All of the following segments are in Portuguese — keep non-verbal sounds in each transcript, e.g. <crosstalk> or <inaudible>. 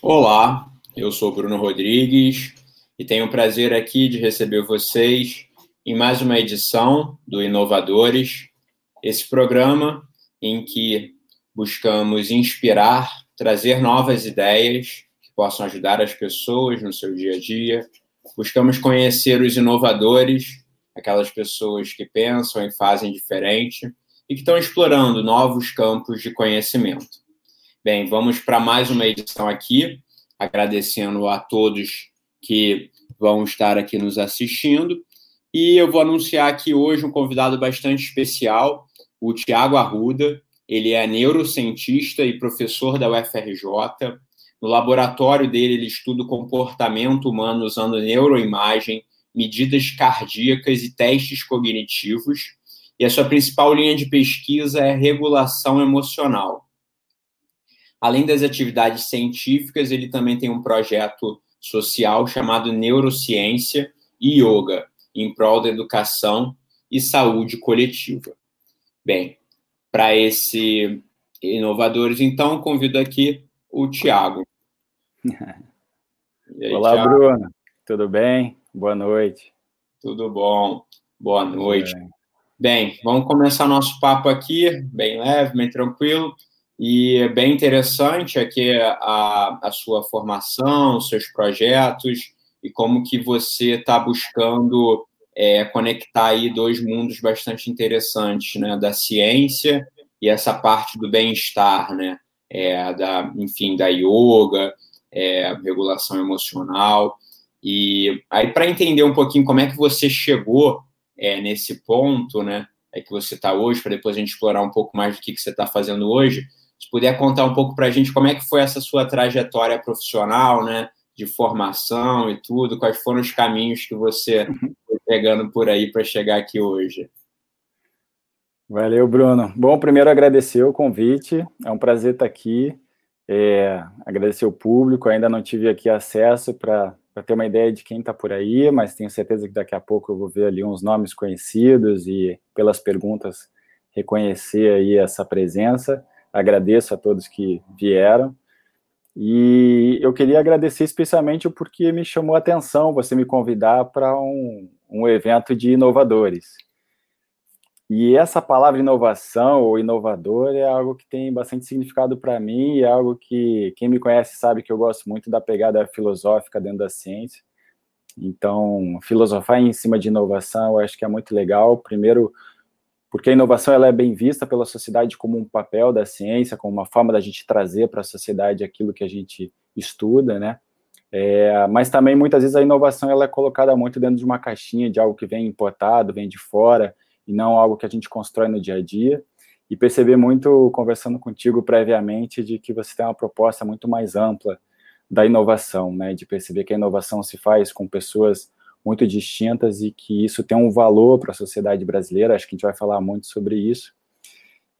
Olá, eu sou Bruno Rodrigues e tenho o prazer aqui de receber vocês em mais uma edição do Inovadores, esse programa em que buscamos inspirar, trazer novas ideias que possam ajudar as pessoas no seu dia a dia. Buscamos conhecer os inovadores, aquelas pessoas que pensam e fazem diferente e que estão explorando novos campos de conhecimento. Bem, vamos para mais uma edição aqui, agradecendo a todos que vão estar aqui nos assistindo. E eu vou anunciar aqui hoje um convidado bastante especial, o Tiago Arruda. Ele é neurocientista e professor da UFRJ. No laboratório dele, ele estuda o comportamento humano usando neuroimagem, medidas cardíacas e testes cognitivos. E a sua principal linha de pesquisa é regulação emocional. Além das atividades científicas, ele também tem um projeto social chamado Neurociência e Yoga, em prol da educação e saúde coletiva. Bem, para esse inovadores, então, convido aqui o Tiago. Olá, Thiago? Bruno. Tudo bem? Boa noite. Tudo bom. Boa noite. Bem. bem, vamos começar nosso papo aqui, bem leve, bem tranquilo. E é bem interessante aqui a, a sua formação, seus projetos e como que você está buscando é, conectar aí dois mundos bastante interessantes, né, da ciência e essa parte do bem-estar, né, é, da, enfim, da yoga, é, regulação emocional. E aí, para entender um pouquinho como é que você chegou é, nesse ponto, né, é que você está hoje, para depois a gente explorar um pouco mais do que, que você está fazendo hoje, se puder contar um pouco para a gente como é que foi essa sua trajetória profissional, né? De formação e tudo, quais foram os caminhos que você foi pegando por aí para chegar aqui hoje. Valeu, Bruno. Bom, primeiro agradecer o convite, é um prazer estar aqui. É, agradecer o público, ainda não tive aqui acesso para ter uma ideia de quem está por aí, mas tenho certeza que daqui a pouco eu vou ver ali uns nomes conhecidos e pelas perguntas reconhecer aí essa presença. Agradeço a todos que vieram. E eu queria agradecer especialmente porque me chamou a atenção você me convidar para um, um evento de inovadores. E essa palavra inovação ou inovador é algo que tem bastante significado para mim, é algo que quem me conhece sabe que eu gosto muito da pegada filosófica dentro da ciência. Então, filosofar em cima de inovação eu acho que é muito legal. Primeiro, porque a inovação ela é bem vista pela sociedade como um papel da ciência, como uma forma da gente trazer para a sociedade aquilo que a gente estuda, né? É, mas também muitas vezes a inovação ela é colocada muito dentro de uma caixinha de algo que vem importado, vem de fora e não algo que a gente constrói no dia a dia. E perceber muito conversando contigo previamente de que você tem uma proposta muito mais ampla da inovação, né? De perceber que a inovação se faz com pessoas muito distintas e que isso tem um valor para a sociedade brasileira. Acho que a gente vai falar muito sobre isso.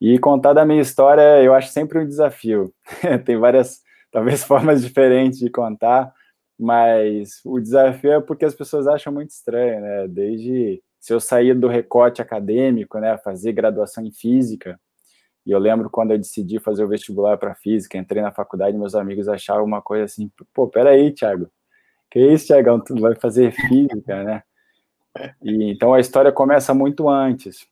E contar da minha história, eu acho sempre um desafio. <laughs> tem várias, talvez, <laughs> formas diferentes de contar, mas o desafio é porque as pessoas acham muito estranho, né? Desde se eu sair do recorte acadêmico, né, fazer graduação em física, e eu lembro quando eu decidi fazer o vestibular para física, entrei na faculdade, meus amigos achavam uma coisa assim, pô, peraí, Thiago, que isso, Tiagão, tu vai fazer física, né? E, então a história começa muito antes.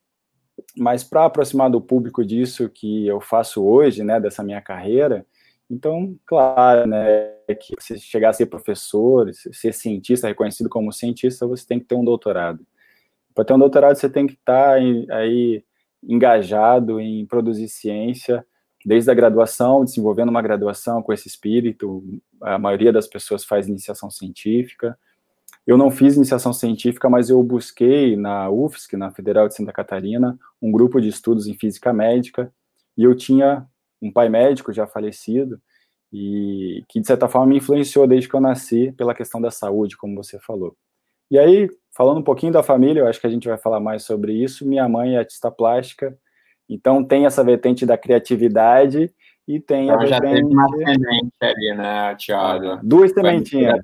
Mas para aproximar do público disso que eu faço hoje, né, dessa minha carreira, então, claro, né, que se chegar a ser professor, ser cientista, reconhecido como cientista, você tem que ter um doutorado. Para ter um doutorado, você tem que estar tá aí engajado em produzir ciência, desde a graduação, desenvolvendo uma graduação com esse espírito. A maioria das pessoas faz iniciação científica. Eu não fiz iniciação científica, mas eu busquei na UFSC, na Federal de Santa Catarina, um grupo de estudos em física médica, e eu tinha um pai médico já falecido, e que de certa forma me influenciou desde que eu nasci pela questão da saúde, como você falou. E aí, falando um pouquinho da família, eu acho que a gente vai falar mais sobre isso. Minha mãe é artista plástica, então tem essa vertente da criatividade e tem então, a já vertente... teve uma semente ali, né, Tiago? Duas sementinhas.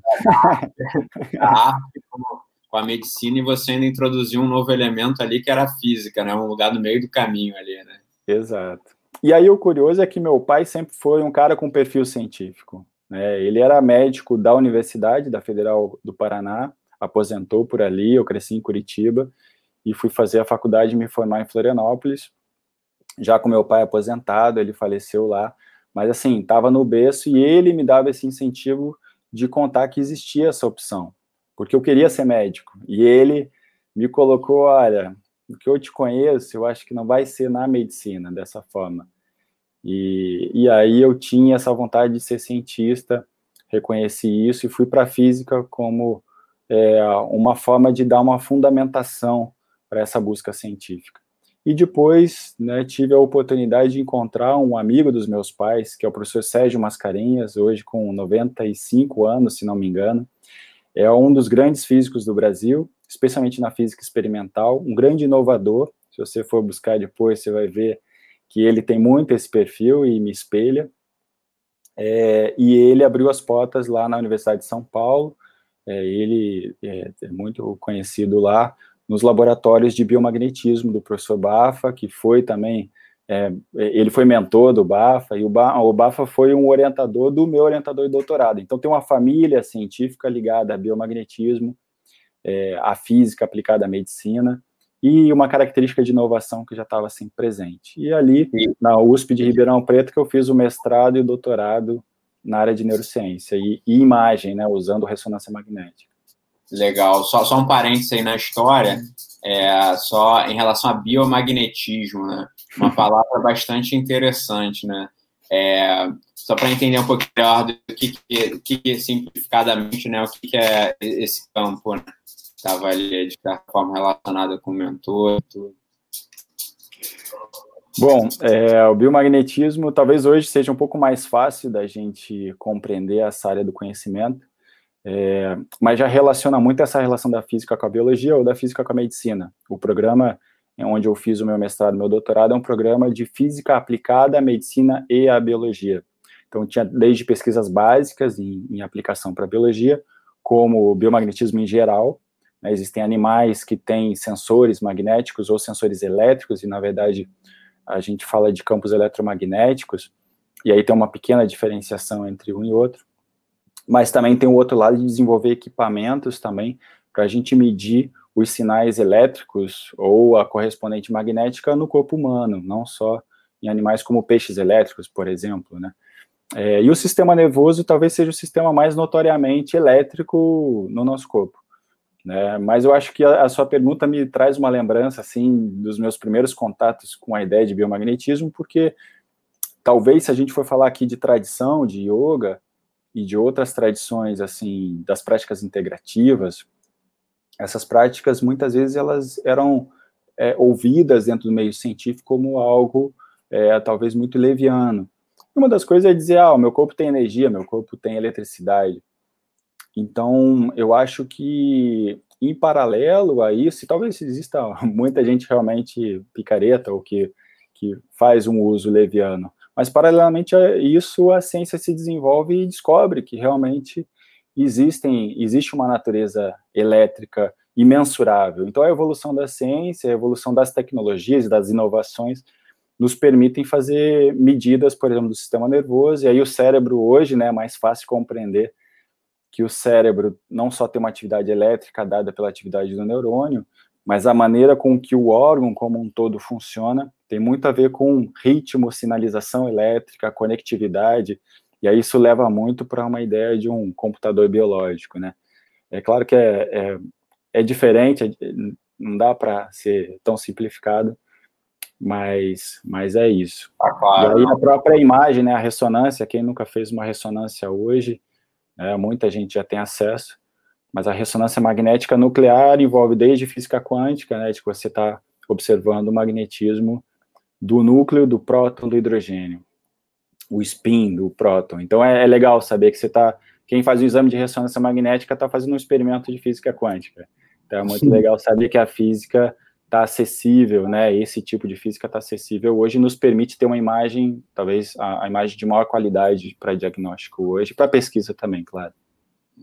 A arte com a medicina e você ainda introduziu um novo elemento ali que era a física, né? Um lugar no meio do caminho ali, né? Exato. E aí o curioso é que meu pai sempre foi um cara com perfil científico. Né? Ele era médico da Universidade, da Federal do Paraná, aposentou por ali, eu cresci em Curitiba e fui fazer a faculdade e me formar em Florianópolis, já com meu pai aposentado, ele faleceu lá, mas assim, estava no berço e ele me dava esse incentivo de contar que existia essa opção, porque eu queria ser médico, e ele me colocou, olha, o que eu te conheço, eu acho que não vai ser na medicina dessa forma. E, e aí eu tinha essa vontade de ser cientista, reconheci isso e fui para a física como é, uma forma de dar uma fundamentação para essa busca científica. E depois né, tive a oportunidade de encontrar um amigo dos meus pais, que é o professor Sérgio Mascarenhas, hoje com 95 anos, se não me engano. É um dos grandes físicos do Brasil, especialmente na física experimental, um grande inovador. Se você for buscar depois, você vai ver que ele tem muito esse perfil e me espelha. É, e ele abriu as portas lá na Universidade de São Paulo. É, ele é, é, muito conhecido lá nos laboratórios de biomagnetismo do professor Bafa, que foi também é, ele foi mentor do Bafa, e o, ba, o Bafa foi um orientador do meu orientador de doutorado. Então, tem uma família científica ligada a biomagnetismo, é, a física aplicada à medicina, e uma característica de inovação que já estava assim presente. E ali, na USP de Ribeirão Preto, que eu fiz o mestrado e o doutorado na área de neurociência e, e imagem, né, usando ressonância magnética. Legal. Só, só um parênteses aí na história, é, só em relação a biomagnetismo, né? Uma palavra bastante interessante, né? É, só para entender um pouco melhor do que, que, que simplificadamente, né? O que, que é esse campo, né? Estava ali de certa forma relacionado com o mentor e tudo. Bom, é, o biomagnetismo talvez hoje seja um pouco mais fácil da gente compreender essa área do conhecimento, é, mas já relaciona muito essa relação da física com a biologia ou da física com a medicina. O programa onde eu fiz o meu mestrado, meu doutorado, é um programa de física aplicada à medicina e à biologia. Então, tinha desde pesquisas básicas em, em aplicação para a biologia, como o biomagnetismo em geral. Né, existem animais que têm sensores magnéticos ou sensores elétricos, e, na verdade, a gente fala de campos eletromagnéticos, e aí tem uma pequena diferenciação entre um e outro mas também tem o outro lado de desenvolver equipamentos também para a gente medir os sinais elétricos ou a correspondente magnética no corpo humano, não só em animais como peixes elétricos, por exemplo, né? É, e o sistema nervoso talvez seja o sistema mais notoriamente elétrico no nosso corpo. Né? Mas eu acho que a, a, sua pergunta me traz uma lembrança assim dos meus primeiros contatos com a ideia de biomagnetismo, porque talvez se a gente for falar aqui de tradição de yoga, e de outras tradições, assim, das práticas integrativas, essas práticas, muitas vezes, elas eram é, ouvidas dentro do meio científico como algo, é, talvez, muito leviano. Uma das coisas é dizer, ah, o meu corpo tem energia, meu corpo tem eletricidade. Então, eu acho que, em paralelo a isso, e talvez exista <laughs> muita gente realmente picareta, ou que, que faz um uso leviano, mas, paralelamente a isso, a ciência se desenvolve e descobre que realmente existem, existe uma natureza elétrica imensurável. Então, a evolução da ciência, a evolução das tecnologias, das inovações, nos permitem fazer medidas, por exemplo, do sistema nervoso, e aí o cérebro hoje né, é mais fácil compreender que o cérebro não só tem uma atividade elétrica dada pela atividade do neurônio, mas a maneira com que o órgão como um todo funciona tem muito a ver com ritmo, sinalização elétrica, conectividade, e aí isso leva muito para uma ideia de um computador biológico, né? É claro que é, é, é diferente, é, não dá para ser tão simplificado, mas, mas é isso. Ah, claro. E aí a própria imagem, né, a ressonância, quem nunca fez uma ressonância hoje, né, muita gente já tem acesso, mas a ressonância magnética nuclear envolve desde física quântica, né, de que você está observando o magnetismo do núcleo do próton do hidrogênio, o spin do próton. Então é, é legal saber que você está, quem faz o exame de ressonância magnética está fazendo um experimento de física quântica. Então é muito Sim. legal saber que a física está acessível, né? Esse tipo de física está acessível hoje nos permite ter uma imagem, talvez a, a imagem de maior qualidade para diagnóstico hoje, para pesquisa também, claro.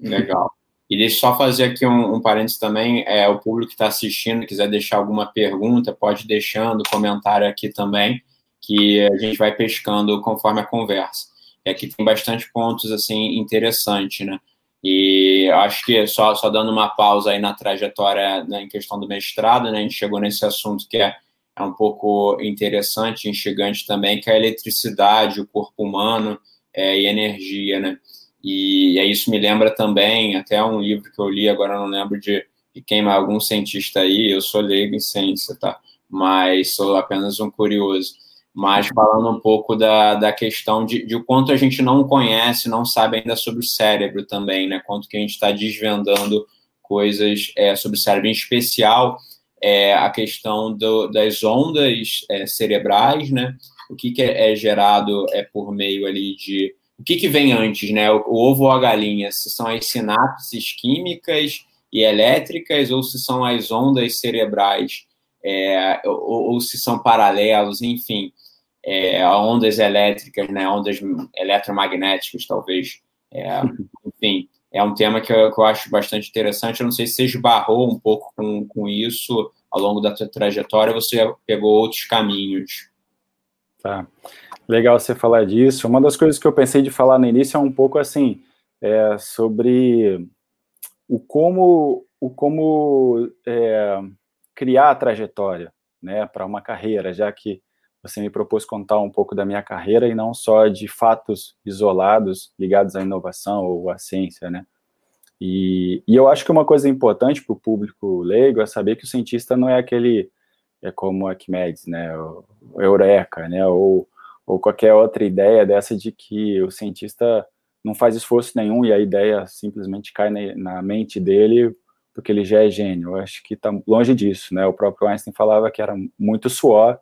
Legal. E deixa só fazer aqui um, um parênteses também, é, o público que está assistindo, quiser deixar alguma pergunta, pode deixando comentário aqui também, que a gente vai pescando conforme a conversa. e aqui tem bastante pontos assim interessantes, né? E acho que só, só dando uma pausa aí na trajetória né, em questão do mestrado, né, a gente chegou nesse assunto que é, é um pouco interessante, instigante também, que é a eletricidade, o corpo humano é, e energia, né? E, e isso me lembra também, até um livro que eu li, agora não lembro de, de quem, mas algum cientista aí, eu sou leigo em ciência, tá? Mas sou apenas um curioso mas falando um pouco da, da questão de, de o quanto a gente não conhece, não sabe ainda sobre o cérebro também, né? Quanto que a gente está desvendando coisas é, sobre o cérebro, em especial é, a questão do, das ondas é, cerebrais, né? O que, que é, é, gerado é por meio ali de o que, que vem antes, né? O, o ovo ou a galinha? Se são as sinapses químicas e elétricas ou se são as ondas cerebrais? É, ou, ou, se são paralelos, enfim é, ondas elétricas, né, ondas eletromagnéticas, talvez. É, <laughs> enfim, é um tema que eu, que eu, acho bastante interessante. Eu não sei se você esbarrou um pouco com, com isso ao longo da sua trajetória, você pegou outros caminhos. Tá. Legal você falar disso. Uma das coisas que eu pensei de falar no início é um pouco assim, é, sobre o como, o como é, criar a trajetória né, para uma carreira, já que você me propôs contar um pouco da minha carreira e não só de fatos isolados ligados à inovação ou à ciência, né? E, e eu acho que uma coisa importante para o público leigo é saber que o cientista não é aquele, é como Arquimedes, né? O, o Eureka, né? Ou, ou qualquer outra ideia dessa de que o cientista não faz esforço nenhum e a ideia simplesmente cai na, mente dele porque ele já é gênio. Eu acho que está longe disso, né? O próprio Einstein falava que era muito suor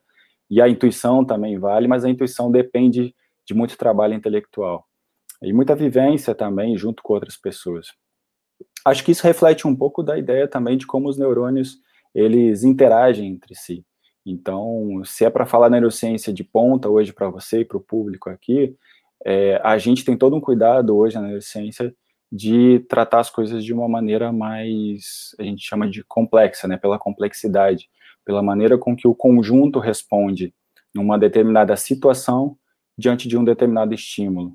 e a intuição também vale, mas a intuição depende de muito trabalho intelectual e muita vivência também junto com outras pessoas. Acho que isso reflete um pouco da ideia também de como os neurônios eles interagem entre si. Então, se é para falar neurociência de ponta hoje para você e para o público aqui, é, a gente tem todo um cuidado hoje na neurociência de tratar as coisas de uma maneira mais, a gente chama de complexa, né, pela complexidade pela maneira com que o conjunto responde numa determinada situação diante de um determinado estímulo.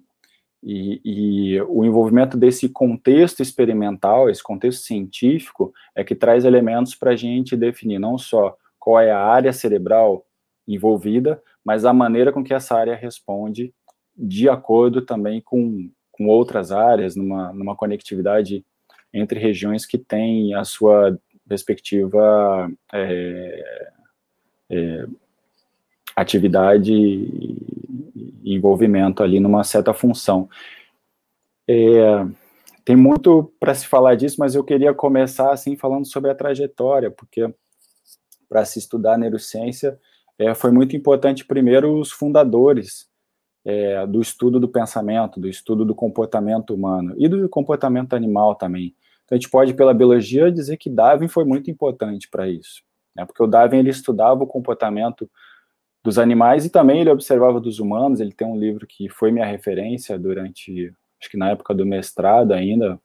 E, e, o envolvimento desse contexto experimental, esse contexto científico, é que traz elementos para a gente definir não só qual é a área cerebral envolvida, mas a maneira com que essa área responde, de acordo também com, com outras áreas, numa, numa conectividade entre regiões que têm a sua respectiva é, é, atividade e envolvimento ali numa certa função. É, tem muito para se falar disso, mas eu queria começar assim falando sobre a trajetória, porque para se estudar neurociência é, foi muito importante primeiro os fundadores é, do estudo do pensamento, do estudo do comportamento humano e do comportamento animal também. Então, a gente pode, pela biologia, dizer que Darwin foi muito importante para isso, né? porque o Darwin ele estudava o comportamento dos animais e também ele observava dos humanos. Ele tem um livro que foi minha referência durante, acho que na época do mestrado ainda,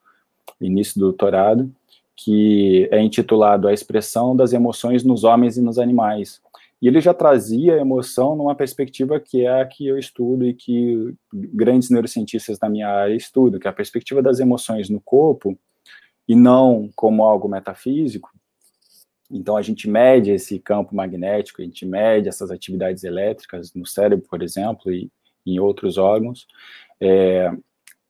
início do doutorado, que é intitulado A Expressão das Emoções nos Homens e nos Animais. E ele já trazia a emoção numa perspectiva que é a que eu estudo e que grandes neurocientistas da minha área estudam, que é a perspectiva das emoções no corpo e não como algo metafísico. Então a gente mede esse campo magnético, a gente mede essas atividades elétricas no cérebro, por exemplo, e em outros órgãos. É,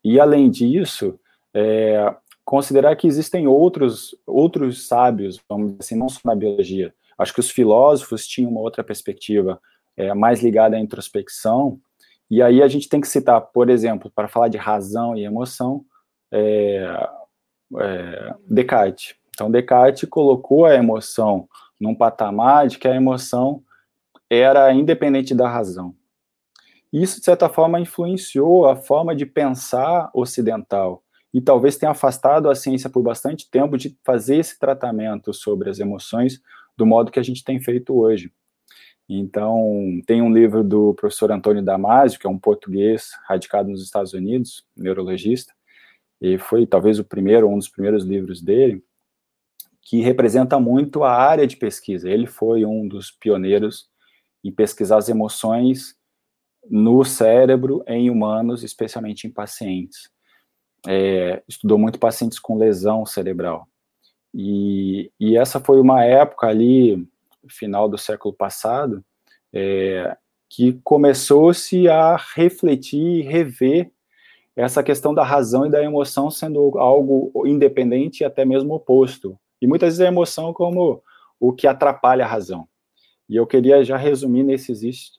e além disso, é, considerar que existem outros outros sábios, vamos dizer assim, não só na biologia. Acho que os filósofos tinham uma outra perspectiva é, mais ligada à introspecção. E aí a gente tem que citar, por exemplo, para falar de razão e emoção, é, é, Descartes. Então, Descartes colocou a emoção num patamar de que a emoção era independente da razão. Isso, de certa forma, influenciou a forma de pensar ocidental e talvez tenha afastado a ciência por bastante tempo de fazer esse tratamento sobre as emoções do modo que a gente tem feito hoje. Então, tem um livro do professor Antônio Damasio, que é um português radicado nos Estados Unidos, neurologista, e foi talvez o primeiro, um dos primeiros livros dele, que representa muito a área de pesquisa. Ele foi um dos pioneiros em pesquisar as emoções no cérebro em humanos, especialmente em pacientes. É, estudou muito pacientes com lesão cerebral. E, e, essa foi uma época ali, final do século passado, é, que começou-se a refletir e rever essa questão da razão e da emoção sendo algo independente e até mesmo oposto. E muitas vezes a emoção como o que atrapalha a razão. E eu queria já resumir nesse,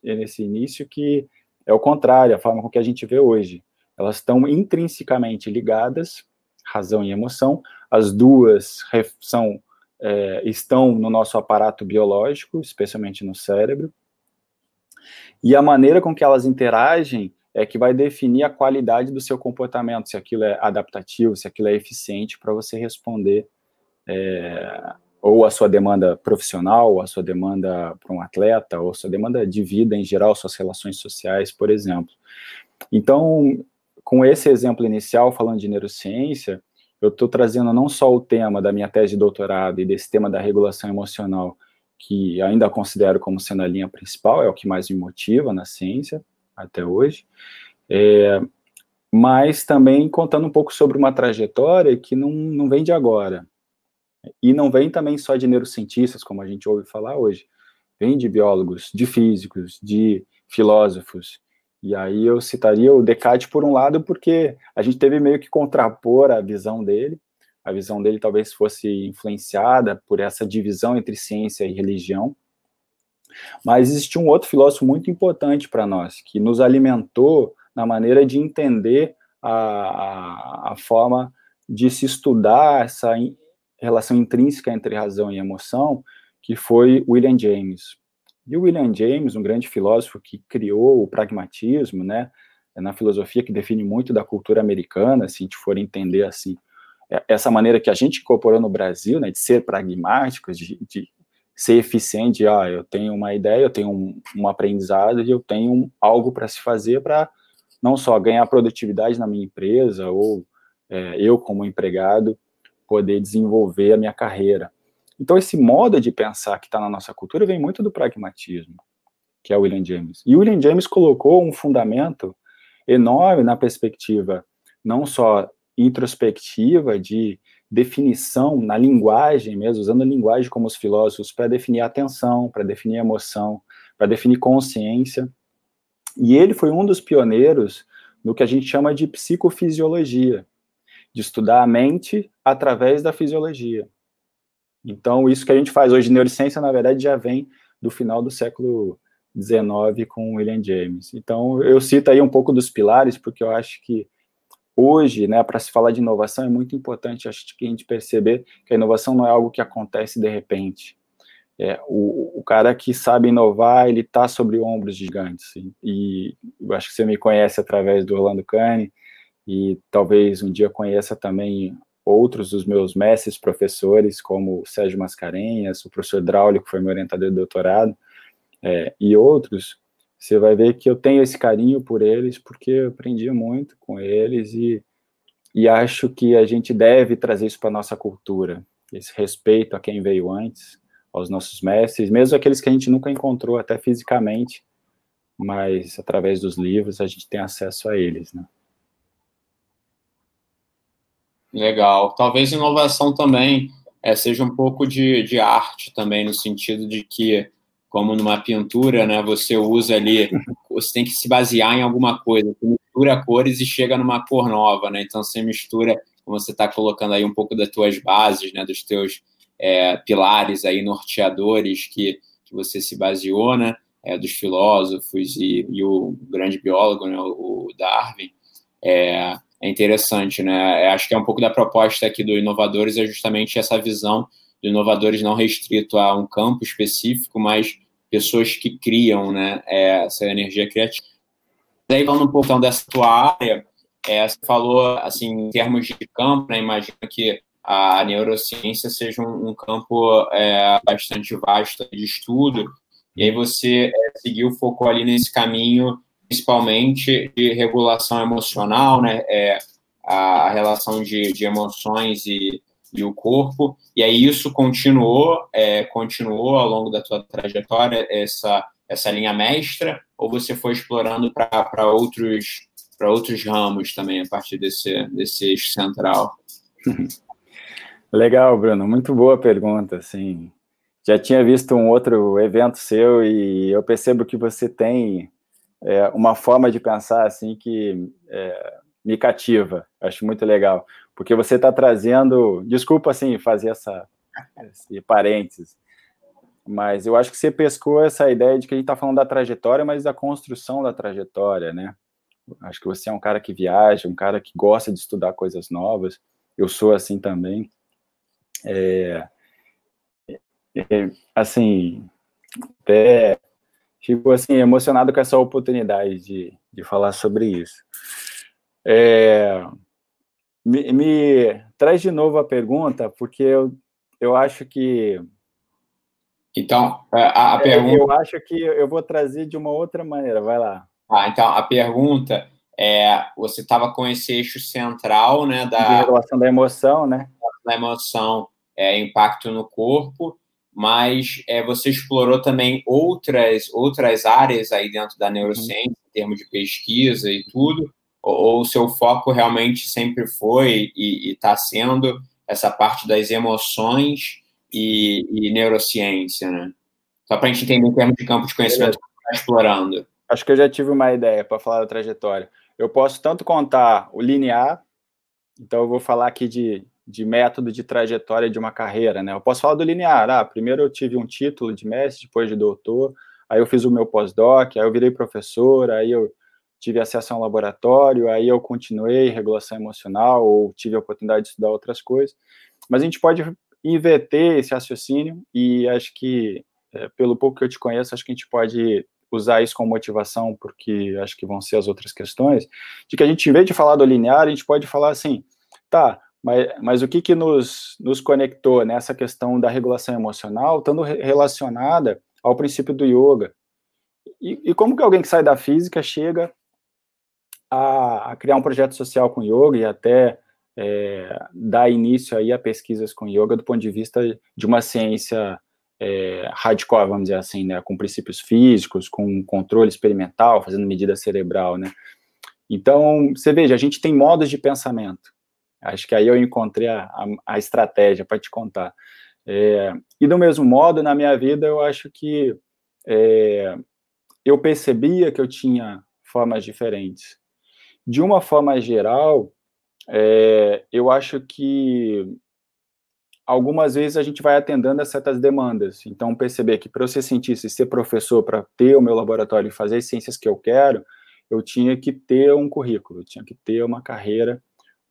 nesse início que é o contrário, a forma com que a gente vê hoje. Elas estão intrinsecamente ligadas, razão e emoção. As duas são, é, estão no nosso aparato biológico, especialmente no cérebro. E a maneira com que elas interagem é que vai definir a qualidade do seu comportamento, se aquilo é adaptativo, se aquilo é eficiente para você responder é, ou a sua demanda profissional, ou a sua demanda para um atleta, ou a sua demanda de vida em geral, suas relações sociais, por exemplo. Então, com esse exemplo inicial, falando de neurociência, eu estou trazendo não só o tema da minha tese de doutorado e desse tema da regulação emocional, que ainda considero como sendo a linha principal, é o que mais me motiva na ciência até hoje, é, mas também contando um pouco sobre uma trajetória que não, não vem de agora. E não vem também só de neurocientistas, como a gente ouve falar hoje. Vem de biólogos, de físicos, de filósofos. E aí eu citaria o Descartes por um lado, porque a gente teve meio que contrapor a visão dele. A visão dele talvez fosse influenciada por essa divisão entre ciência e religião. Mas existe um outro filósofo muito importante para nós, que nos alimentou na maneira de entender a, a, a forma de se estudar essa relação intrínseca entre razão e emoção, que foi William James. E o William James, um grande filósofo que criou o pragmatismo, né, na filosofia que define muito da cultura americana, se a gente for entender assim, é, essa maneira que a gente incorporou no Brasil, né, de ser pragmáticos, de, de ser eficiente, ah, eu tenho uma ideia, eu tenho um, um aprendizado e eu tenho algo para se fazer para não só ganhar produtividade na minha empresa ou é, eu como empregado poder desenvolver a minha carreira. Então, esse modo de pensar que está na nossa cultura vem muito do pragmatismo, que é o William James. E o William James colocou um fundamento enorme na perspectiva não só introspectiva de definição na linguagem mesmo, usando a linguagem como os filósofos para definir atenção, para definir emoção, para definir consciência. E ele foi um dos pioneiros no que a gente chama de psicofisiologia, de estudar a mente através da fisiologia. Então, isso que a gente faz hoje neurociência, na verdade, já vem do final do século XIX com William James. Então, eu cito aí um pouco dos pilares, porque eu acho que hoje, né, para se falar de inovação, é muito importante acho que a gente perceber que a inovação não é algo que acontece de repente. É, o, o cara que sabe inovar, ele está sobre ombros gigantes. E, e eu acho que você me conhece através do Orlando Cane, e talvez um dia conheça também outros dos meus mestres professores, como o Sérgio Mascarenhas, o professor Draulio, que foi meu orientador de doutorado, é, e outros, você vai ver que eu tenho esse carinho por eles, porque eu aprendi muito com eles e, e acho que a gente deve trazer isso para a nossa cultura, esse respeito a quem veio antes, aos nossos mestres, mesmo aqueles que a gente nunca encontrou até fisicamente, mas através dos livros a gente tem acesso a eles, né? Legal. Talvez inovação também é, seja um pouco de, de arte também, no sentido de que, como numa pintura, né, você usa ali, você tem que se basear em alguma coisa, você mistura cores e chega numa cor nova, né? Então você mistura, como você está colocando aí um pouco das tuas bases, né, dos teus é, pilares aí norteadores que, que você se baseou, né? É, dos filósofos e, e, o grande biólogo, né, o Darwin. É, é interessante, né? É, acho que é um pouco da proposta aqui do Inovadores é justamente essa visão de inovadores não restrito a um campo específico, mas pessoas que criam, né, é, essa energia criativa. Daí, falando um pouco então, dessa tua área, é, você falou, assim, em termos de campo, né, imagino que a neurociência seja um, um campo é, bastante vasto de estudo, e aí você é, seguiu, focou ali nesse caminho principalmente de regulação emocional, né? É, a relação de, de emoções e, e o corpo. E aí isso continuou, é, continuou ao longo da tua trajetória, essa, essa linha mestra, ou você foi explorando para outros para outros ramos também a partir desse, desse central? <laughs> Legal, Bruno, muito boa pergunta, assim, já tinha visto um outro evento seu e eu percebo que você tem é, uma forma de pensar, assim, que é, me cativa, acho muito legal, porque você está trazendo, desculpa, assim, fazer essa, esse parênteses, mas eu acho que você pescou essa ideia de que a gente está falando da trajetória, mas da construção da trajetória, né? Acho que você é um cara que viaja, um cara que gosta de estudar coisas novas. Eu sou assim também. É, é, assim, até fico assim emocionado com essa oportunidade de, de falar sobre isso. É, me, me, traz de novo a pergunta, porque eu, eu acho que então, a, a é, pergunta. Eu acho que eu vou trazer de uma outra maneira, vai lá. Ah, então, a pergunta é: você estava com esse eixo central, né? Da de regulação da emoção, né? Da emoção, é, impacto no corpo, mas é, você explorou também outras, outras áreas aí dentro da neurociência, em termos de pesquisa e tudo, ou o seu foco realmente sempre foi e está sendo essa parte das emoções e, e neurociência, né? Só para a gente entender em termos de campo de conhecimento que você está explorando. Acho que eu já tive uma ideia para falar da trajetória. Eu posso tanto contar o linear, então eu vou falar aqui de, de método de trajetória de uma carreira, né? Eu posso falar do linear. Ah, primeiro eu tive um título de mestre, depois de doutor, aí eu fiz o meu pós-doc, aí eu virei professor, aí eu tive acesso a um laboratório, aí eu continuei regulação emocional ou tive a oportunidade de estudar outras coisas. Mas a gente pode inverter esse raciocínio e acho que, é, pelo pouco que eu te conheço, acho que a gente pode usar isso como motivação, porque acho que vão ser as outras questões, de que a gente, em vez de falar do linear, a gente pode falar assim, tá, mas, mas o que que nos, nos conectou nessa questão da regulação emocional, estando relacionada ao princípio do yoga? E, e como que alguém que sai da física chega a, a criar um projeto social com yoga e até é, dar início aí a pesquisas com yoga do ponto de vista de uma ciência é, hardcore, vamos dizer assim, né, com princípios físicos, com controle experimental, fazendo medida cerebral, né. Então, você veja, a gente tem modos de pensamento. Acho que aí eu encontrei a, a, a estratégia para te contar. É, e do mesmo modo, na minha vida, eu acho que é, eu percebia que eu tinha formas diferentes. De uma forma geral, é, eu acho que algumas vezes a gente vai atendendo a certas demandas. Então, perceber que para eu ser cientista e ser professor, para ter o meu laboratório e fazer as ciências que eu quero, eu tinha que ter um currículo, eu tinha que ter uma carreira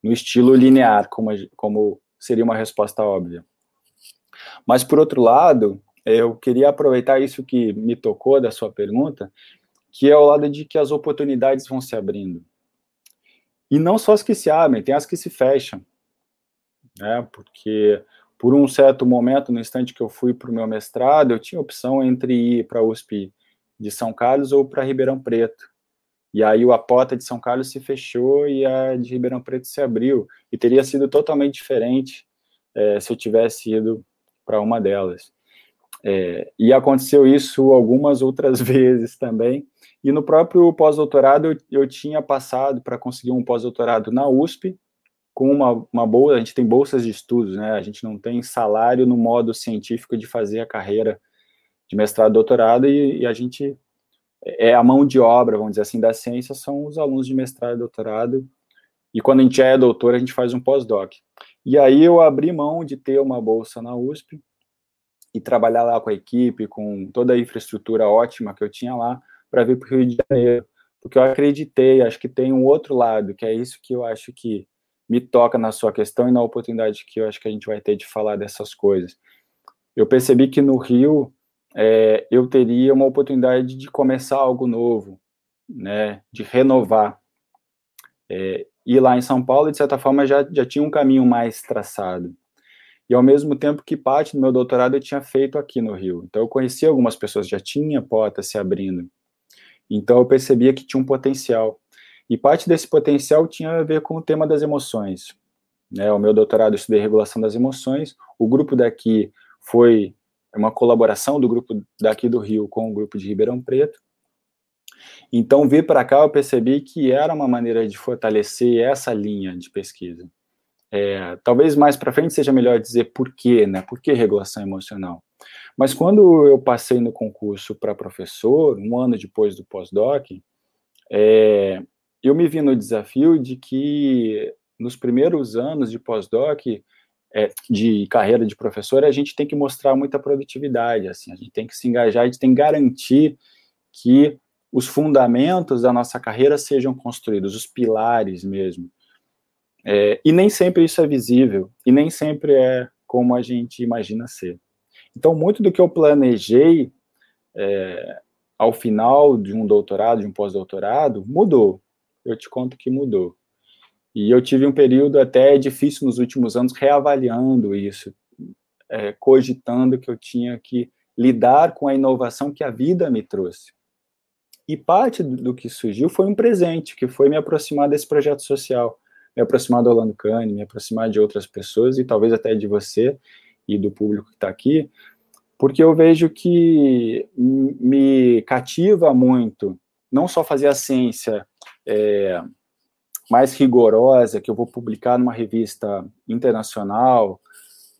no estilo linear, como, como seria uma resposta óbvia. Mas, por outro lado, eu queria aproveitar isso que me tocou da sua pergunta, que é o lado de que as oportunidades vão se abrindo. E não só as que se abrem, tem as que se fecham. Né? Porque por um certo momento, no instante que eu fui para o meu mestrado, eu tinha opção entre ir para a USP de São Carlos ou para Ribeirão Preto. E aí a porta de São Carlos se fechou e a de Ribeirão Preto se abriu. E teria sido totalmente diferente é, se eu tivesse ido para uma delas. É, e aconteceu isso algumas outras <laughs> vezes também. E no próprio pós-doutorado, eu, eu tinha passado para conseguir um pós-doutorado na USP, com uma, uma bolsa, a gente tem bolsas de estudos, né? A gente não tem salário no modo científico de fazer a carreira de mestrado, doutorado, e, e a gente é a mão de obra, vamos dizer assim, da ciência, são os alunos de mestrado e doutorado, e quando a gente é doutor, a gente faz um pós-doc. E aí eu abri mão de ter uma bolsa na USP e trabalhar lá com a equipe, com toda a infraestrutura ótima que eu tinha lá, para vir para o Rio de Janeiro, porque eu acreditei, acho que tem um outro lado, que é isso que eu acho que me toca na sua questão e na oportunidade que eu acho que a gente vai ter de falar dessas coisas. Eu percebi que no Rio é, eu teria uma oportunidade de começar algo novo, né, de renovar. É, e lá em São Paulo, de certa forma, já, já tinha um caminho mais traçado. E ao mesmo tempo que parte do meu doutorado eu tinha feito aqui no Rio. Então eu conheci algumas pessoas, já tinha portas se abrindo. Então eu percebia que tinha um potencial. E parte desse potencial tinha a ver com o tema das emoções. Né? O meu doutorado eu estudei regulação das emoções. O grupo daqui foi uma colaboração do grupo daqui do Rio com o grupo de Ribeirão Preto. Então, vir para cá, eu percebi que era uma maneira de fortalecer essa linha de pesquisa. É, talvez mais para frente seja melhor dizer por quê, né? Por que regulação emocional? Mas quando eu passei no concurso para professor, um ano depois do pós-doc, é, eu me vi no desafio de que nos primeiros anos de pós-doc, é, de carreira de professor, a gente tem que mostrar muita produtividade, assim, a gente tem que se engajar, a gente tem que garantir que os fundamentos da nossa carreira sejam construídos, os pilares mesmo. É, e nem sempre isso é visível, e nem sempre é como a gente imagina ser. Então, muito do que eu planejei é, ao final de um doutorado, de um pós-doutorado, mudou. Eu te conto que mudou. E eu tive um período até difícil nos últimos anos reavaliando isso, é, cogitando que eu tinha que lidar com a inovação que a vida me trouxe. E parte do que surgiu foi um presente, que foi me aproximar desse projeto social me aproximar do Orlando Cane, me aproximar de outras pessoas e talvez até de você e do público que está aqui, porque eu vejo que me cativa muito não só fazer a ciência é, mais rigorosa, que eu vou publicar numa revista internacional,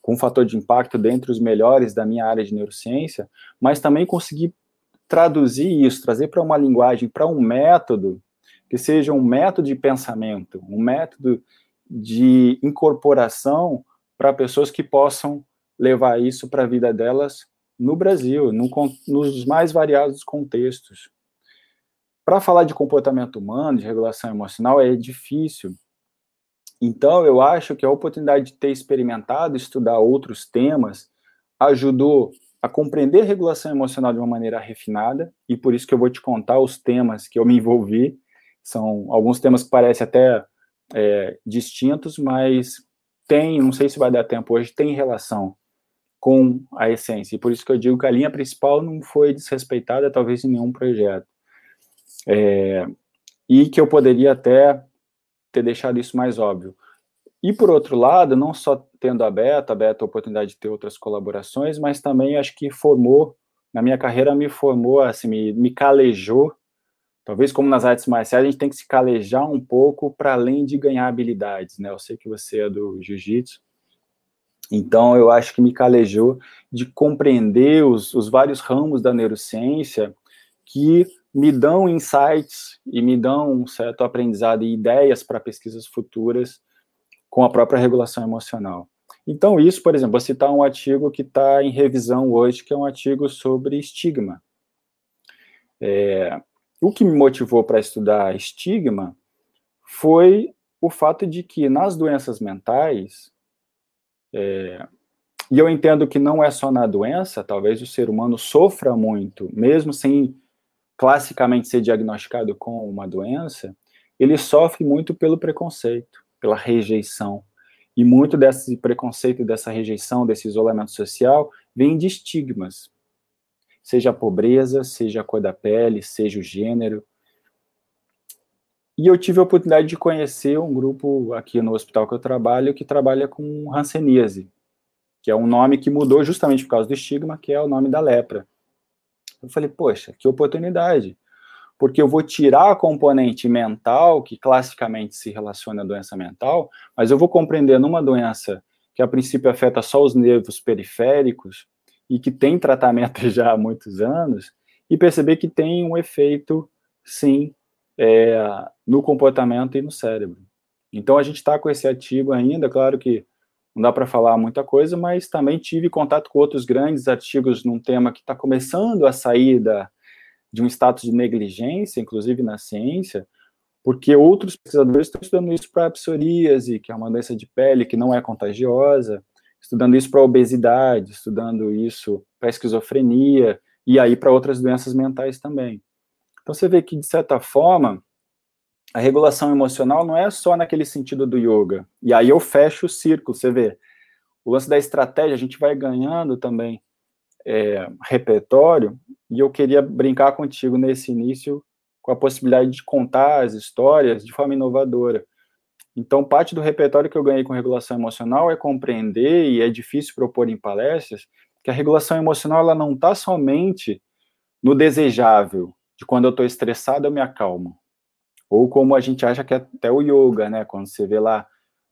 com um fator de impacto dentre os melhores da minha área de neurociência, mas também conseguir traduzir isso, trazer para uma linguagem, para um método que seja um método de pensamento, um método de incorporação para pessoas que possam levar isso para a vida delas no Brasil, no, nos mais variados contextos. Para falar de comportamento humano, de regulação emocional, é difícil. Então, eu acho que a oportunidade de ter experimentado, estudar outros temas, ajudou a compreender regulação emocional de uma maneira refinada, e por isso que eu vou te contar os temas que eu me envolvi são alguns temas que parecem até é, distintos, mas tem, não sei se vai dar tempo hoje, tem relação com a essência. E por isso que eu digo que a linha principal não foi desrespeitada, talvez em nenhum projeto. É, e que eu poderia até ter deixado isso mais óbvio. E por outro lado, não só tendo aberto, aberto a oportunidade de ter outras colaborações, mas também acho que formou, na minha carreira me formou, assim, me, me calejou Talvez como nas artes marciais, a gente tem que se calejar um pouco para além de ganhar habilidades, né? Eu sei que você é do jiu-jitsu, então eu acho que me calejou de compreender os, os vários ramos da neurociência que me dão insights e me dão um certo aprendizado e ideias para pesquisas futuras com a própria regulação emocional. Então, isso, por exemplo, vou citar um artigo que está em revisão hoje, que é um artigo sobre estigma. É, o que me motivou para estudar estigma foi o fato de que nas doenças mentais, é, e eu entendo que não é só na doença, talvez o ser humano sofra muito, mesmo sem classicamente ser diagnosticado com uma doença, ele sofre muito pelo preconceito, pela rejeição. E muito desse preconceito, dessa rejeição, desse isolamento social, vem de estigmas seja a pobreza, seja a cor da pele, seja o gênero. E eu tive a oportunidade de conhecer um grupo aqui no hospital que eu trabalho que trabalha com hanseníase, que é um nome que mudou justamente por causa do estigma, que é o nome da lepra. Eu falei, poxa, que oportunidade, porque eu vou tirar a componente mental, que classicamente se relaciona à doença mental, mas eu vou compreender numa doença que a princípio afeta só os nervos periféricos, e que tem tratamento <laughs> já há muitos anos, e perceber que tem um efeito, sim, é, no comportamento e no cérebro. Então, a gente está com esse artigo ainda, claro que não dá para falar muita coisa, mas também tive contato com outros grandes artigos num tema que está começando a sair de um status de negligência, inclusive na ciência, porque outros pesquisadores estão estudando isso para a psoríase, que é uma doença de pele que não é contagiosa, estudando isso para obesidade, estudando isso para esquizofrenia e aí para outras doenças mentais também. Então você vê que de certa forma a regulação emocional não é só naquele sentido do yoga. E aí eu fecho o círculo, você vê. O lance da estratégia, a gente vai ganhando também é, repertório, e eu queria brincar contigo nesse início com a possibilidade de contar as histórias de forma inovadora. Então, parte do repertório que eu ganhei com regulação emocional é compreender, e é difícil propor em palestras, que a regulação emocional ela não está somente no desejável, de quando eu estou estressado eu me acalmo. Ou como a gente acha que é até o yoga, né? Quando você vê lá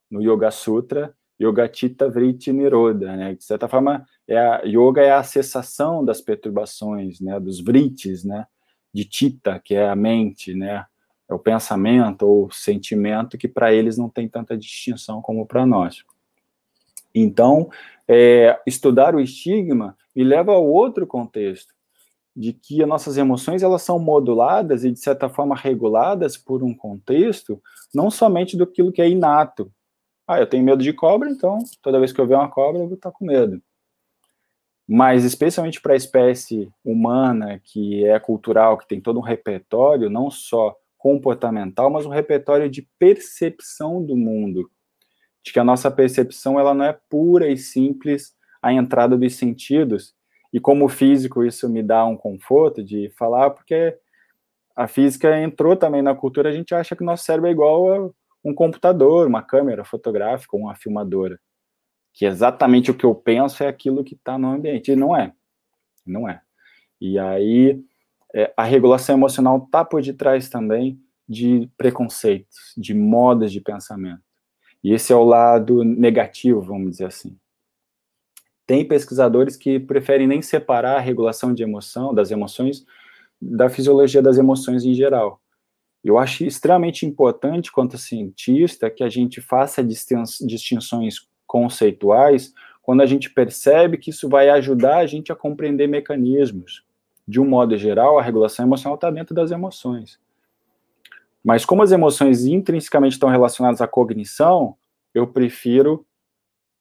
no Yoga Sutra, Yogatita Vritti Niroda, né? De certa forma, é a, yoga é a cessação das perturbações, né? Dos vrittis, né? De Tita, que é a mente, né? É o pensamento ou sentimento que para eles não tem tanta distinção como para nós. Então, é, estudar o estigma me leva a outro contexto, de que as nossas emoções elas são moduladas e de certa forma reguladas por um contexto, não somente do que é inato. Ah, eu tenho medo de cobra, então toda vez que eu ver uma cobra eu vou estar com medo. Mas especialmente para a espécie humana que é cultural, que tem todo um repertório, não só comportamental, mas um repertório de percepção do mundo, de que a nossa percepção ela não é pura e simples a entrada dos sentidos, e como físico, isso me dá um conforto de falar, porque a física entrou também na cultura, a gente acha que nosso cérebro é igual a um computador, uma câmera fotográfica, uma filmadora. Que exatamente o que eu penso é aquilo que está no ambiente. E não é. Não é. E aí, é, a regulação emocional está por detrás também de preconceitos, de modas de pensamento. E esse é o lado negativo, vamos dizer assim. Tem pesquisadores que preferem nem separar a regulação de emoção, das emoções, da fisiologia das emoções em geral. Eu acho extremamente importante, quanto cientista, que a gente faça distinções conceituais quando a gente percebe que isso vai ajudar a gente a compreender mecanismos. De um modo geral, a regulação emocional está dentro das emoções. Mas como as emoções intrinsecamente estão relacionadas à cognição, eu prefiro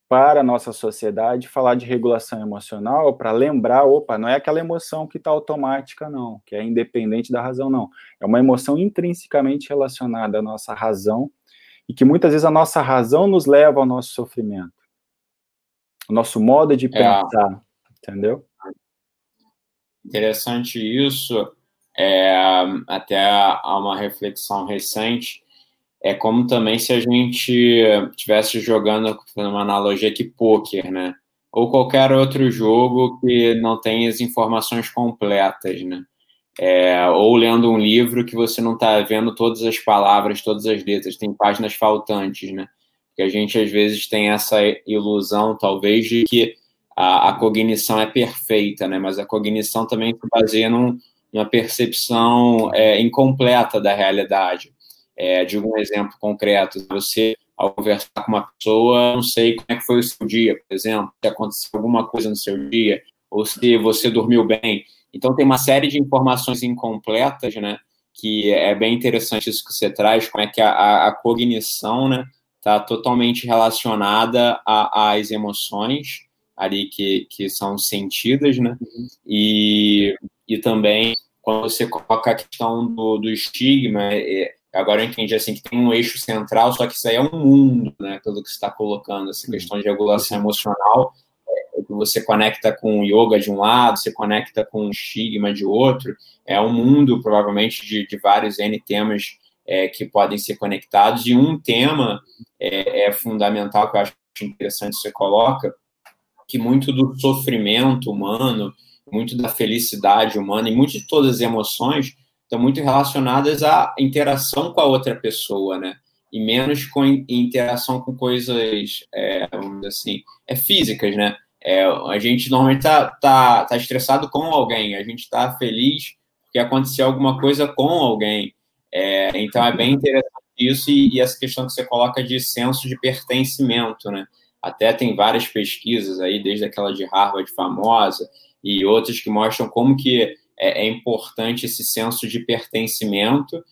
para a nossa sociedade falar de regulação emocional para lembrar, opa, não é aquela emoção que está automática, não, que é independente da razão, não. É uma emoção intrinsecamente relacionada à nossa razão e que muitas vezes a nossa razão nos leva ao nosso sofrimento. O nosso modo de é. pensar, é. entendeu? Interessante isso. É, até há uma reflexão recente é como também se a gente estivesse jogando, uma analogia aqui, poker, né? Ou qualquer outro jogo que não tem as informações completas, né? É, ou lendo um livro que você não está vendo todas as palavras, todas as letras, tem páginas faltantes, né? Que a gente às vezes tem essa ilusão, talvez, de que a, a cognição é perfeita, né? Mas a cognição também se baseia num, numa percepção é, incompleta da realidade. É, digo um exemplo concreto. Você, ao conversar com uma pessoa, não sei como é que foi o seu dia, por exemplo, se aconteceu alguma coisa no seu dia, ou se você dormiu bem. Então, tem uma série de informações incompletas, né? Que é bem interessante isso que você traz, como é que a, a, cognição, né? Está totalmente relacionada às emoções ali que, que são sentidas, né? Uhum. E, e também quando você coloca a questão do, do estigma, é, Agora eu entendi assim que tem um eixo central, só que isso aí é um mundo, né? Tudo que você está colocando, essa questão de regulação emocional, é, que você conecta com o yoga de um lado, você conecta com o estigma de outro, é um mundo provavelmente de, de vários N temas é, que podem ser conectados, e um tema é, é fundamental que eu acho interessante você coloca, que muito do sofrimento humano, muito da felicidade humana e muito de todas as emoções estão muito relacionadas à interação com a outra pessoa, né? E menos com interação com coisas, é, vamos dizer assim, é, físicas, né? É, a gente normalmente tá, tá, tá estressado com alguém, a gente está feliz porque aconteceu alguma coisa com alguém. É, então é bem interessante isso e, e, essa questão que você coloca de senso de pertencimento, né? Até tem várias pesquisas aí, desde aquela de Harvard famosa e outras que mostram como que é, é importante esse senso de pertencimento.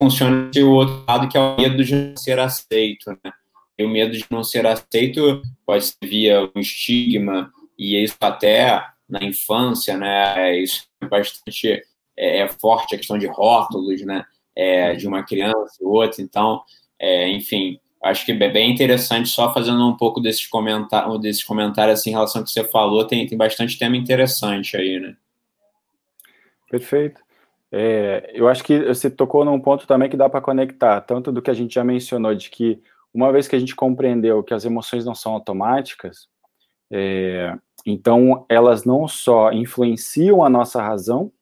Funciona o outro lado, que é o medo de não ser aceito, né? E o medo de não ser aceito pode ser via um estigma, e isso até na infância, né? Isso é bastante é, é forte, a questão de rótulos, né? É, de uma criança e outra. Então, é, enfim, acho que é bem interessante, só fazendo um pouco desses comentários, desses comentários assim, em relação ao que você falou, tem, tem bastante tema interessante aí, né? Perfeito. É, eu acho que você tocou num ponto também que dá para conectar, tanto do que a gente já mencionou, de que uma vez que a gente compreendeu que as emoções não são automáticas, é, Então, elas não só influenciam a nossa razão,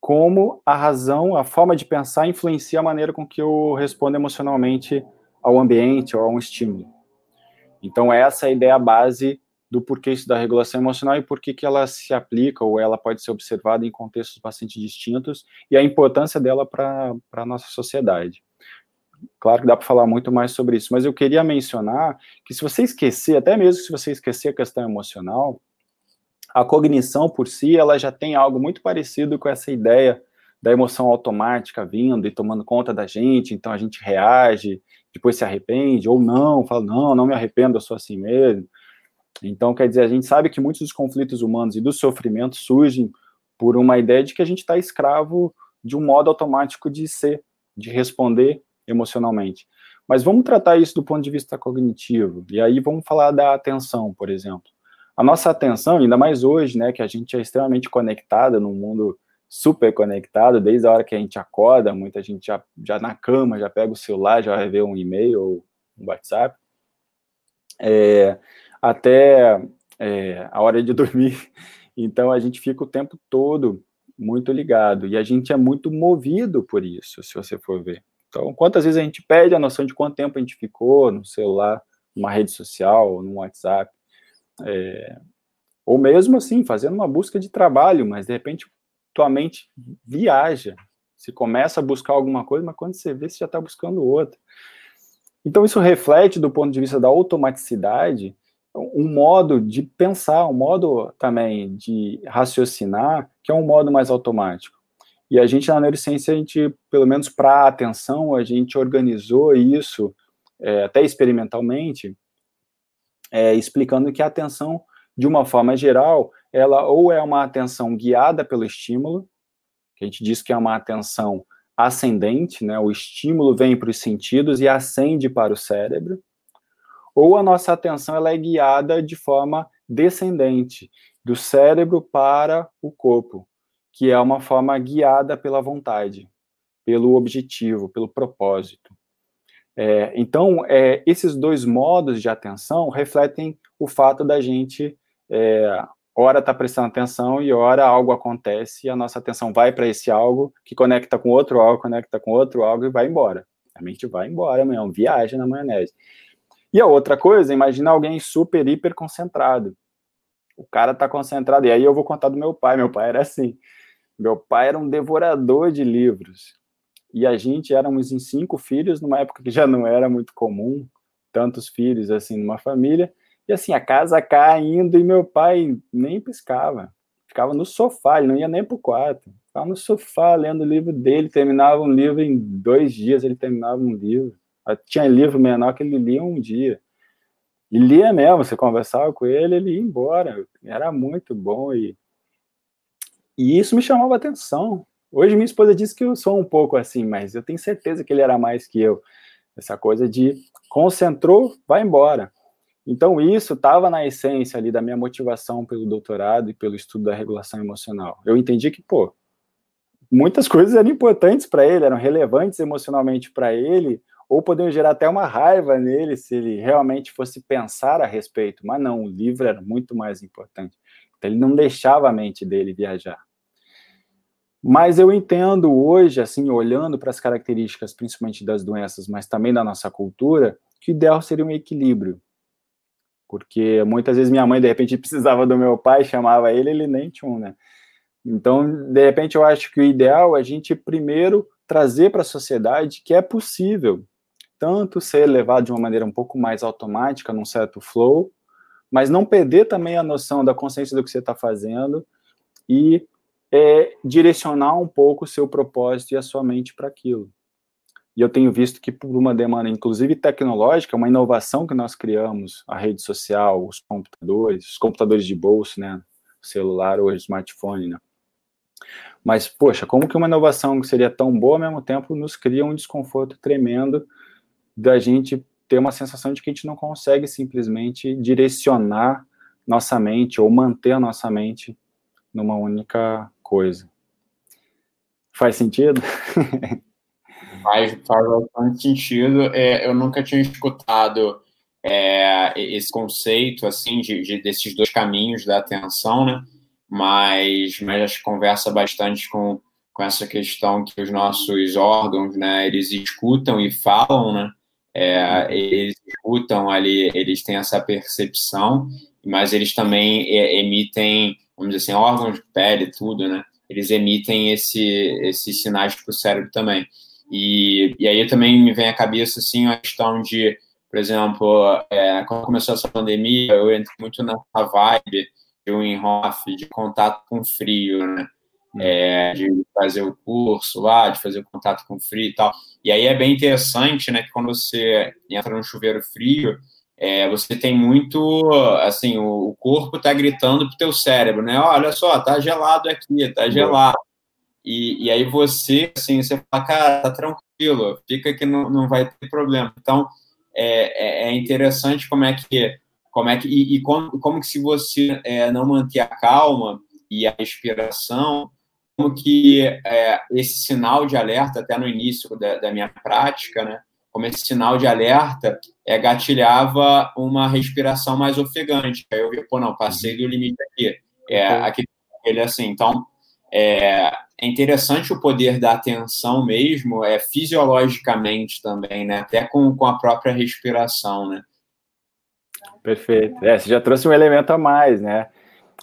como a razão, a forma de pensar influencia a maneira com que eu respondo emocionalmente ao ambiente ou a um estímulo. Então, essa é a ideia base do porquê isso da regulação emocional e por que ela se aplica ou ela pode ser observada em contextos bastante distintos e a importância dela para a nossa sociedade. Claro que dá para falar muito mais sobre isso, mas eu queria mencionar que se você esquecer, até mesmo se você esquecer a questão emocional, a cognição por si, ela já tem algo muito parecido com essa ideia da emoção automática vindo e tomando conta da gente, então a gente reage, depois se arrepende, ou não, fala, não, não me arrependo, eu sou assim mesmo. Então, quer dizer, a gente sabe que muitos dos conflitos humanos e dos sofrimentos surgem por uma ideia de que a gente está escravo de um modo automático de ser, de responder emocionalmente. Mas vamos tratar isso do ponto de vista cognitivo. E aí vamos falar da atenção, por exemplo. A nossa atenção, ainda mais hoje, né, que a gente é extremamente conectada num mundo super conectado, desde a hora que a gente acorda, muita gente já, já na cama, já pega o celular, já vai ver um e-mail ou um WhatsApp, é, até é, a hora de <laughs> dormir. Então a gente fica o tempo todo muito ligado e a gente é muito movido por isso, se você for ver. Então, quantas vezes a gente perde a noção de quanto tempo a gente ficou no celular, numa rede social, no WhatsApp, é, ou mesmo assim, fazendo uma busca de trabalho, mas de repente tua mente viaja, você começa a buscar alguma coisa, mas quando você vê, você já está buscando outra. Então, isso reflete, do ponto de vista da automaticidade, um modo de pensar, um modo também de raciocinar, que é um modo mais automático. E a gente, na neurociência, a gente, pelo menos para a atenção, a gente organizou isso, é, até experimentalmente, é, explicando que a atenção, de uma forma geral, ela ou é uma atenção guiada pelo estímulo, que a gente diz que é uma atenção ascendente, né? O estímulo vem para os sentidos e ascende para o cérebro, ou a nossa atenção ela é guiada de forma descendente, do cérebro para o corpo que é uma forma guiada pela vontade, pelo objetivo, pelo propósito. É, então, é, esses dois modos de atenção refletem o fato da gente, é, ora tá prestando atenção e ora algo acontece e a nossa atenção vai para esse algo que conecta com outro algo, conecta com outro algo e vai embora. A mente vai embora amanhã, viaja na maionese. E a outra coisa, imagina alguém super, hiper concentrado. O cara tá concentrado, e aí eu vou contar do meu pai. Meu pai era assim. Meu pai era um devorador de livros. E a gente éramos em cinco filhos, numa época que já não era muito comum tantos filhos assim numa família. E assim, a casa caindo e meu pai nem piscava. Ficava no sofá, ele não ia nem pro quarto. Ficava no sofá lendo o livro dele, terminava um livro em dois dias, ele terminava um livro. Tinha livro menor que ele lia um dia. E lia mesmo, você conversava com ele, ele ia embora. Era muito bom e e isso me chamava atenção. Hoje minha esposa disse que eu sou um pouco assim, mas eu tenho certeza que ele era mais que eu. Essa coisa de concentrou, vai embora. Então isso estava na essência ali da minha motivação pelo doutorado e pelo estudo da regulação emocional. Eu entendi que, pô, muitas coisas eram importantes para ele, eram relevantes emocionalmente para ele, ou poderiam gerar até uma raiva nele se ele realmente fosse pensar a respeito. Mas não, o livro era muito mais importante. Então, ele não deixava a mente dele viajar. Mas eu entendo hoje, assim, olhando para as características, principalmente das doenças, mas também da nossa cultura, que o ideal seria um equilíbrio. Porque muitas vezes minha mãe, de repente, <laughs> precisava do meu pai, chamava ele, ele nem tinha um, né? Então, de repente, eu acho que o ideal é a gente primeiro trazer para a sociedade que é possível tanto ser levado de uma maneira um pouco mais automática, num certo flow, mas não perder também a noção da consciência do que você está fazendo e é direcionar um pouco o seu propósito e a sua mente para aquilo. E eu tenho visto que por uma demanda, inclusive tecnológica, uma inovação que nós criamos, a rede social, os computadores, os computadores de bolso, né, celular ou smartphone, né. Mas, poxa, como que uma inovação que seria tão boa, ao mesmo tempo, nos cria um desconforto tremendo da gente ter uma sensação de que a gente não consegue simplesmente direcionar nossa mente ou manter a nossa mente numa única coisa. Faz sentido? <laughs> faz, faz bastante sentido. É, eu nunca tinha escutado é, esse conceito assim de, de, desses dois caminhos da atenção, né? Mas, mas acho que conversa bastante com, com essa questão que os nossos órgãos, né? Eles escutam e falam, né? É, eles escutam ali, eles têm essa percepção, mas eles também emitem, vamos dizer assim, órgãos de pele, tudo, né? Eles emitem esse, esses sinais para o cérebro também. E, e aí também me vem à cabeça, assim, a questão de, por exemplo, é, quando começou essa pandemia, eu entrei muito nessa vibe de Winhoff, de contato com frio, né? É, de fazer o curso lá, de fazer o contato com o frio e tal. E aí é bem interessante, né, que quando você entra no chuveiro frio, é, você tem muito, assim, o, o corpo está gritando pro teu cérebro, né, olha só, tá gelado aqui, tá gelado. E, e aí você, assim, você fala, cara, tá tranquilo, fica que não, não vai ter problema. Então, é, é, é interessante como é que, como é que, e, e como, como que se você é, não manter a calma e a respiração, como que é, esse sinal de alerta, até no início da, da, minha prática, né, como esse sinal de alerta é, gatilhava uma respiração mais ofegante. Aí eu vi, pô, não, passei do limite aqui. É, aquele, aquele assim, então, é, é interessante o poder da atenção mesmo, é fisiologicamente também, né, até com, com a própria respiração, né. Perfeito. É, você já trouxe um elemento a mais, né?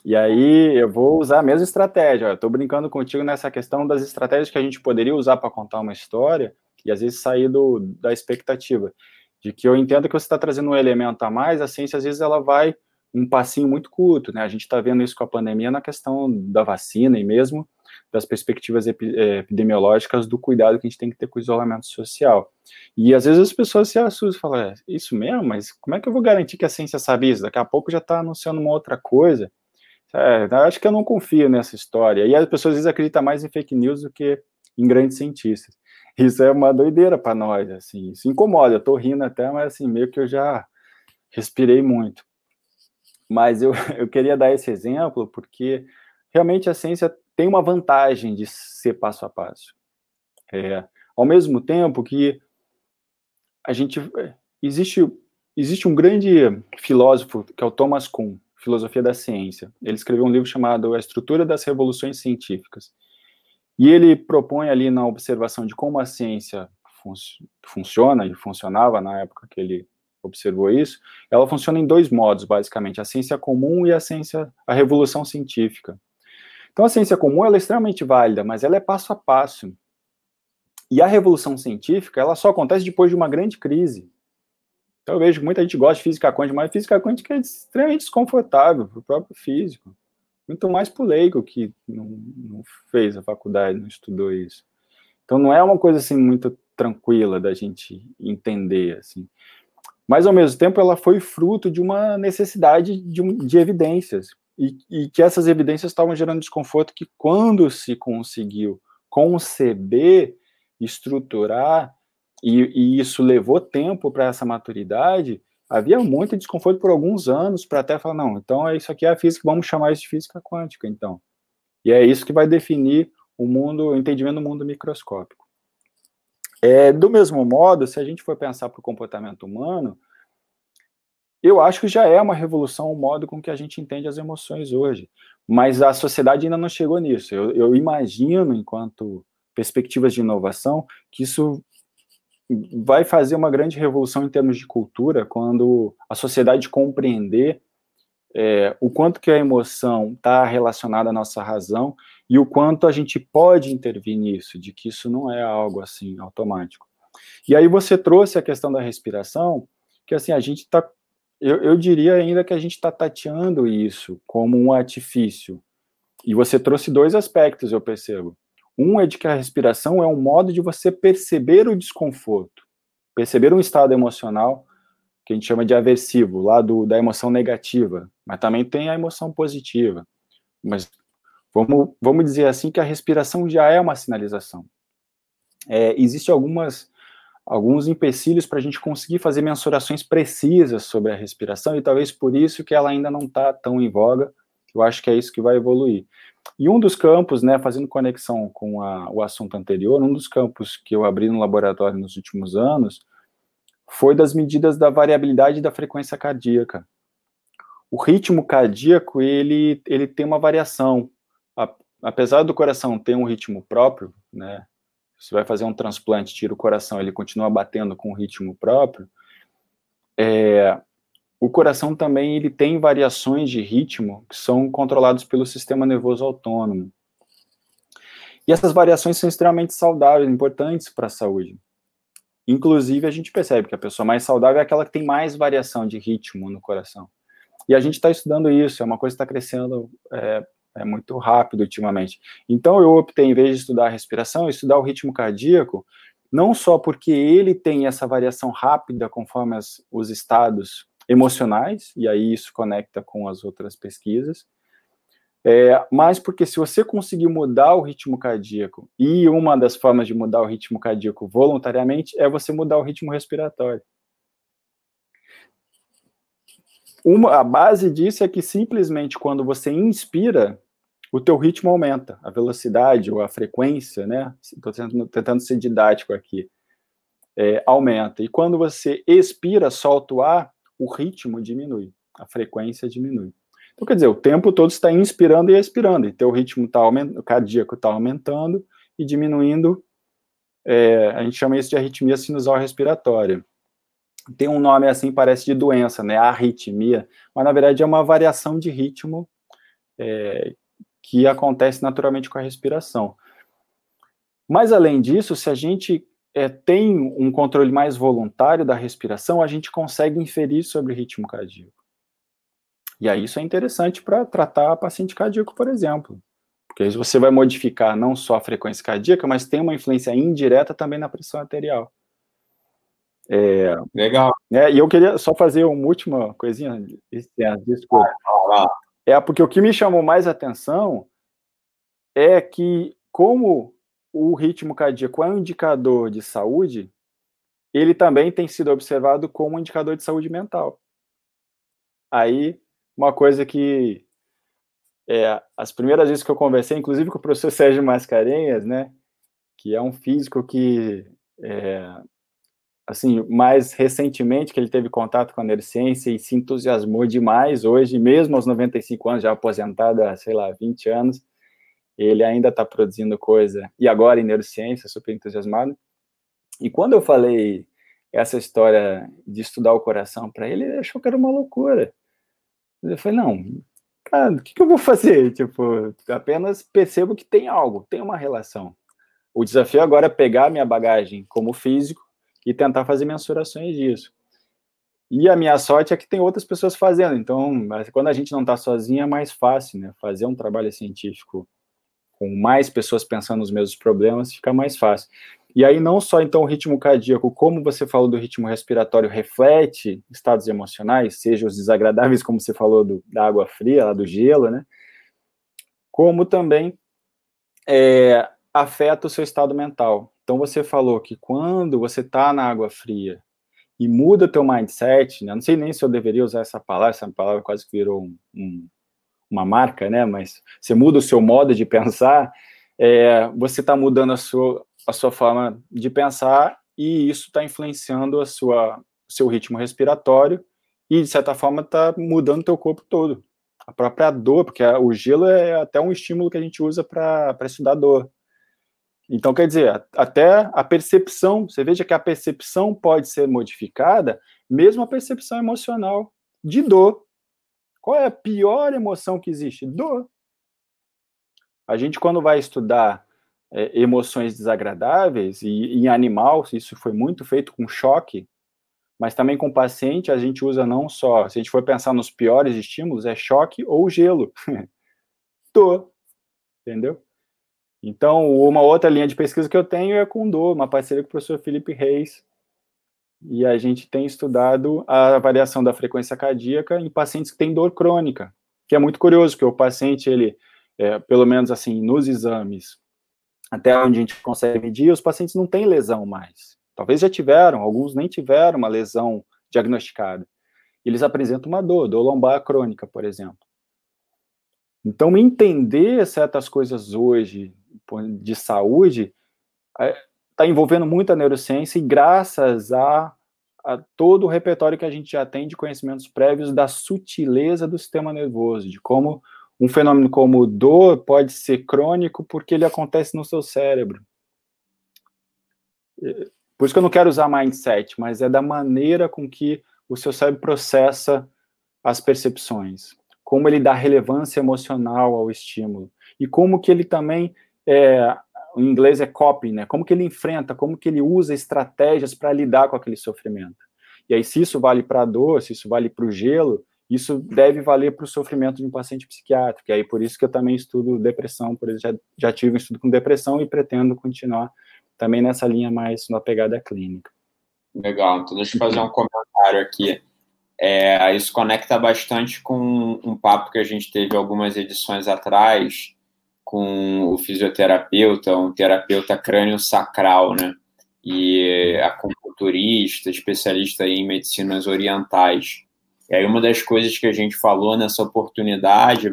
E aí eu vou usar a mesma estratégia. Estou brincando contigo nessa questão das estratégias que a gente poderia usar para contar uma história e às vezes sair do, da expectativa. De que eu entendo que você está trazendo um elemento a mais, a ciência às vezes ela vai um passinho muito curto, né? A gente está vendo isso com a pandemia na questão da vacina e mesmo das perspectivas eh, epidemiológicas do cuidado que a gente tem que ter com o isolamento social. E às vezes as pessoas se assustam e falam, é, isso mesmo? Mas como é que eu vou garantir que a ciência sabe isso? Daqui a pouco já está anunciando uma outra coisa. É, acho que eu não confio nessa história. E as pessoas às vezes acreditam mais em fake news do que em grandes cientistas. Isso é uma doideira para nós, assim. Isso incomoda. Eu tô rindo até, mas assim, meio que eu já respirei muito. Mas eu, <laughs> eu queria dar esse exemplo porque realmente a ciência tem uma vantagem de ser passo a passo. É, ao mesmo tempo que a gente existe existe um grande filósofo que é o Thomas Kuhn Filosofia da Ciência. Ele escreveu um livro chamado A Estrutura das Revoluções Científicas. E ele propõe ali na observação de como a ciência fun funciona e funcionava na época que ele observou isso, ela funciona em dois modos, basicamente, a ciência comum e a ciência, a revolução científica. Então, a ciência comum é extremamente válida, mas ela é passo a passo. E a revolução científica, ela só acontece depois de uma grande crise. Então, eu vejo que muita gente gosta de física quântica, mas física quântica é extremamente desconfortável para o próprio físico. Muito mais para o leigo que não, não, fez a faculdade, não estudou isso. Então, não é uma coisa assim muito tranquila da gente entender, assim. Mas, ao mesmo tempo, ela foi fruto de uma necessidade de, de evidências. E, e que essas evidências estavam gerando desconforto que, quando se conseguiu conceber, estruturar e, e isso levou tempo para essa maturidade, havia muito desconforto por alguns anos para até falar, não, então é isso aqui é a física, vamos chamar isso de física quântica, então. E é isso que vai definir o mundo, o entendimento do mundo microscópico. É, do mesmo modo, se a gente for pensar para o comportamento humano, eu acho que já é uma revolução o modo com que a gente entende as emoções hoje. Mas a sociedade ainda não chegou nisso. Eu, eu imagino, enquanto perspectivas de inovação, que isso vai fazer uma grande revolução em termos de cultura quando a sociedade compreender é, o quanto que a emoção está relacionada à nossa razão e o quanto a gente pode intervir nisso, de que isso não é algo assim automático. E aí você trouxe a questão da respiração, que assim a gente está, eu, eu diria ainda que a gente está tateando isso como um artifício. E você trouxe dois aspectos, eu percebo. Um é de que a respiração é um modo de você perceber o desconforto, perceber um estado emocional que a gente chama de aversivo, lá do, da emoção negativa, mas também tem a emoção positiva. Mas vamos, vamos dizer assim que a respiração já é uma sinalização. É, Existem algumas alguns empecilhos para a gente conseguir fazer mensurações precisas sobre a respiração e talvez por isso que ela ainda não está tão em voga. Eu acho que é isso que vai evoluir. E um dos campos, né, fazendo conexão com a, o assunto anterior, um dos campos que eu abri no laboratório nos últimos anos foi das medidas da variabilidade da frequência cardíaca. O ritmo cardíaco, ele, ele tem uma variação. apesar do coração ter um ritmo próprio, né, você vai fazer um transplante, tira o coração, ele continua batendo com o ritmo próprio, é, o coração também ele tem variações de ritmo que são controlados pelo sistema nervoso autônomo. E essas variações são extremamente saudáveis, importantes para a saúde. Inclusive, a gente percebe que a pessoa mais saudável é aquela que tem mais variação de ritmo no coração. E a gente está estudando isso, é uma coisa que está crescendo é, é, muito rápido ultimamente. Então, eu optei, em vez de estudar a respiração, estudar o ritmo cardíaco, não só porque ele tem essa variação rápida conforme as, os estados emocionais, e aí isso conecta com as outras pesquisas, é, mas porque se você conseguir mudar o ritmo cardíaco, e uma das formas de mudar o ritmo cardíaco voluntariamente é você mudar o ritmo respiratório. Uma, a base disso é que simplesmente quando você inspira, o teu ritmo aumenta, a velocidade ou a frequência, né? Estou tentando, tentando, ser didático aqui, é, aumenta. E quando você expira, solta o ar, o ritmo diminui, a frequência diminui. Então, quer dizer, o tempo todo está inspirando e expirando, e teu ritmo tá aumentando, o cardíaco está aumentando e diminuindo. É, a gente chama isso de arritmia sinusal respiratória. Tem um nome assim, parece de doença, né? Arritmia, mas na verdade é uma variação de ritmo é, que acontece naturalmente com a respiração. Mas além disso, se a gente é, tem um controle mais voluntário da respiração, a gente consegue inferir sobre o ritmo cardíaco. E aí isso é interessante para tratar paciente cardíaco, por exemplo. Porque aí você vai modificar não só a frequência cardíaca, mas tem uma influência indireta também na pressão arterial. É, Legal. É, e eu queria só fazer uma última coisinha, desculpa. É porque o que me chamou mais atenção é que, como o ritmo cardíaco é um indicador de saúde, ele também tem sido observado como um indicador de saúde mental. Aí uma coisa que é, as primeiras vezes que eu conversei, inclusive com o professor Sérgio Mascarenhas, né, que é um físico que, é, assim, mais recentemente que ele teve contato com a neurociência e se entusiasmou demais hoje, mesmo aos 95 anos, já aposentado há, sei lá, 20 anos, ele ainda está produzindo coisa, e agora em neurociência, super entusiasmado. E quando eu falei essa história de estudar o coração para ele, ele achou que era uma loucura. Eu falei, não, cara, o que, que eu vou fazer? <laughs> Tipo, apenas percebo que tem algo, tem uma relação. O desafio agora é pegar a minha bagagem como físico e tentar fazer mensurações disso. E a minha sorte é que tem outras pessoas fazendo. Então, quando a gente não está sozinho, é mais fácil, né? Fazer um trabalho científico com mais pessoas pensando nos mesmos problemas fica mais fácil. E aí, não só então o ritmo cardíaco, como você falou do ritmo respiratório, reflete estados emocionais, seja os desagradáveis, como você falou do, da água fria, lá do gelo, né? Como também é, afeta o seu estado mental. Então, você falou que quando você está na água fria e muda teu mindset, né? Não sei nem se eu deveria usar essa palavra, essa palavra quase que virou um, um, uma marca, né? Mas você muda o seu modo de pensar, é, você está mudando a sua, a sua forma de pensar e isso está influenciando a sua seu ritmo respiratório e de certa forma está mudando o teu corpo todo. A própria dor, porque o gelo é até um estímulo que a gente usa para estudar dor. Então, quer dizer, até a percepção, você veja que a percepção pode ser modificada, mesmo a percepção emocional de dor. Qual é a pior emoção que existe? Dor. A gente, quando vai estudar é, emoções desagradáveis, e em animal, isso foi muito feito com choque, mas também com paciente, a gente usa não só, se a gente for pensar nos piores estímulos, é choque ou gelo. <laughs> dor, entendeu? Então, uma outra linha de pesquisa que eu tenho é com dor, uma parceria com o professor Felipe Reis, e a gente tem estudado a variação da frequência cardíaca em pacientes que têm dor crônica, que é muito curioso, porque o paciente, ele, é, pelo menos assim, nos exames, até onde a gente consegue medir, os pacientes não têm lesão mais. Talvez já tiveram, alguns nem tiveram uma lesão diagnosticada. Eles apresentam uma dor, dor lombar crônica, por exemplo. Então, entender certas coisas hoje de saúde está é, envolvendo muita neurociência e graças a, a todo o repertório que a gente já tem de conhecimentos prévios da sutileza do sistema nervoso, de como um fenômeno como dor pode ser crônico porque ele acontece no seu cérebro. Por isso que eu não quero usar mindset, mas é da maneira com que o seu cérebro processa as percepções, como ele dá relevância emocional ao estímulo e como que ele também é, em inglês é coping, né? Como que ele enfrenta, como que ele usa estratégias para lidar com aquele sofrimento. E aí, se isso vale para a dor, se isso vale para o gelo, isso deve valer para o sofrimento de um paciente psiquiátrico. E aí, por isso que eu também estudo depressão, por exemplo, já, já tive um estudo com depressão e pretendo continuar também nessa linha mais na pegada clínica. Legal, então deixa eu fazer um comentário aqui. É, isso conecta bastante com um papo que a gente teve algumas edições atrás, com o fisioterapeuta, um terapeuta crânio-sacral, né? E acupunturista, especialista em medicinas orientais. E aí uma das coisas que a gente falou nessa oportunidade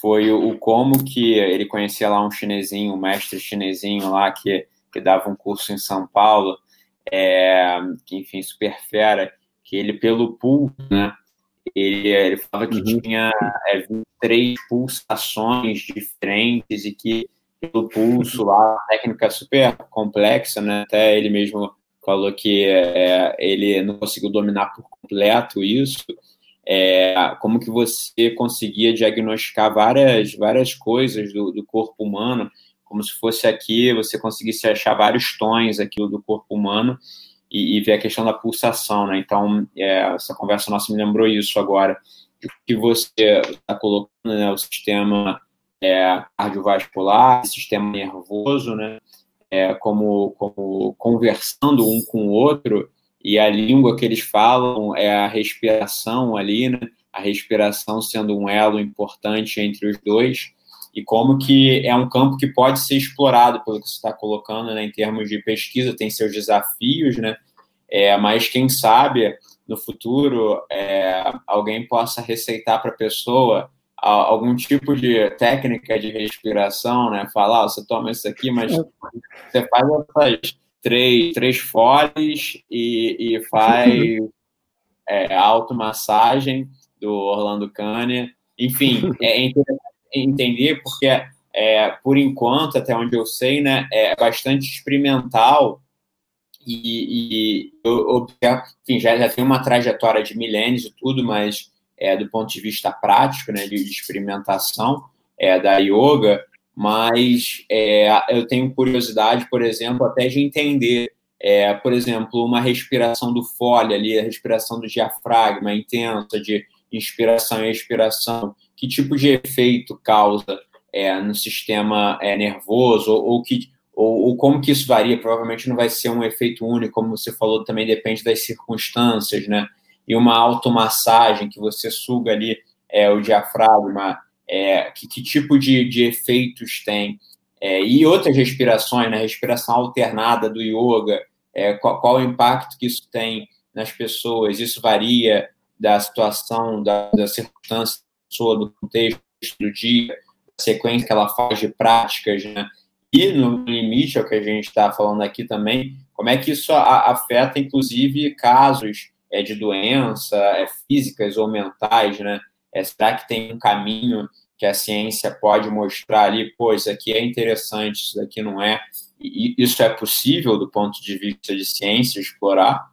foi o, como que ele conhecia lá um chinesinho, um mestre chinesinho lá que, que dava um curso em São Paulo, é, que enfim, super fera, que ele pelo pulso, né, ele, ele falava que uhum. tinha é, 23 pulsações diferentes e que pelo pulso lá, técnica super complexa, né? Até ele mesmo falou que é, ele não conseguiu dominar por completo isso. É, como que você conseguia diagnosticar várias, várias coisas do, do corpo humano, como se fosse aqui, você conseguisse achar vários tons aqui do corpo humano e, e ver a questão da pulsação, né? Então, é, essa conversa nossa me lembrou isso agora, que você está colocando né, o sistema é, cardiovascular, sistema nervoso, né? É, como, como conversando um com o outro, e a língua que eles falam é a respiração ali, né? A respiração sendo um elo importante entre os dois e como que é um campo que pode ser explorado pelo que você está colocando, né, em termos de pesquisa, tem seus desafios, né, é, mas quem sabe no futuro é, alguém possa receitar para a pessoa algum tipo de técnica de respiração, né, falar, oh, você toma isso aqui, mas você faz essas três, três foles e, e faz é, automassagem do Orlando Cane, enfim, é interessante entender, porque, é, por enquanto, até onde eu sei, né, é bastante experimental e, e eu, enfim, já, já tem uma trajetória de milênios e tudo, mas é, do ponto de vista prático, né, de, de experimentação é, da yoga, mas é, eu tenho curiosidade, por exemplo, até de entender, é, por exemplo, uma respiração do fole ali, a respiração do diafragma intensa, de inspiração e expiração, que tipo de efeito causa é, no sistema é, nervoso, ou, ou que, ou, ou, como que isso varia, provavelmente não vai ser um efeito único, como você falou, também depende das circunstâncias, né? E uma automassagem que você suga ali é, o diafragma, é, que, que tipo de, de efeitos tem? É, e outras respirações, né? Respiração alternada do yoga, é, qual, qual o impacto que isso tem nas pessoas? Isso varia da situação, da, da circunstância pessoa, do contexto do dia, da sequência que ela faz de práticas, né? E no limite, é o que a gente está falando aqui também, como é que isso afeta, inclusive, casos é, de doença é, físicas ou mentais, né? É, será que tem um caminho que a ciência pode mostrar ali, pô, isso aqui é interessante, isso daqui não é? E isso é possível do ponto de vista de ciência explorar?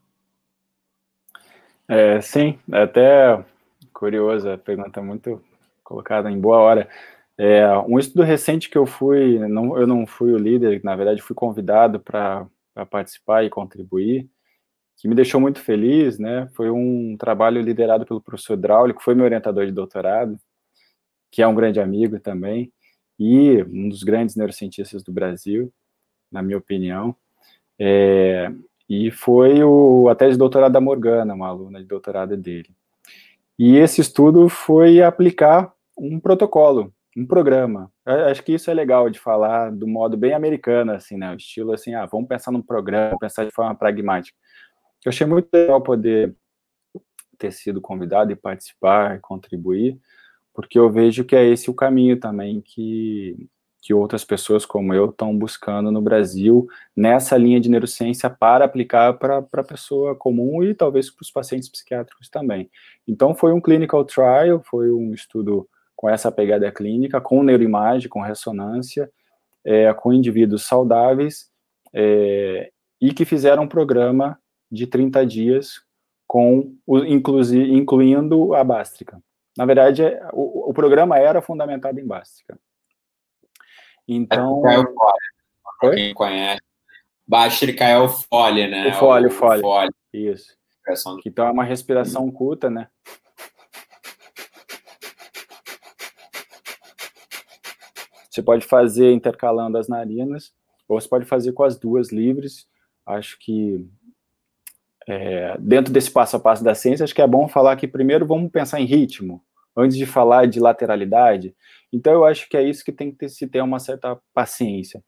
É, sim, até curioso, a pergunta muito colocada em boa hora. É, um estudo recente que eu fui, não, eu não fui o líder, na verdade fui convidado para participar e contribuir, que me deixou muito feliz, né? Foi um trabalho liderado pelo professor Draulio, que foi meu orientador de doutorado, que é um grande amigo também, e um dos grandes neurocientistas do Brasil, na minha opinião. É, e foi o, a tese de doutorado da Morgana, uma aluna de doutorado dele. E esse estudo foi aplicar um protocolo, um programa. Eu acho que isso é legal de falar do modo bem americano, assim, né? O estilo assim, ah, vamos pensar num programa, pensar de forma pragmática. Eu achei muito legal poder ter sido convidado e participar, contribuir, porque eu vejo que é esse o caminho também que, que outras pessoas como eu estão buscando no Brasil nessa linha de neurociência para aplicar para a pessoa comum e talvez para os pacientes psiquiátricos também. Então foi um clinical trial, foi um estudo com essa pegada clínica, com neuroimagem, com ressonância, é, com indivíduos saudáveis é, e que fizeram um programa de 30 dias com incluindo a bástrica. Na verdade, é, o, o programa era fundamentado em bástrica. Então. É o fole, quem conhece. Bástrica é o fole, né? O fole, o, o fole. fole. Isso. Então é uma respiração curta, né? Você pode fazer intercalando as narinas, ou você pode fazer com as duas livres. Acho que é, dentro desse passo a passo da ciência, acho que é bom falar que primeiro vamos pensar em ritmo, antes de falar de lateralidade. Então, eu acho que é isso que tem que ter, se ter uma certa paciência.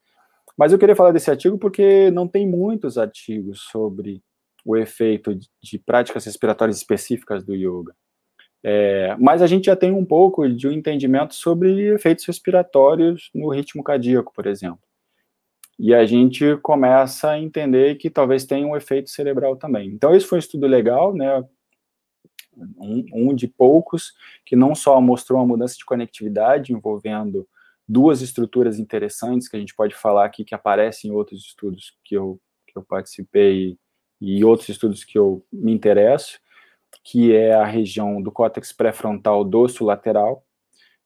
Mas eu queria falar desse artigo porque não tem muitos artigos sobre o efeito de práticas respiratórias específicas do yoga. É, mas a gente já tem um pouco de um entendimento sobre efeitos respiratórios no ritmo cardíaco, por exemplo. E a gente começa a entender que talvez tenha um efeito cerebral também. Então, esse foi um estudo legal, né? Um, um de poucos, que não só mostrou uma mudança de conectividade envolvendo duas estruturas interessantes que a gente pode falar aqui que aparecem em outros estudos que eu, que eu participei e outros estudos que eu me interesso, que é a região do córtex pré-frontal dorso lateral,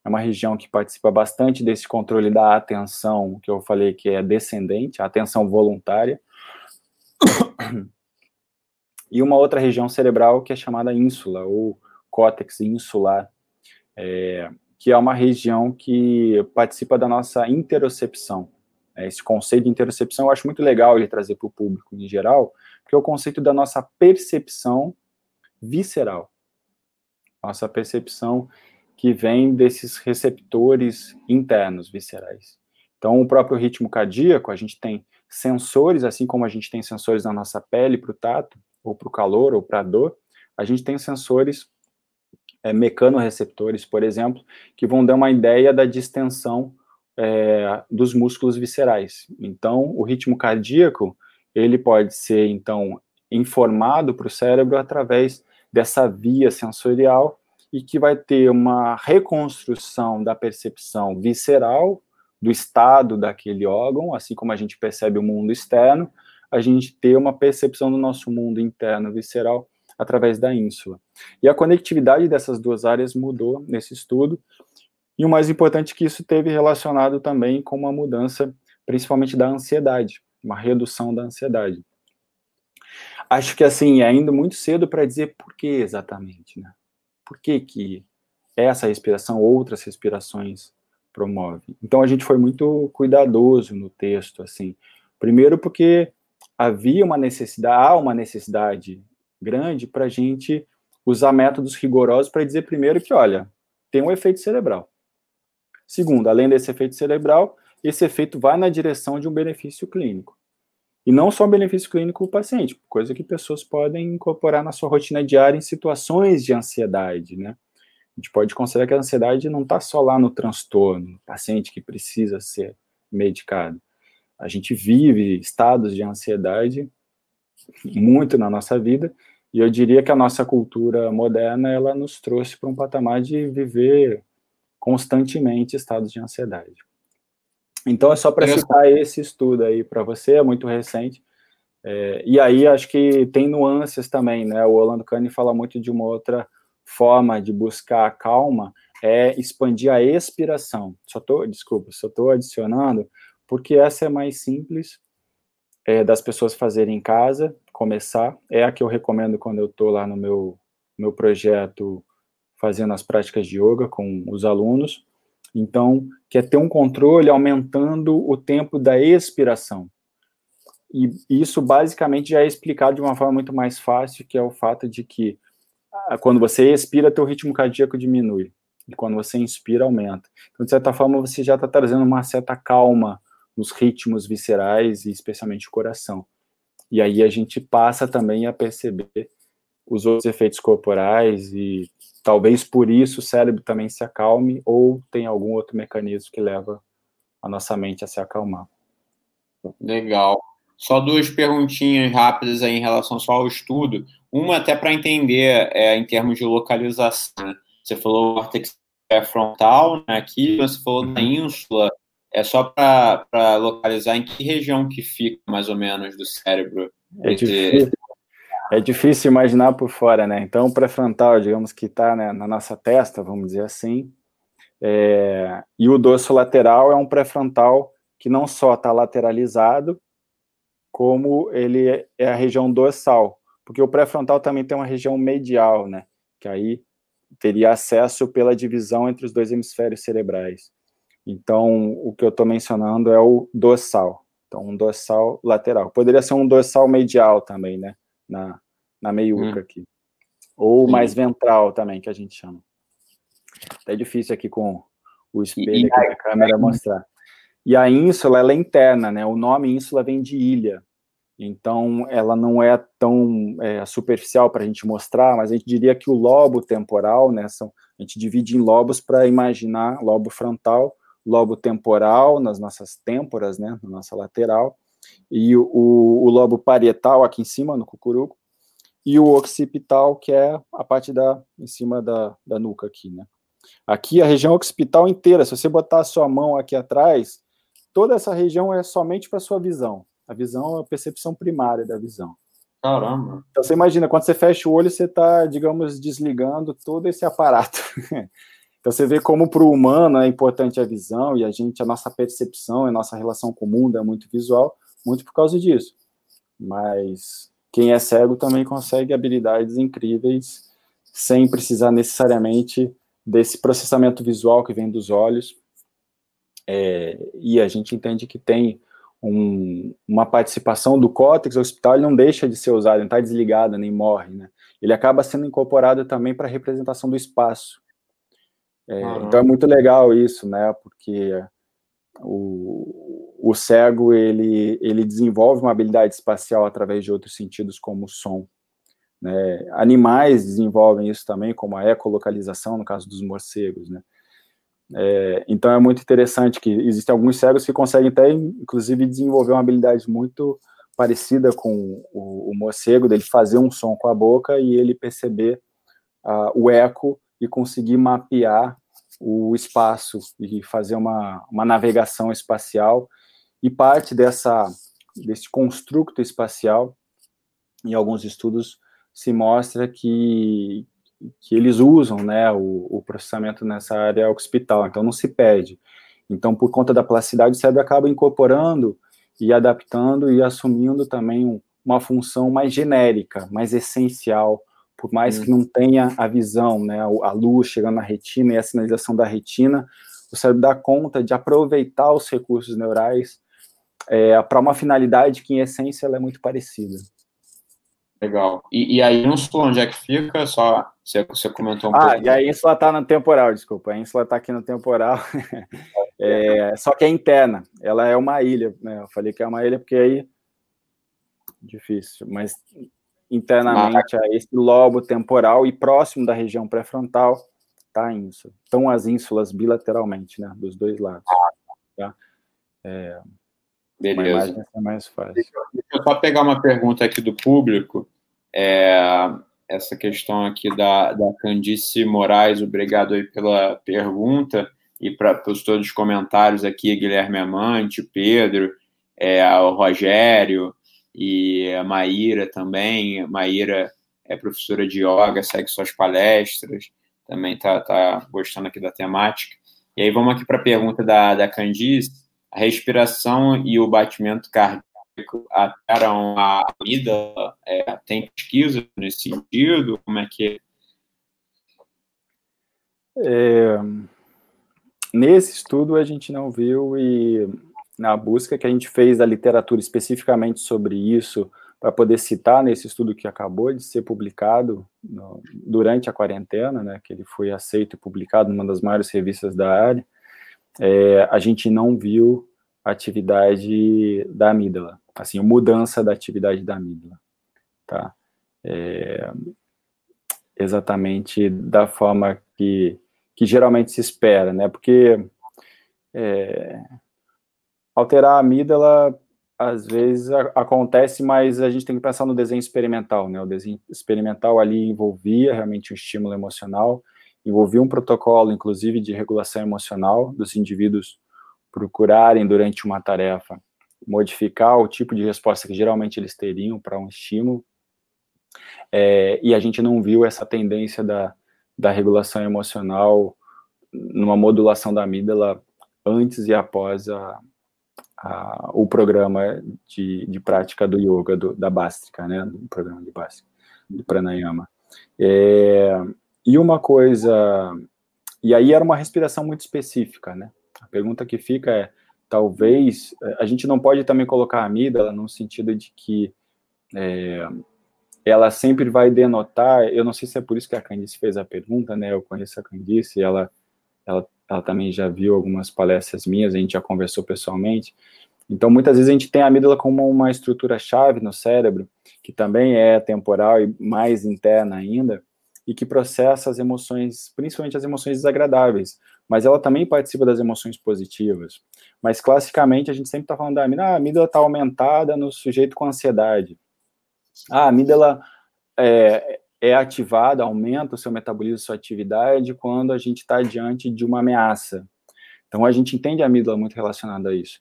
é uma região que participa bastante desse controle da atenção, que eu falei que é descendente, a atenção voluntária. E uma outra região cerebral que é chamada ínsula, ou córtex insular, é, que é uma região que participa da nossa interocepção. É, esse conceito de interocepção eu acho muito legal ele trazer para o público em geral, porque é o conceito da nossa percepção visceral. Nossa percepção que vem desses receptores internos viscerais. Então, o próprio ritmo cardíaco, a gente tem sensores, assim como a gente tem sensores na nossa pele para o tato, ou para o calor, ou para a dor, a gente tem sensores é, mecanoreceptores, por exemplo, que vão dar uma ideia da distensão é, dos músculos viscerais. Então, o ritmo cardíaco, ele pode ser, então, informado para o cérebro através dessa via sensorial e que vai ter uma reconstrução da percepção visceral do estado daquele órgão, assim como a gente percebe o mundo externo, a gente ter uma percepção do nosso mundo interno visceral através da ínsula. E a conectividade dessas duas áreas mudou nesse estudo, e o mais importante é que isso teve relacionado também com uma mudança, principalmente da ansiedade, uma redução da ansiedade. Acho que assim, é ainda muito cedo para dizer por que exatamente, né? Por que, que essa respiração, outras respirações promove? Então a gente foi muito cuidadoso no texto, assim. Primeiro porque havia uma necessidade, há uma necessidade grande para a gente usar métodos rigorosos para dizer primeiro que, olha, tem um efeito cerebral. Segundo, além desse efeito cerebral, esse efeito vai na direção de um benefício clínico. E não só benefício clínico para o paciente, coisa que pessoas podem incorporar na sua rotina diária em situações de ansiedade, né? A gente pode considerar que a ansiedade não está só lá no transtorno, no paciente que precisa ser medicado. A gente vive estados de ansiedade muito na nossa vida, e eu diria que a nossa cultura moderna, ela nos trouxe para um patamar de viver constantemente estados de ansiedade. Então é só para citar esse estudo aí para você, é muito recente. É, e aí acho que tem nuances também, né? O Orlando Cane fala muito de uma outra forma de buscar a calma, é expandir a expiração. Só tô, desculpa, só estou adicionando, porque essa é mais simples é, das pessoas fazerem em casa, começar. É a que eu recomendo quando eu estou lá no meu, meu projeto fazendo as práticas de yoga com os alunos. Então, quer ter um controle aumentando o tempo da expiração. E isso basicamente já é explicado de uma forma muito mais fácil, que é o fato de que ah, quando você expira, teu ritmo cardíaco diminui. E quando você inspira, aumenta. Então, de certa forma, você já está trazendo uma certa calma nos ritmos viscerais e especialmente o coração. E aí a gente passa também a perceber os outros efeitos corporais e talvez por isso o cérebro também se acalme ou tem algum outro mecanismo que leva a nossa mente a se acalmar. Legal. Só duas perguntinhas rápidas aí em relação só ao estudo. Uma até para entender é, em termos de localização. Né? Você falou o córtex frontal, né? aqui você falou da ínsula. É só para localizar em que região que fica, mais ou menos, do cérebro. É difícil, é difícil imaginar por fora, né? Então, o pré-frontal, digamos que está né, na nossa testa, vamos dizer assim, é, e o dorso lateral é um pré-frontal que não só está lateralizado, como ele é a região dorsal, porque o pré-frontal também tem uma região medial, né? Que aí teria acesso pela divisão entre os dois hemisférios cerebrais. Então, o que eu estou mencionando é o dorsal. Então, um dorsal lateral. Poderia ser um dorsal medial também, né? Na, na meiuca hum. aqui. Ou Sim. mais ventral também, que a gente chama. É difícil aqui com o espelho e, aqui da câmera mostrar. E a ínsula, ela é interna, né? O nome ínsula vem de ilha. Então, ela não é tão é, superficial para a gente mostrar, mas a gente diria que o lobo temporal, né? São, a gente divide em lobos para imaginar lobo frontal, lobo temporal nas nossas têmporas, né? Na nossa lateral, e o, o, lobo parietal aqui em cima, no cucuruco, e o occipital, que é a parte da em cima da, da nuca aqui, né? Aqui a região occipital inteira, se você botar a sua mão aqui atrás, toda essa região é somente para sua visão. A visão é a percepção primária da visão. Caramba. Então você imagina, quando você fecha o olho, você está, digamos, desligando todo esse aparato. <laughs> então você vê como para o humano é importante a visão e a gente, a nossa percepção, a nossa relação com o mundo é muito visual, muito por causa disso. Mas quem é cego também consegue habilidades incríveis sem precisar necessariamente desse processamento visual que vem dos olhos é, e a gente entende que tem um, uma participação do córtex hospital, ele não deixa de ser usado, não está desligado, nem morre, né? Ele acaba sendo incorporado também para a representação do espaço. É, uhum. Então é muito legal isso, né? Porque o, o cego, ele, ele desenvolve uma habilidade espacial através de outros sentidos, como o som. Né? Animais desenvolvem isso também, como a ecolocalização, no caso dos morcegos, né? É, então é muito interessante que existem alguns cegos que conseguem até, inclusive, desenvolver uma habilidade muito parecida com o, o morcego, dele fazer um som com a boca e ele perceber uh, o eco e conseguir mapear o espaço e fazer uma, uma navegação espacial. E parte dessa, desse construto espacial, em alguns estudos, se mostra que, que eles usam né, o, o, processamento nessa área occipital, então não se perde. Então, por conta da plasticidade, o cérebro acaba incorporando e adaptando e assumindo também um, uma função mais genérica, mais essencial, por mais hum. que não tenha a visão, né, a luz chegando na retina e a sinalização da retina, o cérebro dá conta de aproveitar os recursos neurais é, para uma finalidade que, em essência, ela é muito parecida. Legal. E, e a ínsula, onde é que fica? Só você, você comentou um ah, pouco. Ah, e a ínsula está no temporal, desculpa. A ínsula está aqui no temporal. <laughs> é, só que é interna. Ela é uma ilha, né? Eu falei que é uma ilha porque aí difícil, mas internamente a esse lobo temporal e próximo da região pré-frontal está a ínsula. Estão as ínsulas bilateralmente, né? Dos dois lados. Tá? É, Beleza. É mais fácil. Deixa eu só pegar uma pergunta aqui do público. É, essa questão aqui da, da Candice Moraes, obrigado aí pela pergunta e para todos os comentários aqui, Guilherme Amante, Pedro, é, o Rogério e a Maíra também. Maíra é professora de yoga, segue suas palestras, também está tá gostando aqui da temática. E aí vamos aqui para a pergunta da, da Candice a respiração e o batimento cardíaco alteram a vida? É, tem pesquisa nesse sentido? Como é que é? é? Nesse estudo a gente não viu e na busca que a gente fez da literatura especificamente sobre isso, para poder citar nesse estudo que acabou de ser publicado no, durante a quarentena, né, que ele foi aceito e publicado numa das maiores revistas da área, é, a gente não viu atividade da amígdala, assim, mudança da atividade da amígdala, tá? É, exatamente da forma que, que geralmente se espera, né? Porque é, alterar a amígdala às vezes a, acontece, mas a gente tem que pensar no desenho experimental, né? O desenho experimental ali envolvia realmente o estímulo emocional, envolvia um protocolo, inclusive, de regulação emocional dos indivíduos procurarem durante uma tarefa modificar o tipo de resposta que geralmente eles teriam para um estímulo. É, e a gente não viu essa tendência da, da regulação emocional numa modulação da amígdala antes e após a, a, o programa de, de prática do yoga, do, da Bástrica, né, do programa de Bástrica, do pranayama. É, e uma coisa, e aí era uma respiração muito específica, né, a pergunta que fica é, talvez, a gente não pode também colocar a amígdala no sentido de que é, ela sempre vai denotar, eu não sei se é por isso que a Candice fez a pergunta, né, eu conheço a Candice, ela, ela ela também já viu algumas palestras minhas, a gente já conversou pessoalmente. Então, muitas vezes a gente tem a amígdala como uma estrutura-chave no cérebro, que também é temporal e mais interna ainda, e que processa as emoções, principalmente as emoções desagradáveis, mas ela também participa das emoções positivas. Mas, classicamente, a gente sempre está falando da amígdala, ah, a amígdala está aumentada no sujeito com ansiedade. Ah, a amígdala é, é ativada, aumenta o seu metabolismo, sua atividade, quando a gente está diante de uma ameaça. Então, a gente entende a amígdala muito relacionada a isso.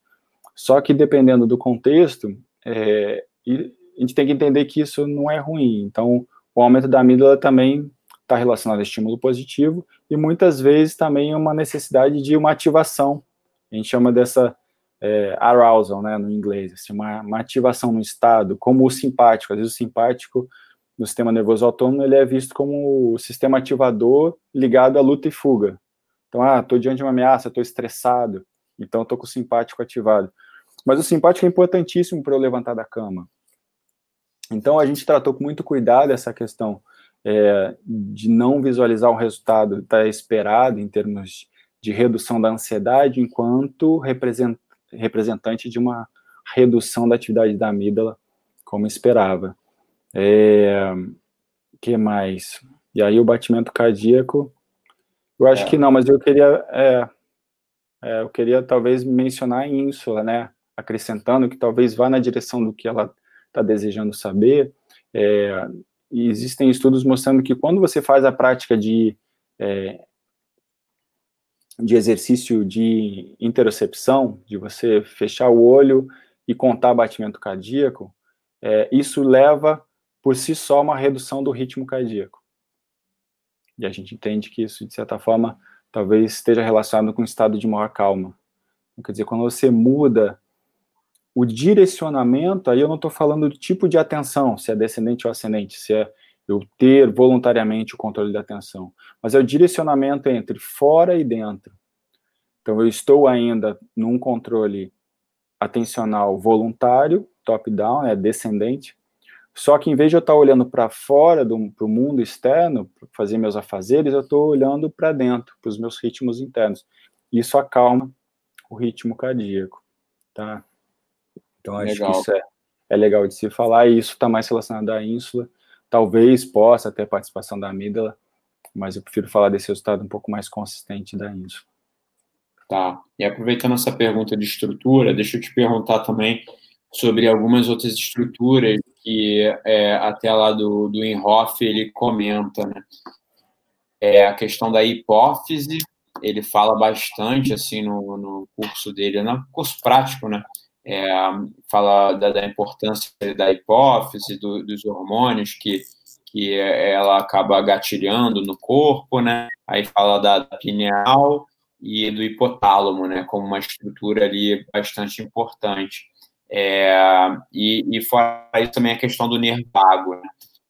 Só que, dependendo do contexto, é, a gente tem que entender que isso não é ruim. Então, o aumento da amígdala também está relacionado a estímulo positivo e muitas vezes também uma necessidade de uma ativação. A gente chama dessa é, arousal, né, no inglês, assim, uma, uma ativação no estado, como o simpático. Às vezes o simpático no sistema nervoso autônomo, ele é visto como o sistema ativador ligado à luta e fuga. Então, ah, estou diante de uma ameaça, estou estressado, então estou com o simpático ativado. Mas o simpático é importantíssimo para eu levantar da cama. Então, a gente tratou com muito cuidado essa questão é, de não visualizar o resultado está esperado em termos de redução da ansiedade, enquanto representante de uma redução da atividade da amígdala, como esperava. É, que mais? E aí o batimento cardíaco, eu acho é. que não, mas eu queria, é, é, eu queria talvez mencionar a ínsula, né? Acrescentando que talvez vá na direção do que ela está desejando saber. É, existem estudos mostrando que quando você faz a prática de é, de exercício de interocepção, de você fechar o olho e contar batimento cardíaco, é, isso leva por si só uma redução do ritmo cardíaco. E a gente entende que isso, de certa forma, talvez esteja relacionado com um estado de maior calma. Quer dizer, quando você muda o direcionamento, aí eu não estou falando do tipo de atenção, se é descendente ou ascendente, se é eu ter voluntariamente o controle da atenção, mas é o direcionamento entre fora e dentro. Então, eu estou ainda num controle atencional voluntário, top-down, é descendente, só que em vez de eu estar olhando para fora, para o mundo externo, para fazer meus afazeres, eu estou olhando para dentro, para os meus ritmos internos. Isso acalma o ritmo cardíaco, tá? Então, acho legal. que isso é, é legal de se falar, e isso está mais relacionado à ínsula. Talvez possa ter participação da amígdala, mas eu prefiro falar desse resultado um pouco mais consistente da ínsula. Tá. E aproveitando essa pergunta de estrutura, deixa eu te perguntar também sobre algumas outras estruturas que é, até lá do, do Inhofe ele comenta, né? É a questão da hipófise, ele fala bastante, assim, no, no curso dele, no curso prático, né? É, fala da, da, importância da hipófise, do, dos hormônios que, que ela acaba gatilhando no corpo, né? Aí fala da pineal e do hipotálamo, né? Como uma estrutura ali bastante importante. É, e, e fora isso também a questão do nervo vago. Né?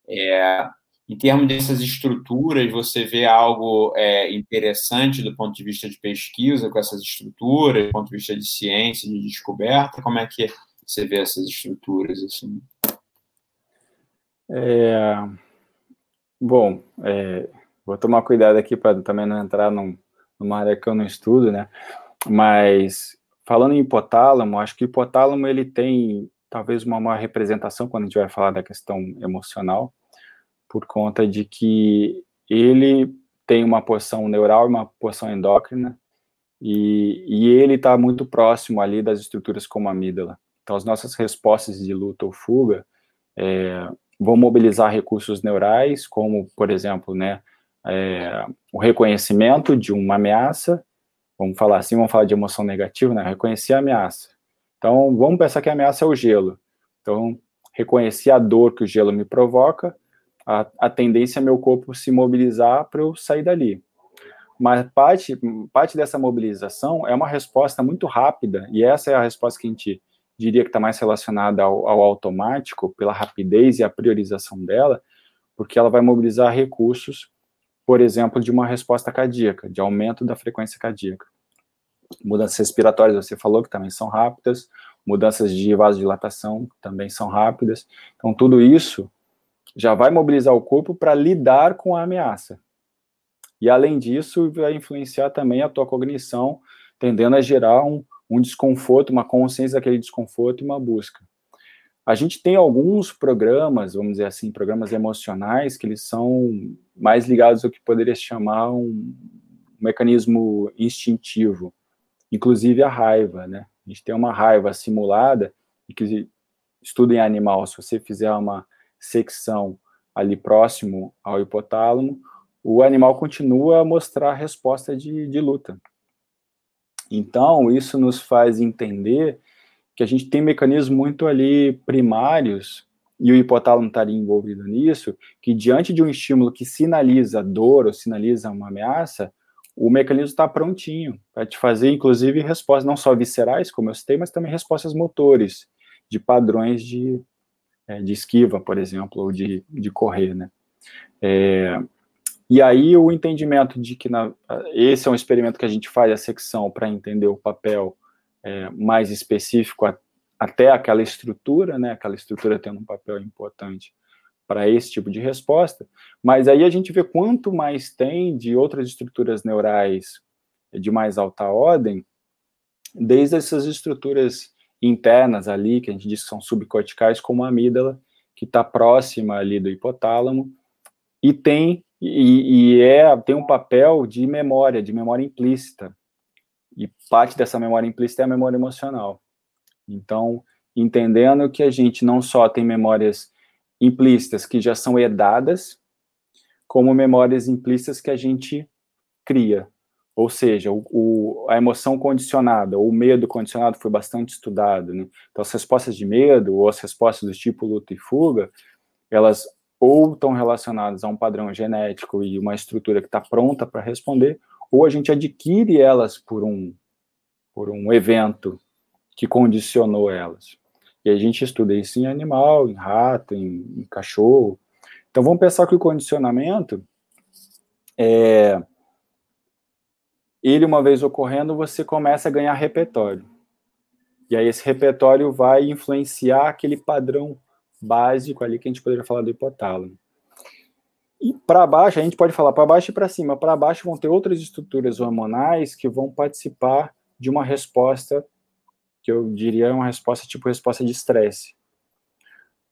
É, em termos dessas estruturas, você vê algo é, interessante do ponto de vista de pesquisa com essas estruturas, do ponto de vista de ciência, de descoberta? Como é que você vê essas estruturas? Assim? É, bom, é, vou tomar cuidado aqui para também não entrar num, numa área que eu não estudo, né? Mas falando em hipotálamo, acho que o hipotálamo ele tem talvez uma maior representação quando a gente vai falar da questão emocional, por conta de que ele tem uma porção neural e uma porção endócrina, e, e ele está muito próximo ali das estruturas como a amígdala. Então, as nossas respostas de luta ou fuga é, vão mobilizar recursos neurais, como, por exemplo, né, é, o reconhecimento de uma ameaça, vamos falar assim, vamos falar de emoção negativa, né, reconhecer a ameaça. Então, vamos pensar que a ameaça é o gelo. Então, reconhecer a dor que o gelo me provoca, a, a tendência é meu corpo se mobilizar para eu sair dali. Mas parte, parte dessa mobilização é uma resposta muito rápida, e essa é a resposta que a gente diria que está mais relacionada ao, ao, automático, pela rapidez e a priorização dela, porque ela vai mobilizar recursos, por exemplo, de uma resposta cardíaca, de aumento da frequência cardíaca. Mudanças respiratórias, você falou que também são rápidas, mudanças de vasodilatação também são rápidas. Então, tudo isso já vai mobilizar o corpo para lidar com a ameaça. E, além disso, vai influenciar também a tua cognição, tendendo a gerar um, um desconforto, uma consciência daquele desconforto e uma busca. A gente tem alguns programas, vamos dizer assim, programas emocionais, que eles são mais ligados ao que poderia chamar um mecanismo instintivo, inclusive a raiva, né? A gente tem uma raiva simulada, e que estuda em animal, se você fizer uma secção ali próximo ao hipotálamo, o animal continua a mostrar resposta de, de luta. Então, isso nos faz entender que a gente tem mecanismos muito ali primários, e o hipotálamo estaria envolvido nisso, que diante de um estímulo que sinaliza dor ou sinaliza uma ameaça, o mecanismo está prontinho para te fazer, inclusive, respostas não só viscerais, como eu citei, mas também respostas motores, de padrões de, de esquiva, por exemplo, ou de, de correr, né? É, e aí o entendimento de que na, esse é um experimento que a gente faz a secção para entender o papel é, mais específico a, até aquela estrutura, né, aquela estrutura tendo um papel importante para esse tipo de resposta, mas aí a gente vê quanto mais tem de outras estruturas neurais de mais alta ordem, desde essas estruturas internas ali, que a gente diz que são subcorticais, como a amígdala, que está próxima ali do hipotálamo, e tem e, e, é, tem um papel de memória, de memória implícita. E parte dessa memória implícita é a memória emocional. Então, entendendo que a gente não só tem memórias implícitas que já são herdadas, como memórias implícitas que a gente cria. Ou seja, o, o, a emoção condicionada, ou o medo condicionado foi bastante estudado. Né? Então, as respostas de medo, ou as respostas do tipo luta e fuga, elas ou estão relacionadas a um padrão genético e uma estrutura que está pronta para responder, ou a gente adquire elas por um, por um evento que condicionou elas. E a gente estuda isso em animal, em rato, em, em cachorro. Então vamos pensar que o condicionamento é ele uma vez ocorrendo, você começa a ganhar repertório. E aí esse repertório vai influenciar aquele padrão básico ali que a gente poderia falar do hipotálamo. E para baixo, a gente pode falar para baixo e para cima. Para baixo vão ter outras estruturas hormonais que vão participar de uma resposta que eu diria é uma resposta tipo resposta de estresse.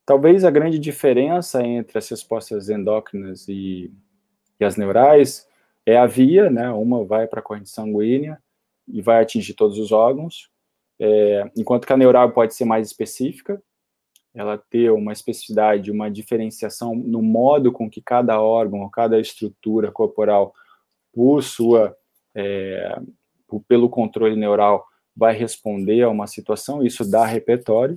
Talvez a grande diferença entre as respostas endócrinas e, e as neurais é a via, né? Uma vai para a corrente sanguínea e vai atingir todos os órgãos, é, enquanto que a neural pode ser mais específica, ela ter uma especificidade, uma diferenciação no modo com que cada órgão, cada estrutura corporal, por sua, é, por, pelo controle neural, vai responder a uma situação, isso dá repertório,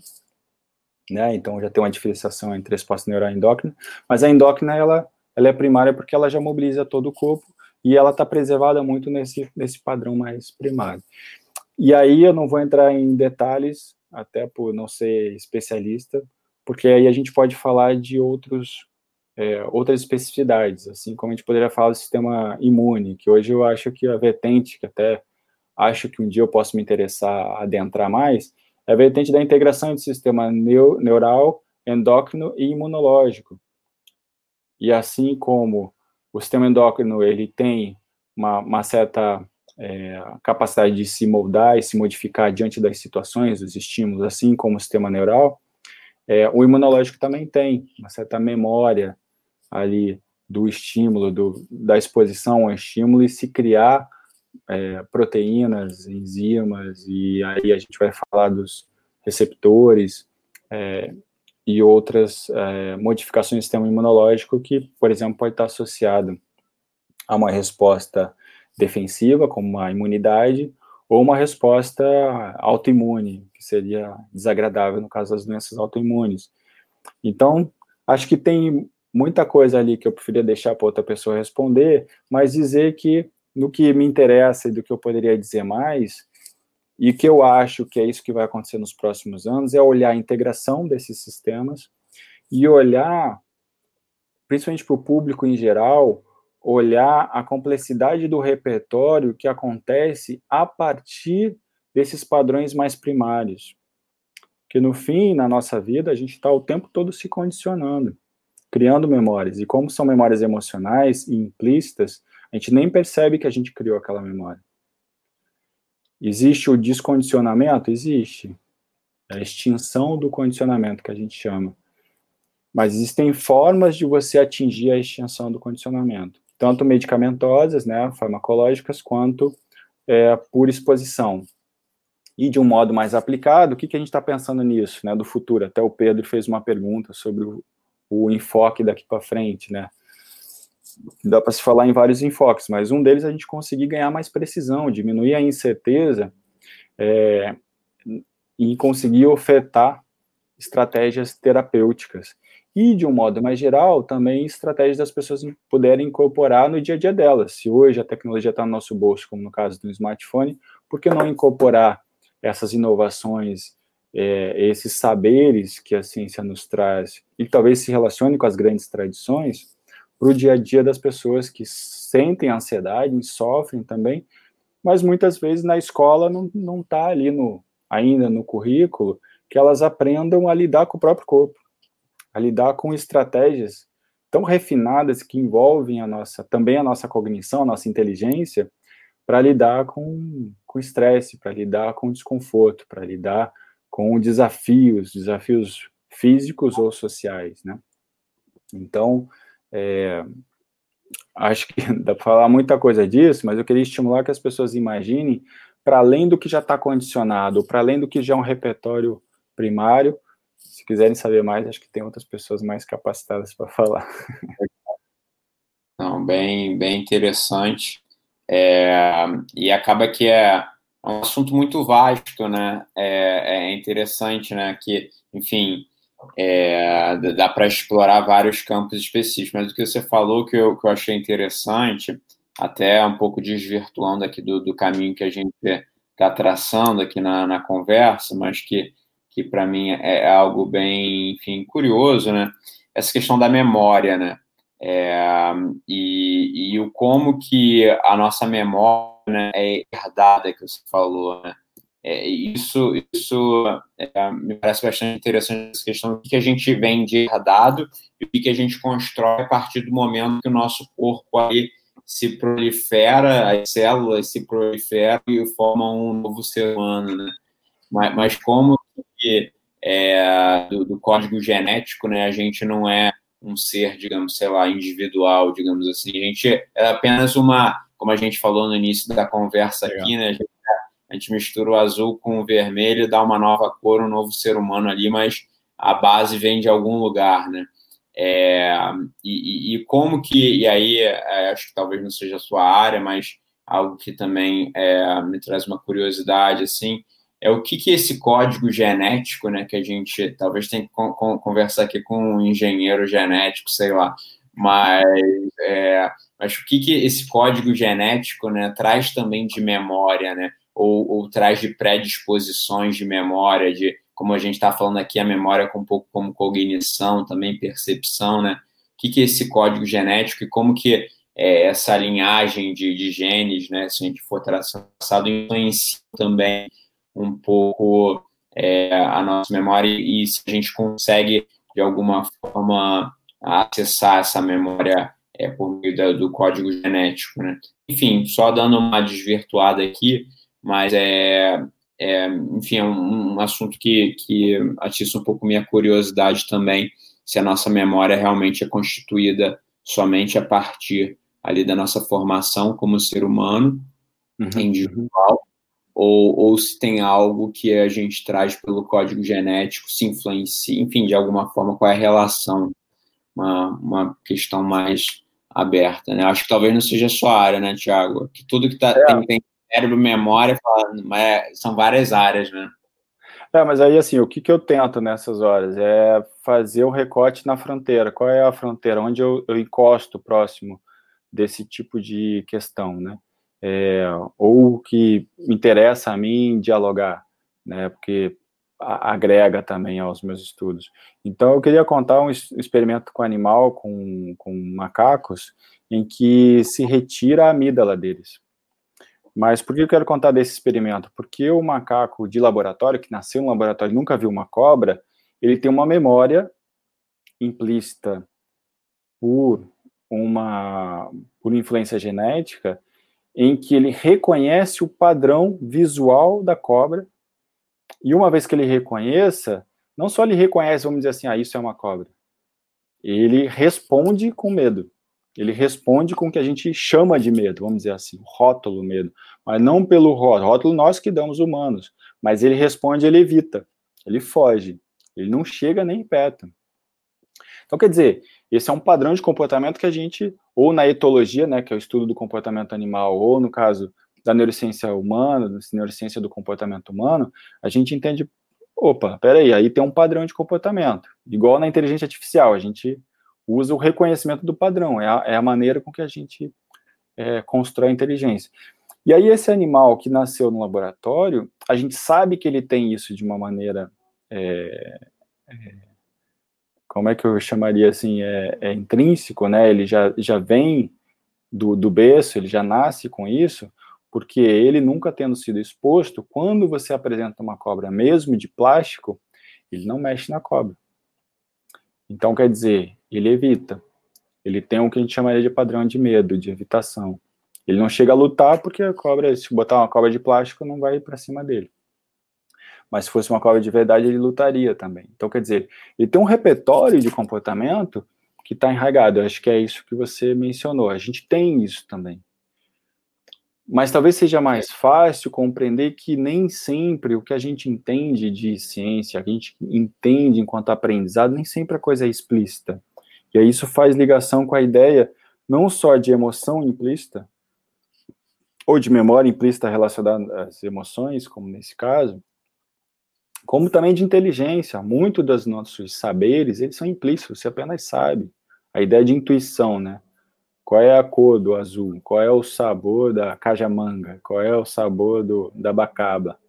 né? Então já tem uma diferenciação entre resposta neural e endócrina, mas a endócrina ela, ela é primária porque ela já mobiliza todo o corpo e ela está preservada muito nesse, nesse padrão mais primário. E aí eu não vou entrar em detalhes, até por não ser especialista, porque aí a gente pode falar de outros, é, outras especificidades, assim como a gente poderia falar do sistema imune, que hoje eu acho que a vertente, que até acho que um dia eu posso me interessar, adentrar mais, é a vertente da integração entre sistema neu, neural, endócrino e imunológico. E assim como o sistema endócrino ele tem uma, uma certa é, capacidade de se moldar e se modificar diante das situações, dos estímulos, assim como o sistema neural, é, o imunológico também tem uma certa memória ali do estímulo, do, da exposição ao estímulo e se criar é, proteínas, enzimas, e aí a gente vai falar dos receptores é, e outras é, modificações do sistema imunológico que, por exemplo, pode estar associado a uma resposta defensiva, como uma imunidade, ou uma resposta autoimune, que seria desagradável no caso das doenças autoimunes. Então, acho que tem muita coisa ali que eu preferia deixar para outra pessoa responder, mas dizer que no que me interessa e do que eu poderia dizer mais, e que eu acho que é isso que vai acontecer nos próximos anos, é olhar a integração desses sistemas e olhar, principalmente para o público em geral, olhar a complexidade do repertório que acontece a partir desses padrões mais primários. Que no fim, na nossa vida, a gente está o tempo todo se condicionando, criando memórias. E como são memórias emocionais e implícitas, a gente nem percebe que a gente criou aquela memória. Existe o descondicionamento? Existe. A extinção do condicionamento que a gente chama. Mas existem formas de você atingir a extinção do condicionamento tanto medicamentosas, né, farmacológicas, quanto é, por exposição. E de um modo mais aplicado, o que, que a gente está pensando nisso, né, do futuro? Até o Pedro fez uma pergunta sobre o, o enfoque daqui para frente, né? Dá para se falar em vários enfoques, mas um deles é a gente conseguir ganhar mais precisão, diminuir a incerteza é, e conseguir ofertar estratégias terapêuticas e, de um modo mais geral, também estratégias das pessoas puderem incorporar no dia a dia delas. Se hoje a tecnologia está no nosso bolso, como no caso do smartphone, por que não incorporar essas inovações, é, esses saberes que a ciência nos traz, e talvez se relacione com as grandes tradições, para o dia a dia das pessoas que sentem ansiedade, sofrem também, mas muitas vezes na escola não está ali no, ainda no currículo que elas aprendam a lidar com o próprio corpo a lidar com estratégias tão refinadas que envolvem a nossa, também a nossa cognição, a nossa inteligência, para lidar com o estresse, para lidar com desconforto, para lidar com desafios, desafios físicos ou sociais, né? Então, é, acho que <laughs> dá para falar muita coisa disso, mas eu queria estimular que as pessoas imaginem para além do que já está condicionado, para além do que já é um repertório primário, se quiserem saber mais, acho que tem outras pessoas mais capacitadas para falar. <laughs> Não, bem, bem interessante. É, e acaba que é um assunto muito vasto, né? É, é interessante, né? Que, enfim, é, dá para explorar vários campos específicos. Mas o que você falou que eu, que eu achei interessante, até um pouco desvirtuando aqui do, do caminho que a gente está traçando aqui na, na conversa, mas que que para mim é, é algo bem, enfim, curioso, né? Essa questão da memória, né? É, e, e o como que a nossa memória né, é herdada, que você falou, né? É, isso isso é, me parece bastante interessante essa questão do que a gente vem de herdado e o que a gente constrói a partir do momento que o nosso corpo aí se prolifera, as células se proliferam e formam um novo ser humano, né? Mas, mas como que é, do, do, código genético, né, a gente não é um ser, digamos, sei lá, individual, digamos assim. A gente é apenas uma, como a gente falou no início da conversa aqui, né, a gente, mistura o azul com o vermelho, dá uma nova cor, um novo ser humano ali, mas a base vem de algum lugar, né? É, e, e, como que, e aí é, acho que talvez não seja a sua área, mas algo que também é, me traz uma curiosidade, assim, é o que, que esse código genético, né, que a gente talvez tenha que conversar aqui com um engenheiro genético, sei lá, mas, é, mas o que, que esse código genético, né, traz também de memória, né, ou, ou traz de predisposições de memória, de como a gente está falando aqui, a memória com um pouco como cognição, também percepção, né, o que, que é esse código genético e como que é, essa linhagem de, de genes, né, se a gente for traçado, influencia também um pouco é, a nossa memória e se a gente consegue, de alguma forma, acessar essa memória é, por meio do código genético. Né? Enfim, só dando uma desvirtuada aqui, mas é, é enfim, é um, um, assunto que, que atiça um pouco minha curiosidade também, se a nossa memória realmente é constituída somente a partir ali da nossa formação como ser humano, uhum. individual, ou, ou se tem algo que a gente traz pelo código genético, se influencia, enfim, de alguma forma, qual é a relação, uma, uma questão mais aberta, né? Acho que talvez não seja só a área, né, Tiago? Que tudo que tá, é. tem, tem cérebro, memória, mas são várias áreas, né? É, mas aí, assim, o que, que eu tento nessas horas? É fazer o recorte na fronteira. Qual é a fronteira? Onde eu, eu encosto próximo desse tipo de questão, né? É, ou que interessa a mim dialogar, né? Porque agrega também aos meus estudos. Então, eu queria contar um experimento com animal, com, com macacos, em que se retira a amígdala deles. Mas por que eu quero contar desse experimento? Porque o macaco de laboratório, que nasceu no laboratório e nunca viu uma cobra, ele tem uma memória implícita por uma por influência genética em que ele reconhece o padrão visual da cobra e uma vez que ele reconheça, não só ele reconhece, vamos dizer assim, ah, isso é uma cobra, ele responde com medo. Ele responde com o que a gente chama de medo, vamos dizer assim, rótulo medo, mas não pelo rótulo, rótulo nós que damos humanos, mas ele responde, ele evita, ele foge, ele não chega nem perto. Então, quer dizer, esse é um padrão de comportamento que a gente, ou na etologia, né, que é o estudo do comportamento animal, ou no caso da neurociência humana, da neurociência do comportamento humano, a gente entende, opa, peraí, aí tem um padrão de comportamento, igual na inteligência artificial, a gente usa o reconhecimento do padrão, é a, é a maneira com que a gente é, constrói inteligência. E aí esse animal que nasceu no laboratório, a gente sabe que ele tem isso de uma maneira, é, é, como é que eu chamaria assim, é, é, intrínseco, né? Ele já, já vem do, do berço, ele já nasce com isso, porque ele nunca tendo sido exposto, quando você apresenta uma cobra mesmo de plástico, ele não mexe na cobra. Então, quer dizer, ele evita. Ele tem o que a gente chamaria de padrão de medo, de evitação. Ele não chega a lutar porque a cobra, se botar uma cobra de plástico, não vai para cima dele. Mas se fosse uma cobra de verdade, ele lutaria também. Então, quer dizer, ele tem um repertório de comportamento que está enraigado. Eu acho que é isso que você mencionou. A gente tem isso também. Mas talvez seja mais fácil compreender que nem sempre o que a gente entende de ciência, a gente entende enquanto aprendizado, nem sempre a coisa é explícita. E aí isso faz ligação com a ideia não só de emoção implícita, ou de memória implícita relacionada às emoções, como nesse caso, como também de inteligência. Muitos dos nossos saberes, eles são implícitos, você apenas sabe. A ideia de intuição, né? Qual é a cor do azul? Qual é o sabor da cajamanga? Qual é o sabor do, da bacaba?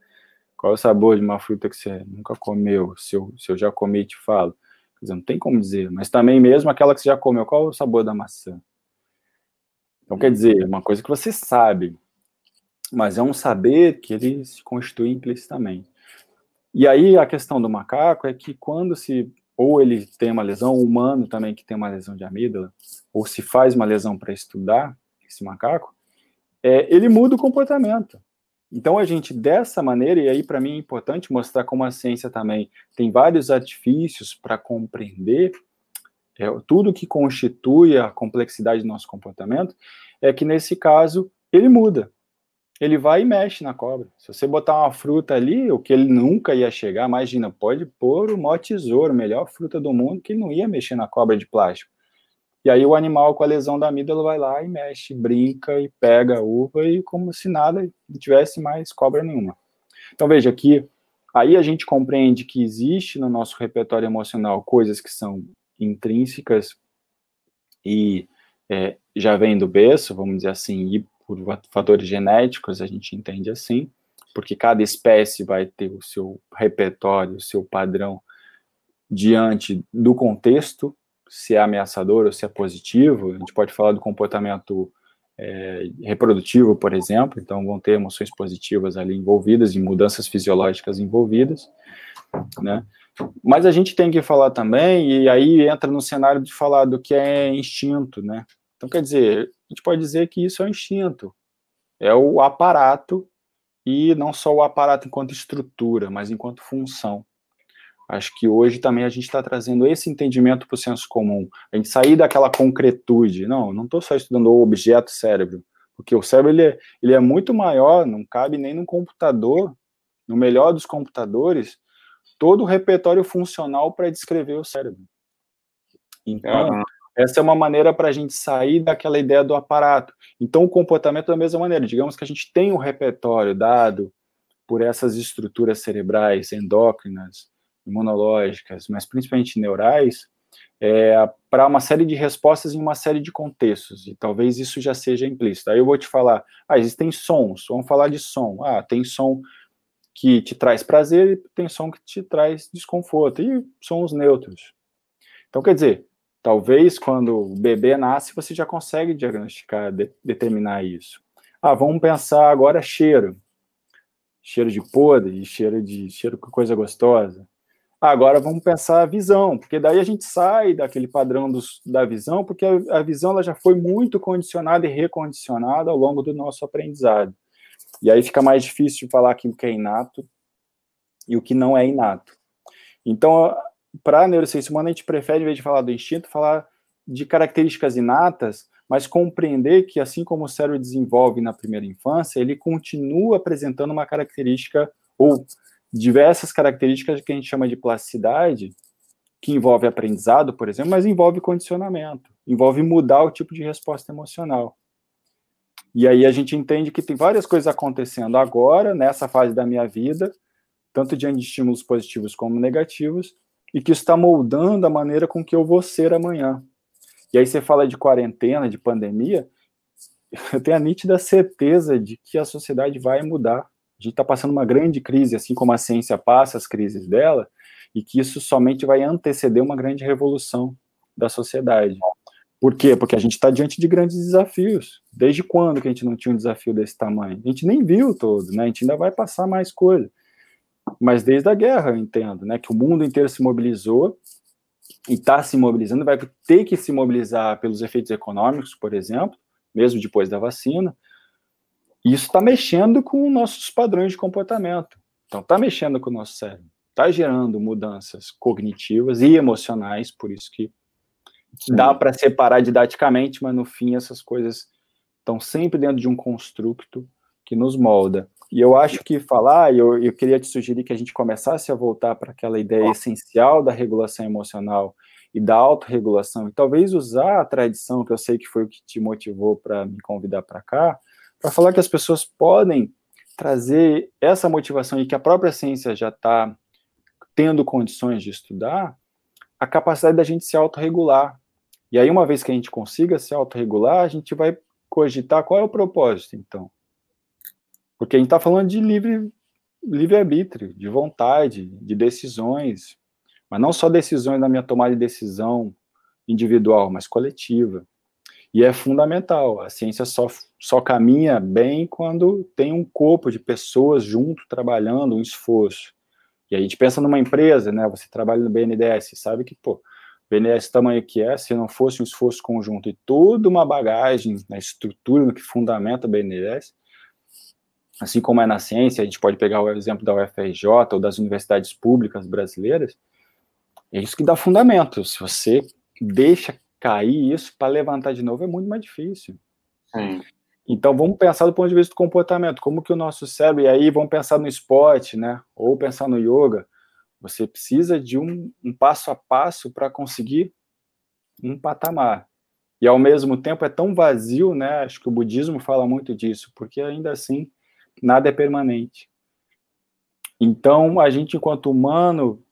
Qual é o sabor de uma fruta que você nunca comeu? Se eu, se eu já comi, te falo. Dizer, não tem como dizer. Mas também mesmo aquela que você já comeu, qual é o sabor da maçã? Então, quer dizer, uma coisa que você sabe, mas é um saber que ele se constitui implicitamente. E aí a questão do macaco é que quando se ou ele tem uma lesão, o humano também que tem uma lesão de amígdala, ou se faz uma lesão para estudar esse macaco, é, ele muda o comportamento. Então a gente dessa maneira, e aí para mim é importante mostrar como a ciência também tem vários artifícios para compreender é, tudo que constitui a complexidade do nosso comportamento, é que nesse caso ele muda ele vai e mexe na cobra. Se você botar uma fruta ali, o que ele nunca ia chegar, imagina, pode pôr o maior tesouro, melhor fruta do mundo, que não ia mexer na cobra de plástico. E aí o animal com a lesão da amígdala vai lá e mexe, brinca e pega a uva e como se nada tivesse mais cobra nenhuma. Então veja aqui, aí a gente compreende que existe no nosso repertório emocional coisas que são intrínsecas e é, já vem do berço, vamos dizer assim, e por fatores genéticos, a gente entende assim, porque cada espécie vai ter o seu repertório, o seu padrão diante do contexto, se é ameaçador ou se é positivo. A gente pode falar do comportamento é, reprodutivo, por exemplo, então vão ter emoções positivas ali envolvidas, e mudanças fisiológicas envolvidas, né? Mas a gente tem que falar também, e aí entra no cenário de falar do que é instinto, né? Então, quer dizer, a gente pode dizer que isso é o instinto, é o aparato, e não só o aparato enquanto estrutura, mas enquanto função. Acho que hoje também a gente está trazendo esse entendimento para o senso comum. A gente sair daquela concretude. Não, não estou só estudando o objeto cérebro, Porque o cérebro ele é, ele é muito maior, não cabe nem num computador, no melhor dos computadores, todo o repertório funcional para descrever o cérebro. Então, uhum. essa é uma maneira para a gente sair daquela ideia do aparato. Então, o comportamento da mesma maneira. Digamos que a gente tem um repertório dado por essas estruturas cerebrais endócrinas, imunológicas, mas principalmente neurais, é, para uma série de respostas em uma série de contextos, e talvez isso já seja implícito. Aí eu vou te falar, ah, existem sons, vamos falar de som. Ah, tem som que te traz prazer e tem som que te traz desconforto, e sons neutros. Então, quer dizer, talvez quando o bebê nasce, você já consegue diagnosticar, de, determinar isso. Ah, vamos pensar agora cheiro. Cheiro de podre, cheiro de cheiro coisa gostosa. Agora vamos pensar a visão, porque daí a gente sai daquele padrão dos, da visão, porque a, a visão ela já foi muito condicionada e recondicionada ao longo do nosso aprendizado. E aí fica mais difícil de falar aquilo que é inato e o que não é inato. Então, para a neurociência humana, a gente prefere, em vez de falar do instinto, falar de características inatas, mas compreender que, assim como o cérebro desenvolve na primeira infância, ele continua apresentando uma característica ou diversas características que a gente chama de plasticidade, que envolve aprendizado, por exemplo, mas envolve condicionamento, envolve mudar o tipo de resposta emocional. E aí a gente entende que tem várias coisas acontecendo agora, nessa fase da minha vida, tanto diante de estímulos positivos como negativos, e que está moldando a maneira com que eu vou ser amanhã. E aí você fala de quarentena, de pandemia, <laughs> eu tenho a nítida certeza de que a sociedade vai mudar gente está passando uma grande crise, assim como a ciência passa as crises dela, e que isso somente vai anteceder uma grande revolução da sociedade. Por quê? Porque a gente está diante de grandes desafios. Desde quando que a gente não tinha um desafio desse tamanho? A gente nem viu todo, né? A gente ainda vai passar mais coisa. Mas desde a guerra, eu entendo, né? Que o mundo inteiro se mobilizou e está se mobilizando, vai ter que se mobilizar pelos efeitos econômicos, por exemplo, mesmo depois da vacina, isso está mexendo com nossos padrões de comportamento. Então, está mexendo com o nosso cérebro. Está gerando mudanças cognitivas e emocionais, por isso que Sim. dá para separar didaticamente, mas no fim essas coisas estão sempre dentro de um construto que nos molda. E eu acho que falar, eu, eu queria te sugerir que a gente começasse a voltar para aquela ideia essencial da regulação emocional e da autorregulação, e talvez usar a tradição, que eu sei que foi o que te motivou para me convidar para cá, para falar que as pessoas podem trazer essa motivação e que a própria ciência já está tendo condições de estudar, a capacidade da gente se autorregular. E aí, uma vez que a gente consiga se autorregular, a gente vai cogitar qual é o propósito, então. Porque a gente está falando de livre, livre-arbítrio, de vontade, de decisões, mas não só decisões na minha tomada de decisão individual, mas coletiva. E é fundamental. A ciência só, só caminha bem quando tem um corpo de pessoas junto trabalhando, um esforço. E a gente pensa numa empresa, né? Você trabalha no BNDES, sabe que, pô, BNDES tamanho que é, se não fosse um esforço conjunto e toda uma bagagem na estrutura no que fundamenta o BNDES, assim como é na ciência, a gente pode pegar o exemplo da UFRJ ou das universidades públicas brasileiras, é isso que dá fundamento. Se você deixa cair isso para levantar de novo é muito mais difícil. Sim. Então vamos pensar do ponto de vista do comportamento, como que o nosso cérebro, e aí vamos pensar no esporte, né? Ou pensar no yoga. Você precisa de um, um passo a passo para conseguir um patamar. E ao mesmo tempo é tão vazio, né? Acho que o budismo fala muito disso, porque ainda assim nada é permanente. Então a gente, enquanto humano,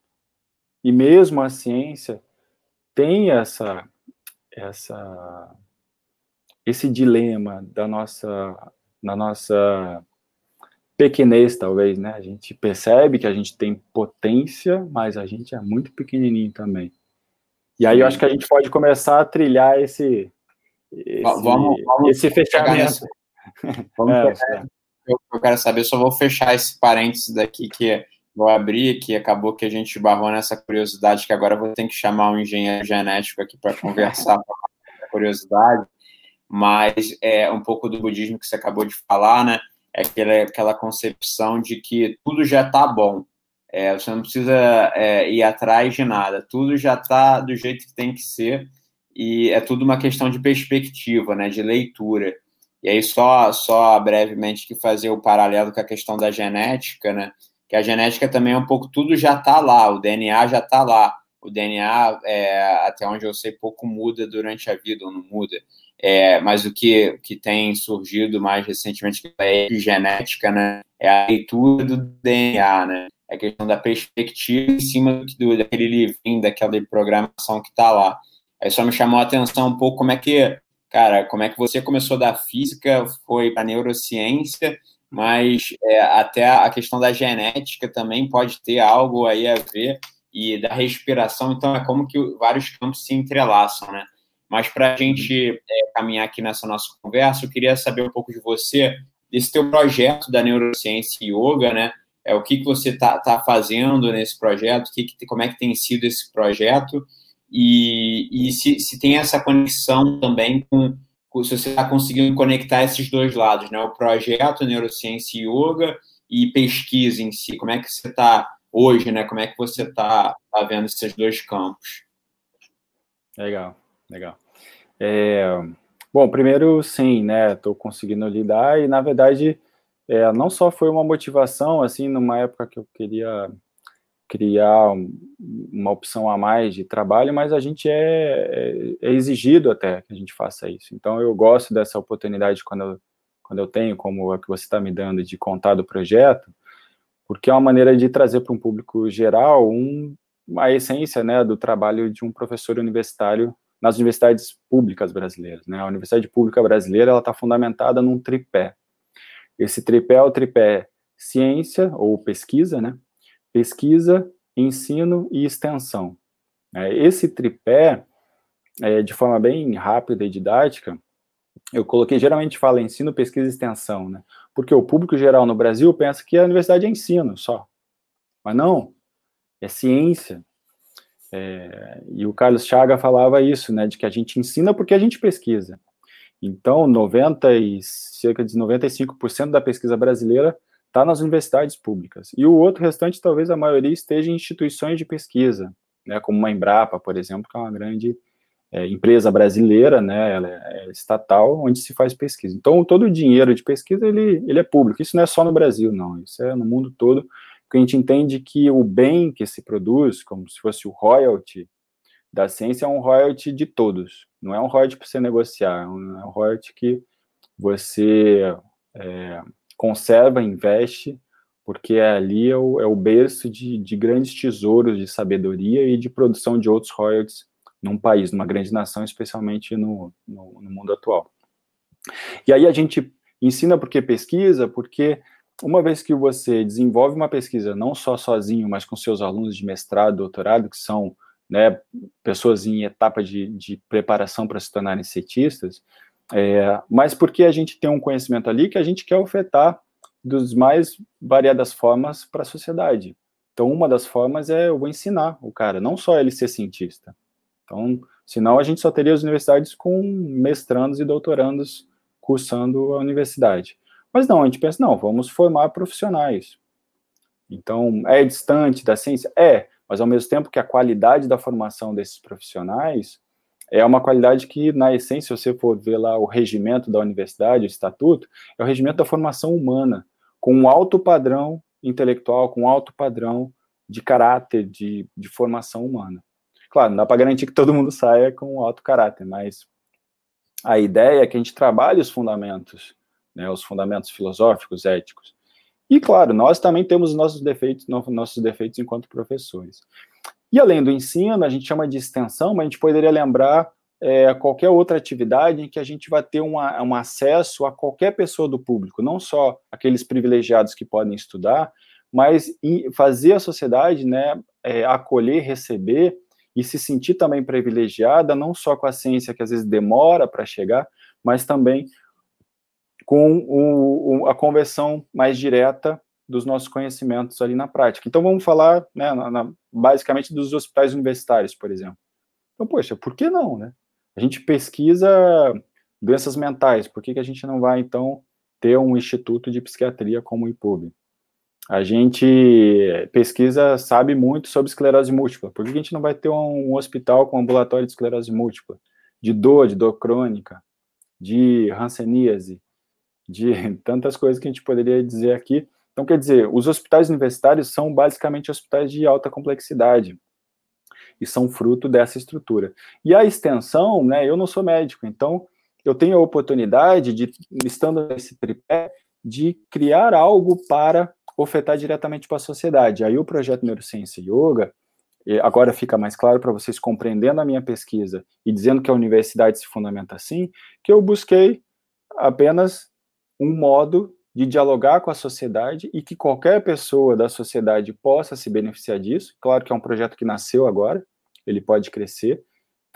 e mesmo a ciência, tem essa essa esse dilema da nossa na nossa pequenez talvez, né? A gente percebe que a gente tem potência, mas a gente é muito pequenininho também. E aí eu acho que a gente pode começar a trilhar esse esse, vamos, vamos esse fechamento. Vamos é, eu, eu quero saber, só vou fechar esse parênteses daqui que vou abrir, que acabou que a gente barrou nessa curiosidade, que agora vou ter que chamar um engenheiro genético aqui para conversar <laughs> com a curiosidade, mas é um pouco do budismo que você acabou de falar, né? É aquela, aquela concepção de que tudo já está bom, é, você não precisa é, ir atrás de nada, tudo já está do jeito que tem que ser, e é tudo uma questão de perspectiva, né, de leitura. E aí, só, só brevemente que fazer o paralelo com a questão da genética, né? Que a genética também é um pouco, tudo já está lá, o DNA já está lá. O DNA, é, até onde eu sei, pouco muda durante a vida, ou não muda. É, mas o que, que tem surgido mais recentemente, é a genética, né? É a leitura do DNA, né? É a questão da perspectiva em cima do, daquele livrinho, daquela programação que está lá. Aí só me chamou a atenção um pouco como é que cara, como é que você começou da física, foi para neurociência, mas é, até a questão da genética também pode ter algo aí a ver e da respiração, então é como que vários campos se entrelaçam, né? Mas para a gente é, caminhar aqui nessa nossa conversa, eu queria saber um pouco de você, desse teu projeto da neurociência e yoga, né? É, o que, que você está tá fazendo nesse projeto, que, que, como é que tem sido esse projeto, e, e se, se tem essa conexão também com, se você está conseguindo conectar esses dois lados, né? O projeto Neurociência e Yoga e pesquisa em si. Como é que você está hoje, né? Como é que você está tá vendo esses dois campos? Legal, legal. É, bom, primeiro, sim, né? Estou conseguindo lidar e, na verdade, é, não só foi uma motivação, assim, numa época que eu queria criar uma opção a mais de trabalho, mas a gente é, é, é, exigido até que a gente faça isso. Então, eu gosto dessa oportunidade quando eu, quando eu tenho, como a que você está me dando, de contar do projeto, porque é uma maneira de trazer para um público geral um, a essência né, do trabalho de um professor universitário nas universidades públicas brasileiras. Né? A Universidade Pública Brasileira está fundamentada num tripé. Esse tripé é o tripé ciência ou pesquisa, né? Pesquisa, ensino e extensão. É, esse tripé, é, de forma bem rápida e didática, eu coloquei, geralmente fala ensino, pesquisa e extensão, né? Porque o público geral no Brasil pensa que a universidade é ensino só. Mas não, é ciência. É, e o Carlos Chaga falava isso, né? De que a gente ensina porque a gente pesquisa. Então, 90 e cerca de 95% da pesquisa brasileira está nas universidades públicas. E o outro restante, talvez a maioria, esteja em instituições de pesquisa, né, como uma Embrapa, por exemplo, que é uma grande é, empresa brasileira, né, ela é, é estatal, onde se faz pesquisa. Então, todo o dinheiro de pesquisa, ele, ele é público. Isso não é só no Brasil, não. Isso é no mundo todo, porque a gente entende que o bem que se produz, como se fosse o royalty da ciência, é um royalty de todos. Não é um royalty para você negociar, é um, é um royalty que você... É, conserva, investe, porque ali é o, é o berço de, de, grandes tesouros de sabedoria e de produção de outros royalties num país, numa grande nação, especialmente no, no, no mundo atual. E aí a gente ensina porque pesquisa, porque uma vez que você desenvolve uma pesquisa, não só sozinho, mas com seus alunos de mestrado, doutorado, que são né, pessoas em etapa de, de preparação para se tornarem cientistas, é, mas porque a gente tem um conhecimento ali que a gente quer ofertar dos mais variadas formas para a sociedade. Então, uma das formas é eu vou ensinar o cara, não só ele ser cientista. Então, senão a gente só teria as universidades com mestrandos e doutorandos cursando a universidade. Mas não, a gente pensa, não, vamos formar profissionais. Então, é distante da ciência? É, mas ao mesmo tempo que a qualidade da formação desses profissionais é uma qualidade que, na essência, se você for ver lá o regimento da universidade, o estatuto, é o regimento da formação humana, com um alto padrão intelectual, com um alto padrão de caráter, de, de formação humana. Claro, não dá para garantir que todo mundo saia com um alto caráter, mas a ideia é que a gente trabalhe os fundamentos, né, os fundamentos filosóficos, éticos. E, claro, nós também temos nossos defeitos, nossos defeitos enquanto professores. E além do ensino, a gente chama de extensão, mas a gente poderia lembrar é, qualquer outra atividade em que a gente vai ter uma, um acesso a qualquer pessoa do público, não só aqueles privilegiados que podem estudar, mas fazer a sociedade né, é, acolher, receber e se sentir também privilegiada, não só com a ciência que às vezes demora para chegar, mas também com o, o, a conversão mais direta dos nossos conhecimentos ali na prática. Então, vamos falar, né, na, na, basicamente, dos hospitais universitários, por exemplo. Então, poxa, por que não, né? A gente pesquisa doenças mentais, por que, que a gente não vai, então, ter um instituto de psiquiatria como o IPUB? A gente pesquisa, sabe muito sobre esclerose múltipla, por que a gente não vai ter um, hospital com ambulatório de esclerose múltipla? De dor, de dor crônica, de hanseníase, de <laughs> tantas coisas que a gente poderia dizer aqui. Então, quer dizer, os hospitais universitários são basicamente hospitais de alta complexidade e são fruto dessa estrutura. E a extensão, né, eu não sou médico, então eu tenho a oportunidade de, estando nesse tripé, de criar algo para ofertar diretamente para a sociedade. Aí o projeto Neurociência Yoga, agora fica mais claro para vocês compreendendo a minha pesquisa e dizendo que a universidade se fundamenta assim, que eu busquei apenas um modo de dialogar com a sociedade e que qualquer pessoa da sociedade possa se beneficiar disso. Claro que é um projeto que nasceu agora, ele pode crescer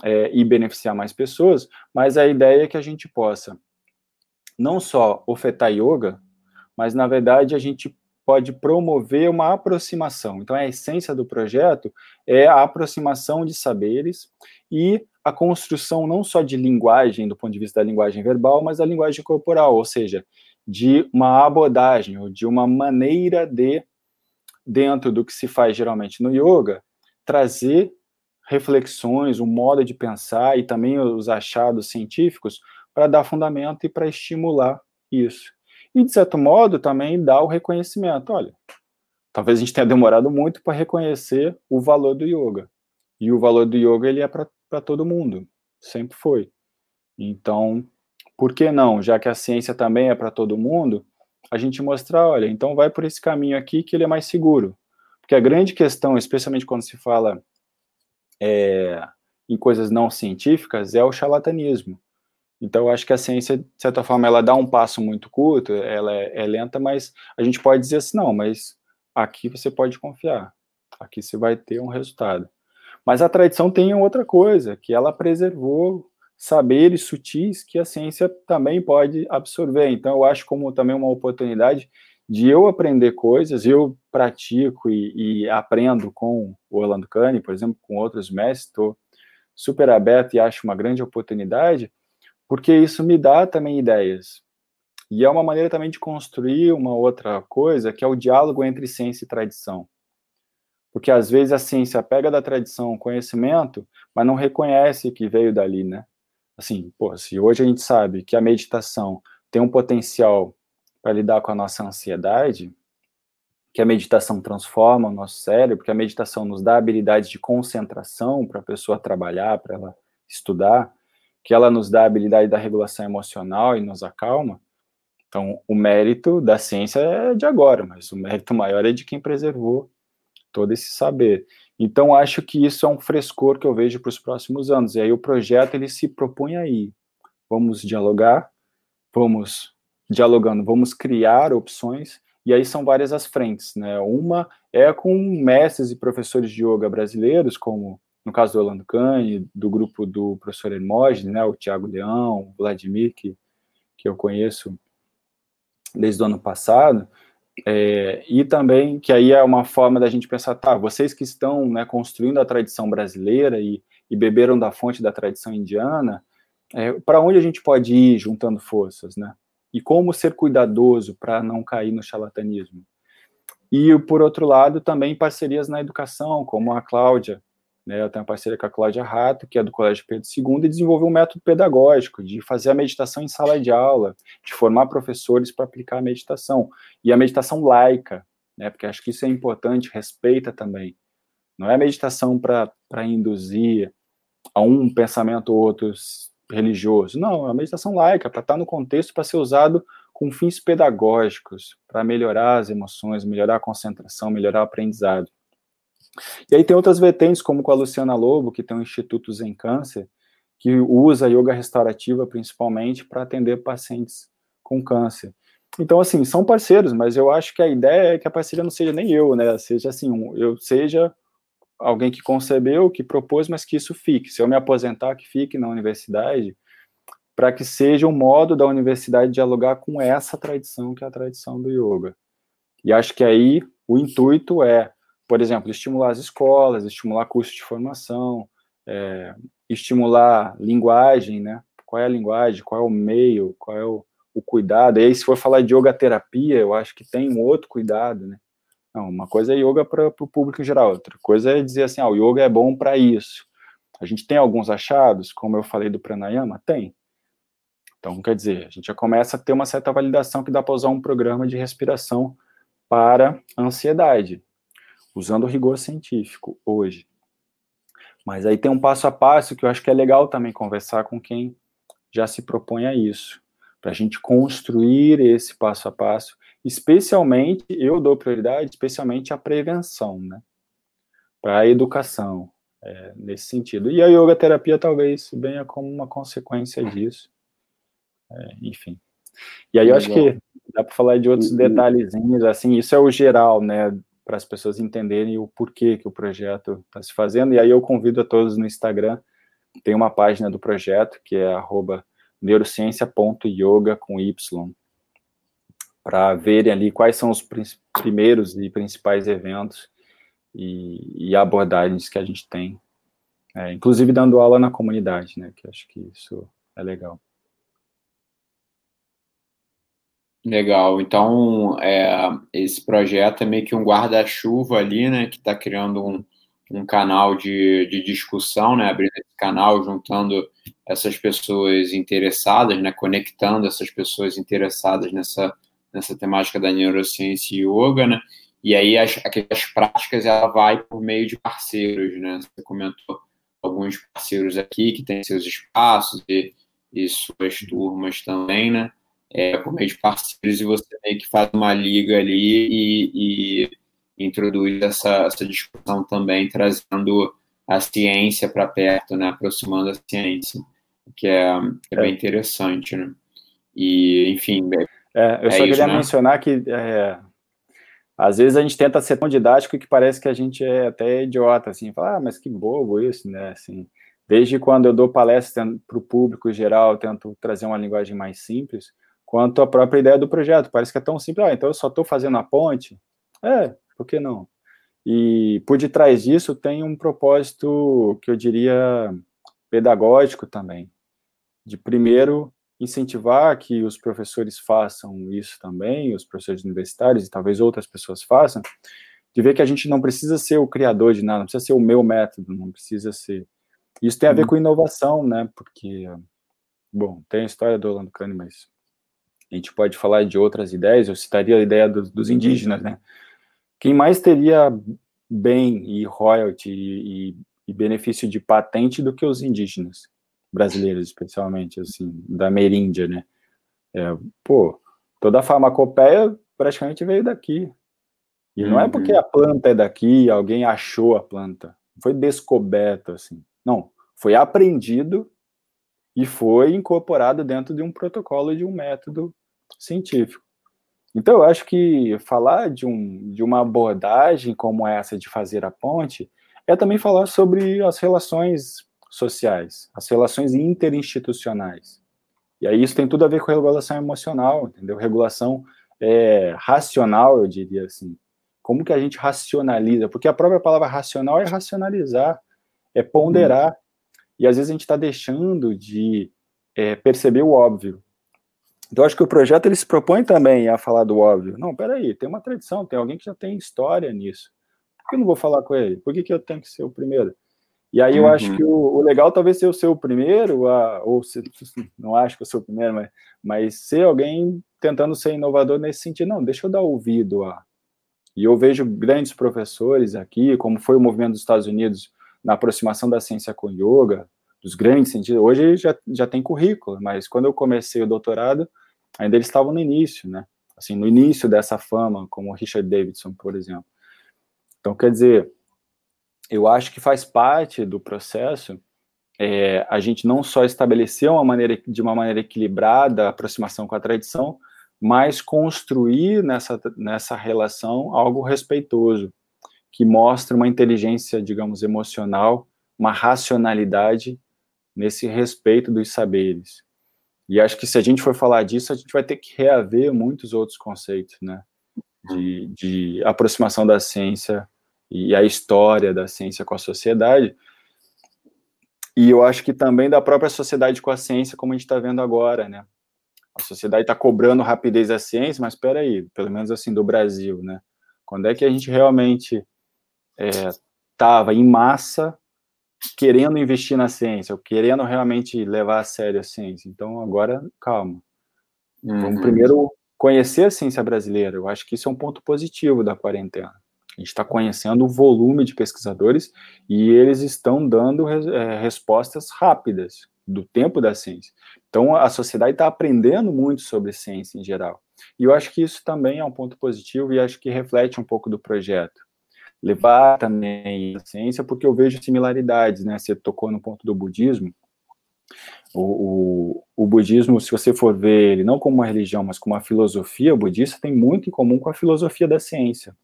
é, e beneficiar mais pessoas, mas a ideia é que a gente possa não só ofertar yoga, mas na verdade a gente pode promover uma aproximação. Então, a essência do projeto é a aproximação de saberes e a construção não só de linguagem, do ponto de vista da linguagem verbal, mas da linguagem corporal, ou seja, de uma abordagem, ou de uma maneira de, dentro do que se faz geralmente no yoga, trazer reflexões, um modo de pensar e também os achados científicos para dar fundamento e para estimular isso. E, de certo modo, também dá o reconhecimento. Olha, talvez a gente tenha demorado muito para reconhecer o valor do yoga. E o valor do yoga ele é para todo mundo, sempre foi. Então, por que não, já que a ciência também é para todo mundo, a gente mostrar, olha, então vai por esse caminho aqui que ele é mais seguro. Porque a grande questão, especialmente quando se fala é, em coisas não científicas, é o charlatanismo. Então, eu acho que a ciência, de certa forma, ela dá um passo muito curto, ela é, é, lenta, mas a gente pode dizer assim, não, mas aqui você pode confiar, aqui você vai ter um resultado. Mas a tradição tem outra coisa, que ela preservou saberes sutis que a ciência também pode absorver. Então, eu acho como também uma oportunidade de eu aprender coisas, eu pratico e, e aprendo com o Orlando Cane, por exemplo, com outros mestres, estou super aberto e acho uma grande oportunidade, porque isso me dá também ideias. E é uma maneira também de construir uma outra coisa, que é o diálogo entre ciência e tradição. Porque às vezes a ciência pega da tradição o conhecimento, mas não reconhece que veio dali, né? Assim, pô, se hoje a gente sabe que a meditação tem um potencial para lidar com a nossa ansiedade, que a meditação transforma o nosso cérebro, que a meditação nos dá habilidade de concentração para a pessoa trabalhar, para ela estudar, que ela nos dá a habilidade da regulação emocional e nos acalma. Então, o mérito da ciência é de agora, mas o mérito maior é de quem preservou todo esse saber. Então, acho que isso é um frescor que eu vejo para os próximos anos. E aí o projeto ele se propõe aí. Vamos dialogar, vamos dialogando, vamos criar opções, e aí são várias as frentes, né? Uma é com mestres e professores de yoga brasileiros, como no caso do Orlando Cane, do grupo do professor Hermógenes, né, o Tiago Leão, o Vladimir, que, que eu conheço desde o ano passado, é, e também que aí é uma forma da gente pensar, tá, vocês que estão né, construindo a tradição brasileira e, e beberam da fonte da tradição indiana, é, para onde a gente pode ir juntando forças, né? E como ser cuidadoso para não cair no charlatanismo. E, por outro lado, também parcerias na educação, como a Cláudia, né, eu tenho uma parceria com a Cláudia Rato, que é do Colégio Pedro II, e desenvolveu um método pedagógico de fazer a meditação em sala de aula, de formar professores para aplicar a meditação. E a meditação laica, né, porque acho que isso é importante, respeita também. Não é meditação para induzir a um pensamento ou outro religioso. Não, é a meditação laica, para estar no contexto, para ser usado com fins pedagógicos, para melhorar as emoções, melhorar a concentração, melhorar o aprendizado. E aí tem outras vertentes, como com a Luciana Lobo, que tem um Instituto Zen Câncer, que usa yoga restaurativa principalmente para atender pacientes com câncer. Então, assim, são parceiros, mas eu acho que a ideia é que a parceria não seja nem eu, né? Seja assim, um, eu seja alguém que concebeu, que propôs, mas que isso fique. Se eu me aposentar, que fique na universidade, para que seja um modo da universidade dialogar com essa tradição, que é a tradição do yoga. E acho que aí o intuito é por exemplo, estimular as escolas, estimular cursos de formação, é, estimular linguagem, né? Qual é a linguagem, qual é o meio, qual é o, o cuidado. E aí, se for falar de yoga terapia, eu acho que tem um outro cuidado, né? Não, uma coisa é yoga para o público em geral, outra coisa é dizer assim, ah, o yoga é bom para isso. A gente tem alguns achados, como eu falei do pranayama, tem. Então, quer dizer, a gente já começa a ter uma certa validação que dá para usar um programa de respiração para ansiedade, usando rigor científico hoje. Mas aí tem um passo a passo que eu acho que é legal também conversar com quem já se propõe a isso, para a gente construir esse passo a passo, especialmente, eu dou prioridade, especialmente à prevenção, né? Para a educação, é, nesse sentido. E a yoga terapia talvez venha como uma consequência disso. É, enfim. E aí eu acho que dá para falar de outros detalhezinhos, assim, isso é o geral, né, para as pessoas entenderem o porquê que o projeto está se fazendo. E aí eu convido a todos no Instagram, tem uma página do projeto que é neurociência.yoga com Y, para verem ali quais são os primeiros e principais eventos e, e abordagens que a gente tem, é, inclusive dando aula na comunidade, né, que acho que isso é legal. Legal. Então, é, esse projeto é meio que um guarda-chuva ali, né, que está criando um, um canal de, de discussão, né, abrindo esse canal, juntando essas pessoas interessadas, né, conectando essas pessoas interessadas nessa, nessa temática da neurociência e yoga, né, e aí as, as práticas ela vai por meio de parceiros, né, você comentou alguns parceiros aqui que têm seus espaços e, e suas turmas também, né, é, por meio de parceiros, e você meio que faz uma liga ali e, e introduz essa, essa discussão também, trazendo a ciência para perto, né, aproximando a ciência, que é, é, bem interessante, né? E, enfim. É, eu é só isso, queria né? mencionar que é, às vezes a gente tenta ser tão didático que parece que a gente é até idiota, assim, fala, ah, mas que bobo isso, né? Assim, desde quando eu dou palestra para o público geral, eu tento trazer uma linguagem mais simples quanto à própria ideia do projeto. Parece que é tão simples, ah, então eu só estou fazendo a ponte. É, por que não? E por detrás disso tem um propósito que eu diria pedagógico também, de primeiro incentivar que os professores façam isso também, os professores universitários e talvez outras pessoas façam, de ver que a gente não precisa ser o criador de nada, não precisa ser o meu método, não precisa ser. Isso tem a ver uhum. com inovação, né? Porque, bom, tem a história do Orlando Kahneman, mas a gente pode falar de outras ideias, eu citaria a ideia dos, dos indígenas, né? Quem mais teria bem e royalty e, e, benefício de patente do que os indígenas brasileiros, especialmente, assim, da Meríndia, né? É, pô, toda a farmacopeia praticamente veio daqui. E uhum. não é porque uhum. a planta é daqui, alguém achou a planta, foi descoberto, assim. Não, foi aprendido e foi incorporado dentro de um protocolo de um método científico. Então, eu acho que falar de, um, de uma abordagem como essa de fazer a ponte é também falar sobre as relações sociais, as relações interinstitucionais. E aí isso tem tudo a ver com regulação emocional, entendeu? Regulação é, racional, eu diria assim. Como que a gente racionaliza? Porque a própria palavra racional é racionalizar, é ponderar. Hum. E às vezes a gente está deixando de é, perceber o óbvio. Então, acho que o projeto ele se propõe também a falar do óbvio. Não, peraí, tem uma tradição, tem alguém que já tem história nisso. Por que eu não vou falar com ele? Por que, que eu tenho que ser o primeiro? E aí eu uhum. acho que o, o, legal talvez ser o seu primeiro, a, ou se, não acho que eu sou o primeiro, mas, mas ser alguém tentando ser inovador nesse sentido. Não, deixa eu dar ouvido a. E eu vejo grandes professores aqui, como foi o movimento dos Estados Unidos na aproximação da ciência com yoga, dos grandes cientistas. Hoje já, já tem currículo, mas quando eu comecei o doutorado, ainda eles estavam no início, né? Assim, no início dessa fama, como Richard Davidson, por exemplo. Então, quer dizer, eu acho que faz parte do processo é, a gente não só estabelecer uma maneira, de uma maneira equilibrada a aproximação com a tradição, mas construir nessa, nessa relação algo respeitoso, que mostra uma inteligência, digamos, emocional, uma racionalidade nesse respeito dos saberes. E acho que se a gente for falar disso, a gente vai ter que reaver muitos outros conceitos, né? De, de aproximação da ciência e a história da ciência com a sociedade. E eu acho que também da própria sociedade com a ciência, como a gente está vendo agora, né? A sociedade está cobrando rapidez da ciência, mas espera aí, pelo menos assim do Brasil, né? Quando é que a gente realmente estava é, em massa querendo investir na ciência, ou querendo realmente levar a sério a ciência. Então, agora, calma. Uhum. Vamos primeiro conhecer a ciência brasileira. Eu acho que isso é um ponto positivo da quarentena. A gente está conhecendo o volume de pesquisadores e eles estão dando é, respostas rápidas do tempo da ciência. Então, a sociedade está aprendendo muito sobre ciência em geral. E eu acho que isso também é um ponto positivo e acho que reflete um pouco do projeto. Levar também a ciência, porque eu vejo similaridades, né? Você tocou no ponto do budismo. O, o, o, budismo, se você for ver ele não como uma religião, mas como uma filosofia budista, tem muito em comum com a filosofia da ciência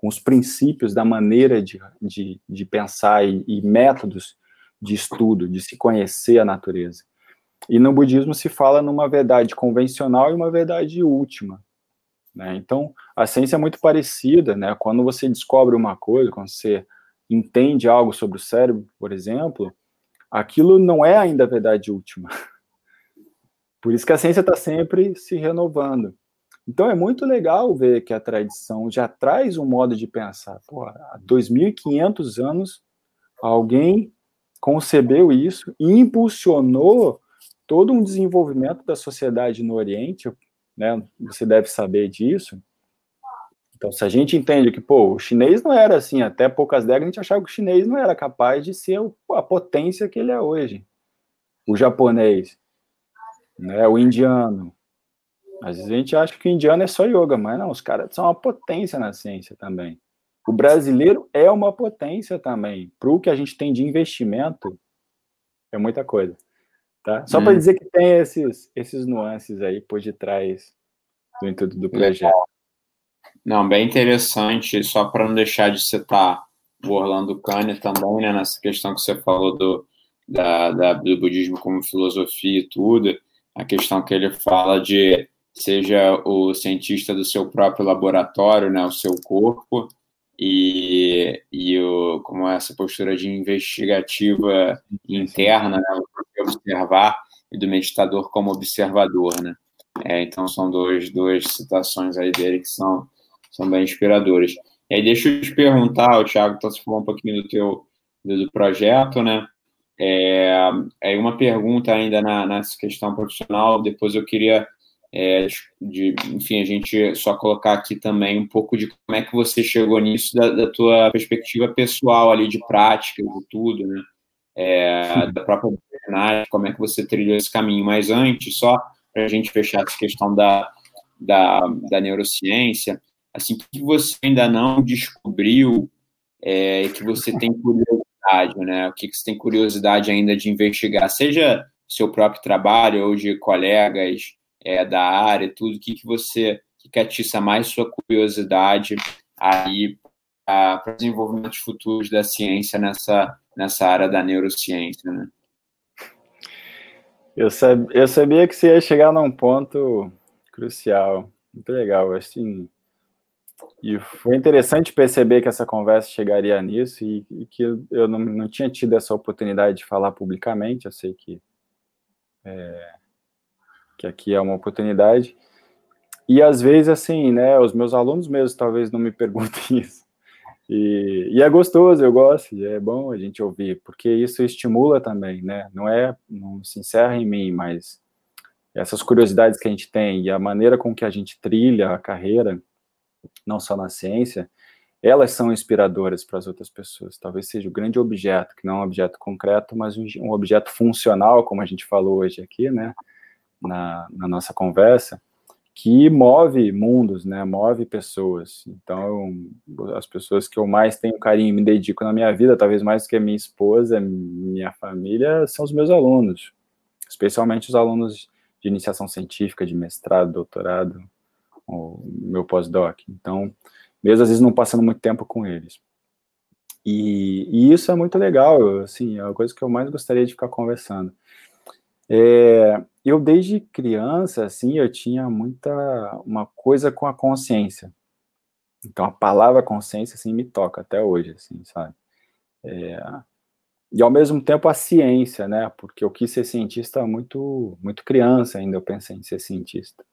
com os princípios da maneira de, de, de pensar e, e, métodos de estudo, de se conhecer a natureza. E no budismo se fala numa verdade convencional e uma verdade última. Né? Então, a ciência é muito parecida. Né? Quando você descobre uma coisa, quando você entende algo sobre o cérebro, por exemplo, aquilo não é ainda a verdade última. <laughs> Por isso que a ciência está sempre se renovando. Então é muito legal ver que a tradição já traz um modo de pensar. Pô, há 2.500 anos, alguém concebeu isso e impulsionou todo um desenvolvimento da sociedade no Oriente, né? Você deve saber disso. Então, se a gente entende que, pô, o chinês não era assim, até poucas décadas a gente achava que o chinês não era capaz de ser a potência que ele é hoje. O japonês, né, o indiano, às vezes a gente acha que o indiano é só yoga, mas não, os caras são uma potência na ciência também. O brasileiro é uma potência também. Para o que a gente tem de investimento, é muita coisa. Tá? Só hum. para dizer que tem esses, esses nuances aí por detrás do intuito do projeto. Não, bem interessante, só para não deixar de citar o Orlando Cane também, né, nessa questão que você falou do, da, da, do budismo como filosofia e tudo, a questão que ele fala de seja o cientista do seu próprio laboratório, né, o seu corpo, e, e o, como essa postura de investigativa interna, né, observar, e do meditador como observador, né. É, então são dois, duas citações aí dele que são, são bem inspiradoras. E aí deixa eu te perguntar, o Thiago, então você um pouquinho do teu do, projeto, né, é, é uma pergunta ainda na, nessa questão profissional, depois eu queria é, de, enfim, a gente só colocar aqui também um pouco de como é que você chegou nisso, da, da tua perspectiva pessoal ali, de prática, de tudo, né? É, da própria veterinária, como é que você trilhou esse caminho. Mas antes, só para a gente fechar essa questão da, da, da neurociência, assim, o que você ainda não descobriu é, e que você tem curiosidade, né? O que, que você tem curiosidade ainda de investigar, seja seu próprio trabalho ou de colegas, é, da área, tudo, o que, que você que atiça mais sua curiosidade aí para desenvolvimentos futuros da ciência nessa, nessa área da neurociência, né? Eu, sab, eu sabia que você ia chegar num ponto crucial, muito legal, assim, e foi interessante perceber que essa conversa chegaria nisso e, e que eu, não, não, tinha tido essa oportunidade de falar publicamente, eu sei que é, que aqui é uma oportunidade. E às vezes, assim, né, os meus alunos mesmos talvez não me <laughs> perguntem isso. E, e, é gostoso, eu gosto, é bom a gente ouvir, porque isso estimula também, né? Não é, não se encerra em mim, mas essas curiosidades que a gente tem e a maneira com que a gente trilha a carreira, não só na ciência, elas são inspiradoras para as outras pessoas. Talvez seja o grande objeto, que não é um objeto concreto, mas um, um objeto funcional, como a gente falou hoje aqui, né? na, na nossa conversa, que move mundos, né? Move pessoas. Então, as pessoas que eu mais tenho carinho, me dedico na minha vida, talvez mais do que a minha esposa, minha família, são os meus alunos, especialmente os alunos de iniciação científica, de mestrado, doutorado, o meu pós-doc. Então, mesmo às vezes não passando muito tempo com eles. E, e, isso é muito legal, assim, é a coisa que eu mais gostaria de ficar conversando. É, eu desde criança, assim, eu tinha muita uma coisa com a consciência. Então a palavra consciência assim me toca até hoje, assim, sabe? É, e ao mesmo tempo a ciência, né? Porque eu quis ser cientista muito muito criança ainda eu pensei em ser cientista.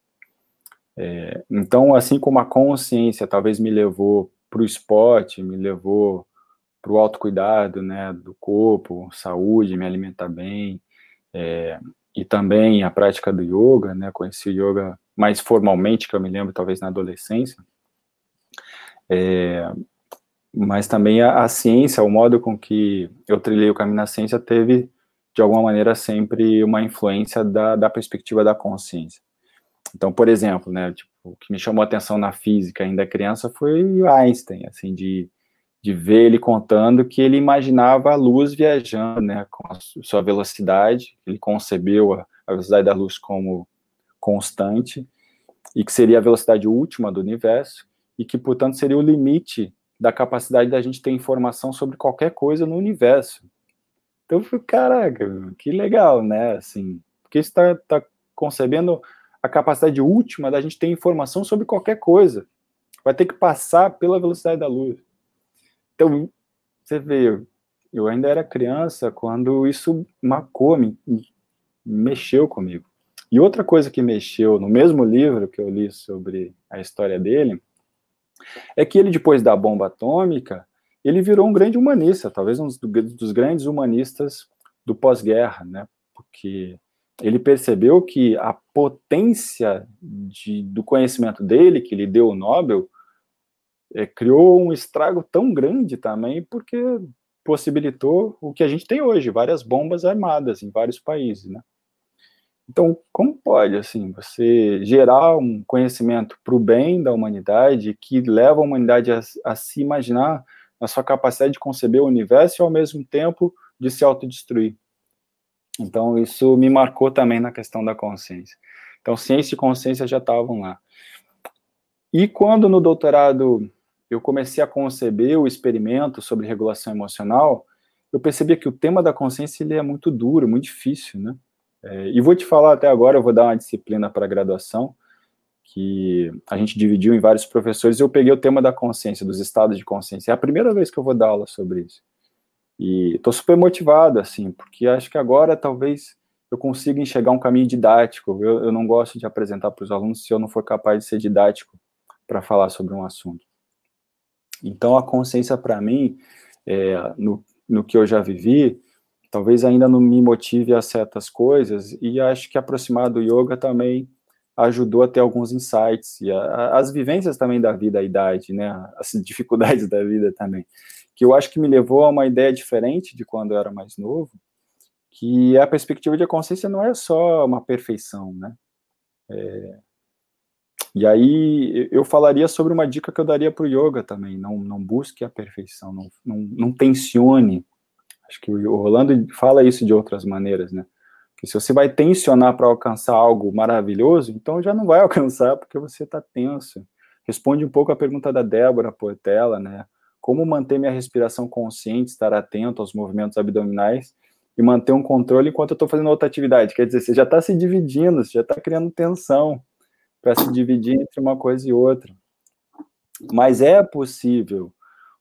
É, então assim como a consciência talvez me levou para o esporte, me levou para o autocuidado, né, do corpo, saúde, me alimentar bem, é, e também a prática do yoga, né, conheci o yoga mais formalmente, que eu me lembro, talvez na adolescência, é, mas também a, a, ciência, o modo com que eu trilhei o caminho na ciência teve, de alguma maneira, sempre uma influência da, da perspectiva da consciência. Então, por exemplo, né, tipo, o que me chamou a atenção na física ainda criança foi Einstein, assim, de de ver ele contando que ele imaginava a luz viajando, né, com a sua velocidade, ele concebeu a, a velocidade da luz como constante, e que seria a velocidade última do universo, e que, portanto, seria o limite da capacidade da gente ter informação sobre qualquer coisa no universo. Então, eu falei, caraca, que legal, né, assim, porque está tá concebendo a capacidade última da gente ter informação sobre qualquer coisa. Vai ter que passar pela velocidade da luz. Então, você vê, eu ainda era criança quando isso marcou, me, mexeu comigo. E outra coisa que mexeu no mesmo livro que eu li sobre a história dele é que ele, depois da bomba atômica, ele virou um grande humanista, talvez um dos grandes humanistas do pós-guerra, né? Porque ele percebeu que a potência de, do conhecimento dele, que lhe deu o Nobel, é, criou um estrago tão grande também, porque possibilitou o que a gente tem hoje, várias bombas armadas em vários países, né? Então, como pode, assim, você gerar um conhecimento para o bem da humanidade que leva a humanidade a, a, se imaginar na sua capacidade de conceber o universo e, ao mesmo tempo, de se autodestruir? Então, isso me marcou também na questão da consciência. Então, ciência e consciência já estavam lá. E quando no doutorado eu comecei a conceber o experimento sobre regulação emocional, eu percebi que o tema da consciência ele é muito duro, muito difícil, né? É, e vou te falar até agora, eu vou dar uma disciplina para graduação, que a gente dividiu em vários professores, e eu peguei o tema da consciência, dos estados de consciência. É a primeira vez que eu vou dar aula sobre isso. E estou super motivado, assim, porque acho que agora talvez eu consiga enxergar um caminho didático. Eu, eu não gosto de apresentar para os alunos se eu não for capaz de ser didático para falar sobre um assunto. Então, a consciência, para mim, é, no, no que eu já vivi, talvez ainda não me motive a certas coisas, e acho que aproximar do yoga também ajudou a ter alguns insights, e a, a, as vivências também da vida, a idade, né, as <laughs> dificuldades da vida também, que eu acho que me levou a uma ideia diferente de quando eu era mais novo, que a perspectiva de consciência não é só uma perfeição, né, é, e aí eu falaria sobre uma dica que eu daria para o yoga também. Não, não busque a perfeição, não, não, não tensione. Acho que o Rolando fala isso de outras maneiras, né? Que se você vai tensionar para alcançar algo maravilhoso, então já não vai <laughs> alcançar porque você está tenso. Responde um pouco a pergunta da Débora Portela, né? Como manter minha respiração consciente, estar atento aos movimentos abdominais e manter um controle enquanto eu estou fazendo outra atividade. Quer dizer, você já está se dividindo, você já está criando tensão para se dividir entre uma coisa e outra. Mas é possível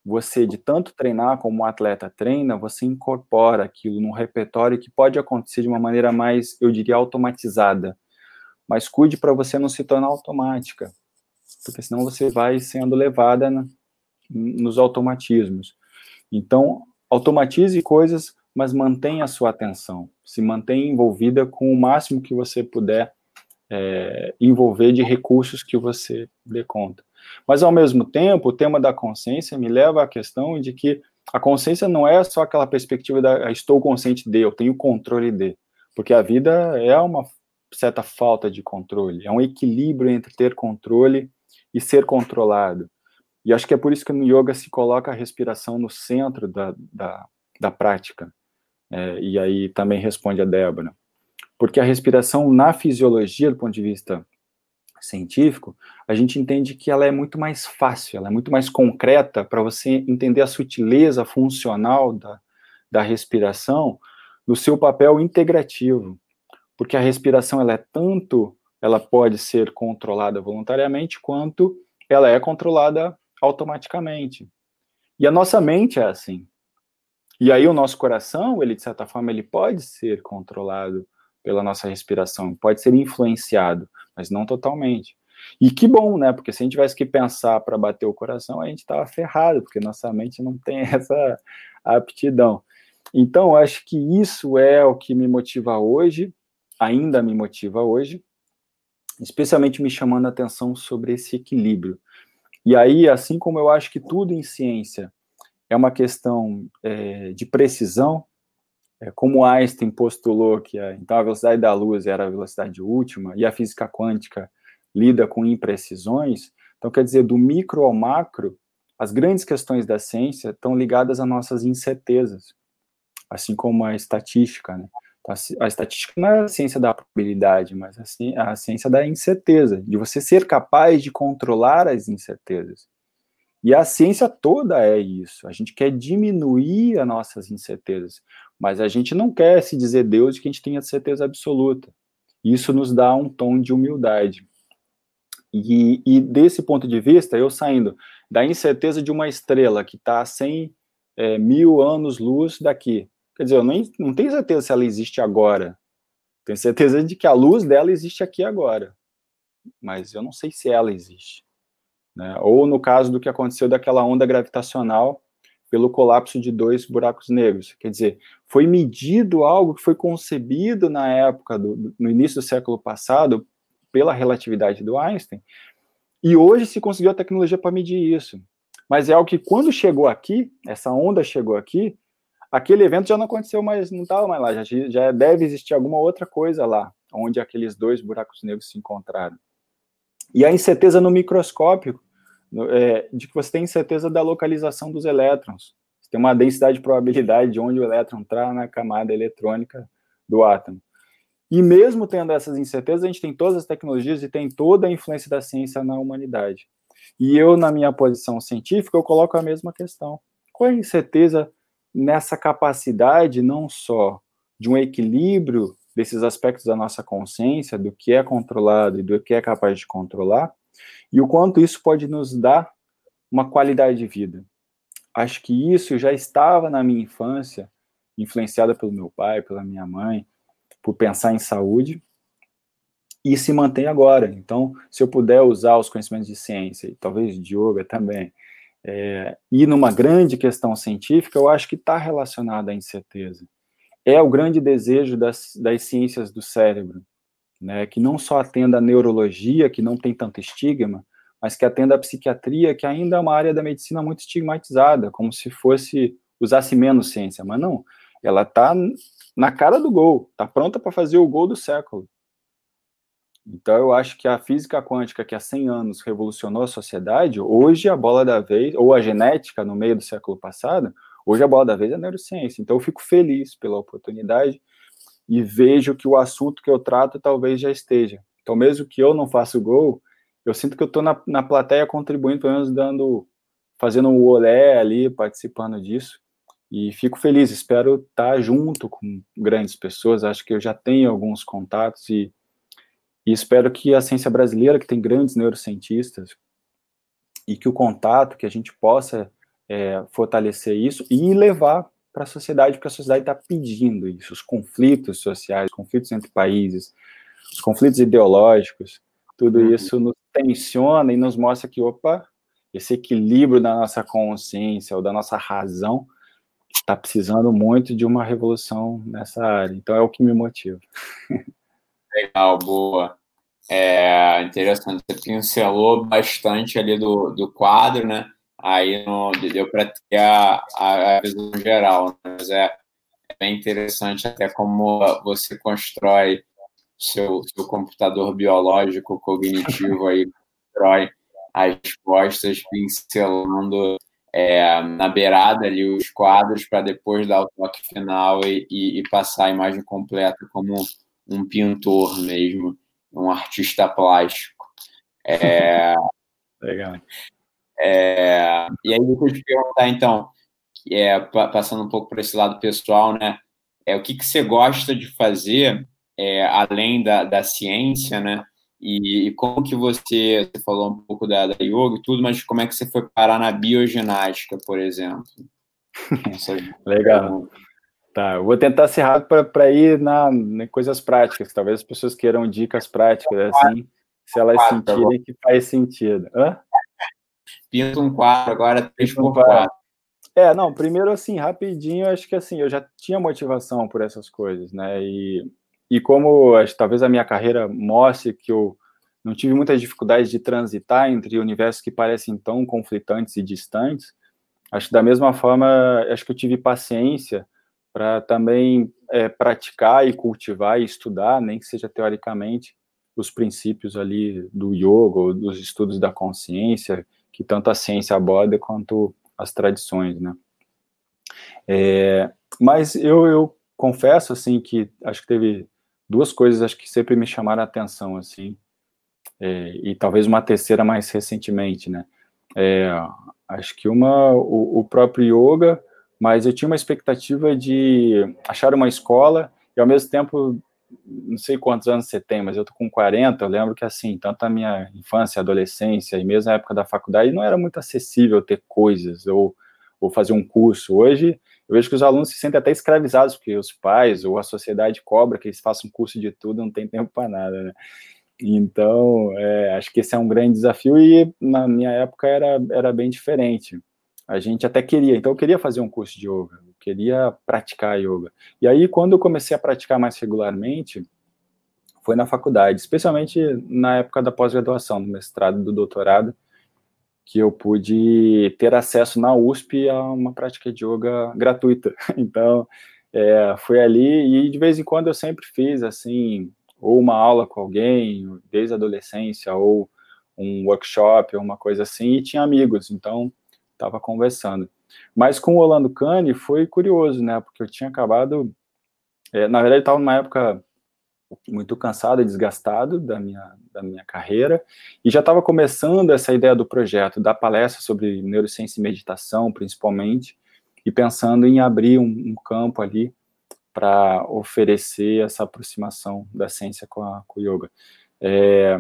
você, de tanto treinar como um atleta treina, você incorpora aquilo num repertório que pode acontecer de uma maneira mais, eu diria, automatizada. Mas cuide para você não se tornar automática, porque senão você vai sendo levada na, nos automatismos. Então, automatize coisas, mas mantenha a sua atenção. Se mantenha envolvida com o máximo que você puder é, envolver de recursos que você dê conta. Mas, ao mesmo tempo, o tema da consciência me leva à questão de que a consciência não é só aquela perspectiva da estou consciente de, eu tenho controle de, porque a vida é uma certa falta de controle, é um equilíbrio entre ter controle e ser controlado. E acho que é por isso que no yoga se coloca a respiração no centro da, da, da prática. É, e aí também responde a Débora porque a respiração na fisiologia, do ponto de vista científico, a gente entende que ela é muito mais fácil, ela é muito mais concreta para você entender a sutileza funcional da, da respiração no seu papel integrativo, porque a respiração ela é tanto, ela pode ser controlada voluntariamente quanto ela é controlada automaticamente. E a nossa mente é assim. E aí o nosso coração, ele de certa forma, ele pode ser controlado pela nossa respiração, pode ser influenciado, mas não totalmente. E que bom, né? Porque se a gente tivesse que pensar para bater o coração, a gente estava ferrado, porque nossa mente não tem <laughs> essa aptidão. Então, acho que isso é o que me motiva hoje, ainda me motiva hoje, especialmente me chamando a atenção sobre esse equilíbrio. E aí, assim como eu acho que tudo em ciência é uma questão é, de precisão, como Einstein postulou que a, então a velocidade da luz era a velocidade última e a física quântica lida com imprecisões, então quer dizer, do micro ao macro, as grandes questões da ciência estão ligadas a nossas incertezas, assim como a estatística, né? Então, a estatística não é a ciência da probabilidade, mas a ciência da incerteza, de você ser capaz de controlar as incertezas. E a ciência toda é isso. A gente quer diminuir as nossas incertezas, mas a gente não quer se dizer Deus de que a gente tenha certeza absoluta. Isso nos dá um tom de humildade. E, e desse ponto de vista, eu saindo da incerteza de uma estrela que está a 100 é, mil anos-luz daqui, Quer dizer, eu nem, não tenho certeza se ela existe agora. Tenho certeza de que a luz dela existe aqui agora. Mas eu não sei se ela existe. Né? Ou no caso do que aconteceu daquela onda gravitacional pelo colapso de dois buracos negros. Quer dizer, foi medido algo que foi concebido na época, do, no início do século passado, pela relatividade do Einstein, e hoje se conseguiu a tecnologia para medir isso. Mas é algo que quando chegou aqui, essa onda chegou aqui, aquele evento já não aconteceu mais, não estava mais lá, já, já deve existir alguma outra coisa lá, onde aqueles dois buracos negros se encontraram. E a incerteza no microscópio, é, de que você tem incerteza da localização dos elétrons. Você tem uma densidade de probabilidade de onde o elétron está na camada eletrônica do átomo. E mesmo tendo essas incertezas, a gente tem todas as tecnologias e tem toda a influência da ciência na humanidade. E eu, na minha posição científica, eu coloco a mesma questão. Qual é a incerteza nessa capacidade não só de um equilíbrio desses aspectos da nossa consciência, do que é controlado e do que é capaz de controlar, e o quanto isso pode nos dar uma qualidade de vida. Acho que isso já estava na minha infância, influenciada pelo meu pai, pela minha mãe, por pensar em saúde, e se mantém agora. Então, se eu puder usar os conhecimentos de ciência, e talvez de yoga também, é, e numa grande questão científica, eu acho que está relacionada à incerteza. É o grande desejo das, das ciências do cérebro, né, que não só atenda a neurologia, que não tem tanto estigma, mas que atenda a psiquiatria, que ainda é uma área da medicina muito estigmatizada, como se fosse usasse menos ciência, mas não, ela está na cara do gol, está pronta para fazer o gol do século. Então, eu acho que a física quântica, que há 100 anos revolucionou a sociedade, hoje a bola da vez, ou a genética no meio do século passado, hoje a bola da vez é neurociência. Então, eu fico feliz pela oportunidade e vejo que o assunto que eu trato talvez já esteja. Então, mesmo que eu não faça o gol, eu sinto que eu estou na, na plateia contribuindo, pelo menos dando, fazendo um olé ali, participando disso. E fico feliz, espero estar junto com grandes pessoas. Acho que eu já tenho alguns contatos e e espero que a ciência brasileira, que tem grandes neurocientistas, e que o contato, que a gente possa é, fortalecer isso e levar para a sociedade, porque a sociedade está pedindo isso, os conflitos sociais, conflitos entre países, os conflitos ideológicos, tudo uhum. isso nos tensiona e nos mostra que, opa, esse equilíbrio da nossa consciência ou da nossa razão está precisando muito de uma revolução nessa área. Então é o que me motiva. Legal, boa. É interessante, você pincelou bastante ali do, do quadro, né? Aí deu para ter a, a, visão geral, né? mas é, é bem interessante até como você constrói seu, seu computador biológico cognitivo aí, constrói as respostas pincelando é, na beirada ali os quadros para depois dar o toque final e, e, e passar a imagem completa como um pintor mesmo, um artista plástico. É, <laughs> Legal. É, e aí, eu te perguntar, então, é, passando um pouco para esse lado pessoal, né? É, o que, que você gosta de fazer, é, além da, da ciência, né? E, e, como que você, você falou um pouco da, da yoga e tudo, mas como é que você foi parar na bioginástica, por exemplo? Legal. Tá, eu vou tentar ser rápido para ir na, em coisas práticas. Talvez as pessoas queiram dicas práticas, assim. se elas quatro, sentirem que faz sentido. Hã? Pinta um quadro agora, 3 por 4 É, não, primeiro assim, rapidinho, acho que assim, eu já tinha motivação por essas coisas, né? E, e como acho, talvez a minha carreira mostre que eu não tive muitas dificuldades de transitar entre universos que parecem tão conflitantes e distantes, acho que da mesma forma, acho que eu tive paciência para também é, praticar e cultivar e estudar, nem que seja teoricamente, os princípios ali do yoga, dos estudos da consciência, que tanto a ciência aborda quanto as tradições, né? É, mas eu, eu confesso, assim, que acho que teve duas coisas acho que sempre me chamaram a atenção, assim, é, e talvez uma terceira mais recentemente, né? É, acho que uma, o, o, próprio yoga, mas eu tinha uma expectativa de achar uma escola e ao mesmo tempo, não sei quantos anos você tem, mas eu tô com 40, eu lembro que assim, tanto a minha infância, adolescência e mesmo a época da faculdade não era muito acessível ter coisas ou, ou fazer um curso. Hoje eu vejo que os alunos se sentem até escravizados, porque os pais ou a sociedade cobra que eles façam curso de tudo, não tem tempo para nada, né? Então, é, acho que esse é um grande desafio e na minha época era, era bem diferente. A gente até queria, então eu queria fazer um curso de yoga, queria praticar yoga. E aí, quando eu comecei a praticar mais regularmente, foi na faculdade, especialmente na época da pós-graduação, no mestrado do doutorado, que eu pude ter acesso na USP a uma prática de yoga gratuita. <laughs> Então, é, foi ali e de vez em quando eu sempre fiz assim, ou uma aula com alguém, desde a adolescência, ou um workshop, ou uma coisa assim, e tinha amigos, então estava conversando. Mas com o Orlando Cane foi curioso, né? Porque eu tinha acabado, é, na verdade, estava numa época muito cansado e desgastado da minha, da minha carreira, e já estava começando essa ideia do projeto, da palestra sobre neurociência e meditação, principalmente, e pensando em abrir um, um campo ali para oferecer essa aproximação da ciência com, a, com o yoga. É,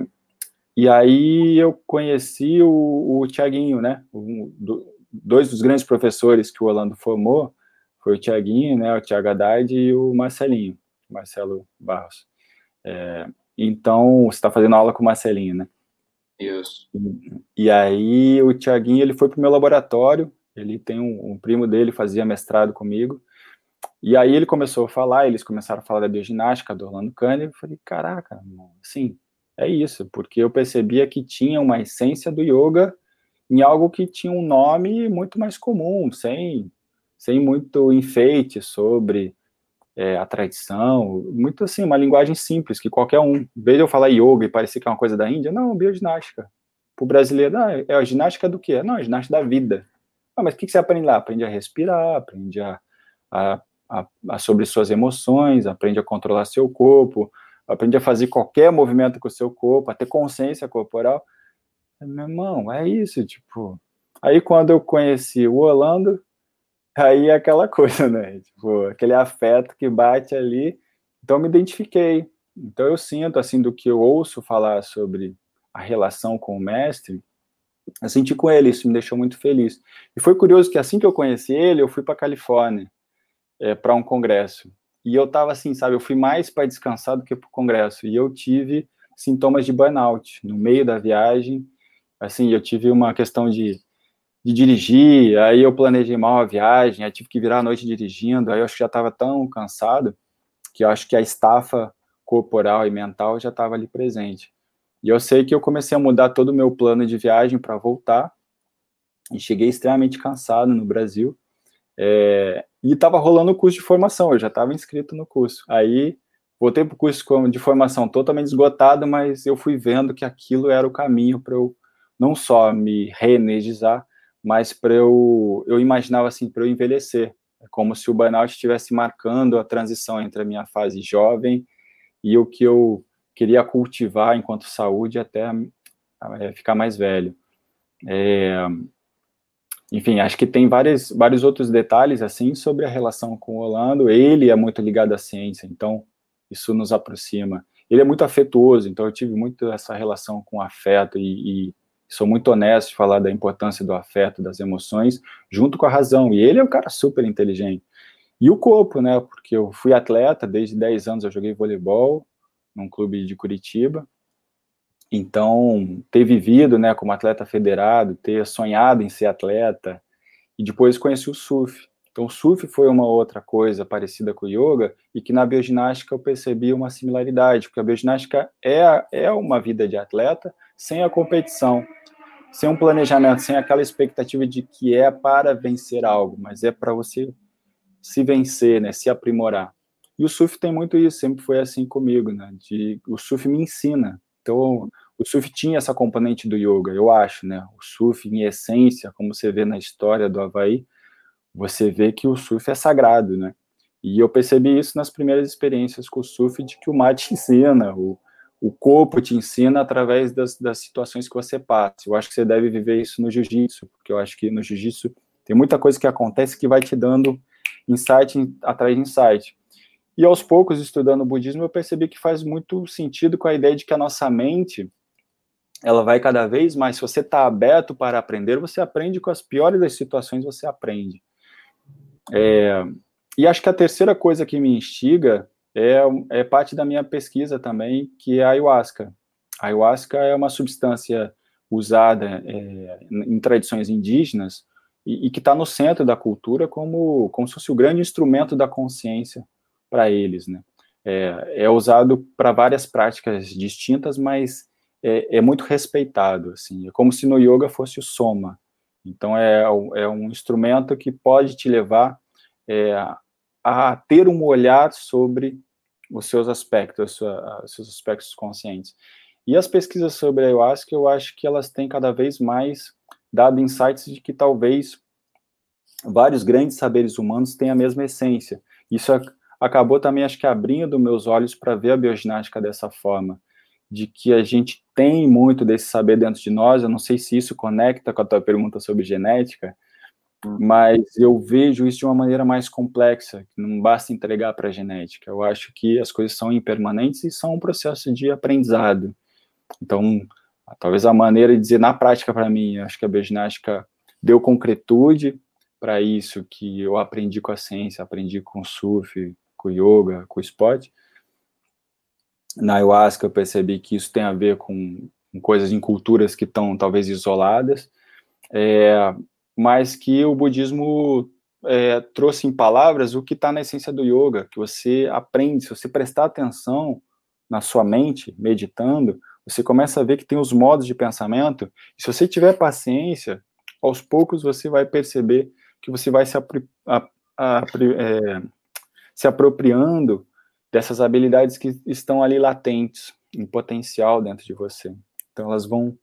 e aí eu conheci o, o Tiaguinho, né, do, dois dos grandes professores que o Orlando formou, foi o Tiaguinho, né, o Tiago Haddad e o Marcelinho, Marcelo Barros. É, então, você está fazendo aula com o Marcelinho, né? Isso. E, e aí, o Tiaguinho, ele foi para o meu laboratório, ele tem um, um, primo dele, fazia mestrado comigo, e aí ele começou a falar, eles começaram a falar da bioginástica do Orlando Kahneman, eu falei, caraca, sim, é isso, porque eu percebia que tinha uma essência do yoga em algo que tinha um nome muito mais comum, sem, sem muito enfeite sobre é, a tradição, muito assim, uma linguagem simples, que qualquer um, em de eu falar yoga e parecer que é uma coisa da Índia, não, bioginástica. Para o brasileiro, não, é a ginástica do quê? Não, a ginástica da vida. Ah, mas o que, que você aprende lá? Aprende a respirar, aprende a, a, a, a, sobre suas emoções, aprende a controlar seu corpo, aprende a fazer qualquer movimento com o seu corpo, a ter consciência corporal. Meu irmão, é isso, tipo... Aí, quando eu conheci o Orlando, aí é aquela <laughs> coisa, né? Tipo, aquele afeto que bate ali. Então, me identifiquei. Então, eu sinto, assim, do que eu ouço falar sobre a relação com o mestre, eu senti com ele, isso me deixou muito feliz. E foi curioso que assim que eu conheci ele, eu fui para Califórnia, é, para um congresso. E eu tava assim, sabe, eu fui mais para descansar do que para o congresso. E eu tive sintomas de burnout no meio da viagem. Assim, eu tive uma questão de de dirigir, aí eu planejei mal a viagem, aí tive que virar a noite dirigindo, aí eu acho que já estava tão cansado que eu acho que a estafa corporal e mental já estava ali presente. E eu sei que eu comecei a mudar todo o meu plano de viagem para voltar, e cheguei extremamente cansado no Brasil, é, e estava rolando o curso de formação, eu já estava inscrito no curso. Aí voltei para o curso de formação totalmente esgotado, mas eu fui vendo que aquilo era o caminho para eu não só me reenergizar, mas para eu, eu imaginava assim, para eu envelhecer, é como se o burnout estivesse marcando a transição entre a minha fase jovem e o que eu queria cultivar enquanto saúde até é, ficar mais velho. É, enfim, acho que tem vários, vários outros detalhes assim sobre a relação com o Orlando. Ele é muito ligado à ciência, então isso nos aproxima. Ele é muito afetuoso, então eu tive muito essa relação com afeto e, e sou muito honesto de falar da importância do afeto, das emoções, junto com a razão. E ele é um cara super inteligente. E o corpo, né? Porque eu fui atleta, desde 10 anos eu joguei voleibol num clube de Curitiba. Então, ter vivido, né, como atleta federado, ter sonhado em ser atleta, e depois conheci o surf. Então, o surf foi uma outra coisa parecida com o yoga e que na bioginástica eu percebi uma similaridade, porque a bioginástica é, é uma vida de atleta sem a competição, sem um planejamento, sem aquela expectativa de que é para vencer algo, mas é para você se vencer, né, se aprimorar. E o surf tem muito isso, sempre foi assim comigo, né, de, o surf me ensina. Então, o surf tinha essa componente do yoga, eu acho, né, o surf em essência, como você vê na história do Havaí, você vê que o surf é sagrado, né? E eu percebi isso nas primeiras experiências com o surf, de que o mar te ensina, o, o corpo te ensina através das, das situações que você passa. Eu acho que você deve viver isso no jiu-jitsu, porque eu acho que no jiu-jitsu tem muita coisa que acontece que vai te dando insight atrás de insight. E aos poucos, estudando o budismo, eu percebi que faz muito sentido com a ideia de que a nossa mente, ela vai cada vez mais, se você está aberto para aprender, você aprende com as piores das situações, você aprende. É, e acho que a terceira coisa que me instiga é, é parte da minha pesquisa também, que é a ayahuasca. A ayahuasca é uma substância usada é, em tradições indígenas e, e que está no centro da cultura como, como se fosse o grande instrumento da consciência para eles, né? É, é usado para várias práticas distintas, mas é, é, muito respeitado, assim. É como se no yoga fosse o soma, então, é, é um instrumento que pode te levar é, a ter um olhar sobre os seus aspectos, os seus aspectos conscientes. E as pesquisas sobre a ayahuasca, eu acho que elas têm cada vez mais dado insights de que talvez vários grandes saberes humanos têm a mesma essência. Isso acabou também, acho que, abrindo meus olhos para ver a bioginástica dessa forma de que a gente tem muito desse saber dentro de nós. Eu não sei se isso conecta com a tua pergunta sobre genética. Mas eu vejo isso de uma maneira mais complexa, não basta entregar para a genética. Eu acho que as coisas são impermanentes e são um processo de aprendizado. Então, talvez a maneira de dizer na prática para mim, acho que a bioginástica deu concretude para isso que eu aprendi com a ciência, aprendi com o surf, com o yoga, com o esporte, na ayahuasca eu percebi que isso tem a ver com, com coisas em culturas que estão talvez isoladas, é, mas que o budismo é, trouxe em palavras o que está na essência do yoga, que você aprende, se você prestar atenção na sua mente, meditando, você começa a ver que tem os modos de pensamento, e se você tiver paciência, aos poucos você vai perceber que você vai se, apri, a, a, é, se apropriando dessas habilidades que estão ali latentes, em potencial dentro de você. Então elas vão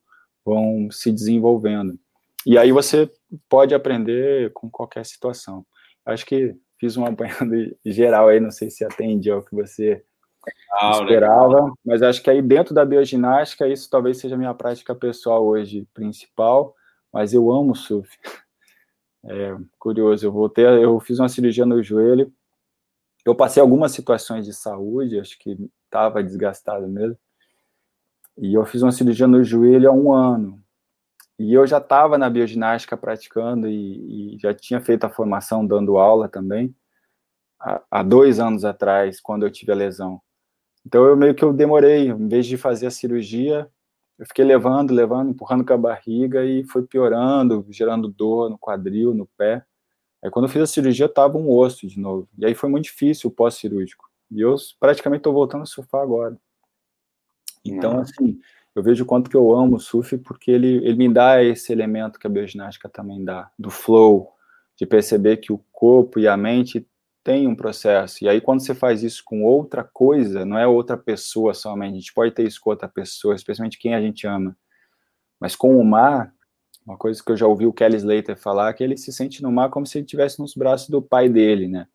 vão se desenvolvendo. E aí você pode aprender com qualquer situação. Acho que fiz um apanhado <laughs> geral aí, não sei se atende ao que você legal, esperava, legal. mas acho que aí dentro da bioginástica, isso talvez seja a minha prática pessoal hoje principal, mas eu amo surf. <laughs> É curioso, eu voltei, eu fiz uma cirurgia no joelho eu passei algumas situações de saúde, acho que estava desgastado mesmo. E eu fiz uma cirurgia no joelho há um ano. E eu já estava na bioginástica praticando e, e, já tinha feito a formação dando aula também, há, há, dois anos atrás, quando eu tive a lesão. Então eu meio que eu demorei, em vez de fazer a cirurgia, eu fiquei levando, levando, empurrando com a barriga e foi piorando, gerando dor no quadril, no pé. Aí quando eu fiz a cirurgia, tava um osso de novo. E aí foi muito difícil o pós-cirúrgico. E eu praticamente estou voltando a surfar agora. Então, uhum. assim, eu vejo o quanto que eu amo o surf porque ele, ele me dá esse elemento que a bioginástica também dá, do flow, de perceber que o corpo e a mente têm um processo. E aí, quando você faz isso com outra coisa, não é outra pessoa somente, a gente pode ter isso com outra pessoa, especialmente quem a gente ama. Mas com o mar, uma coisa que eu já ouvi o Kelly Slater falar, é que ele se sente no mar como se ele estivesse nos braços do pai dele, né?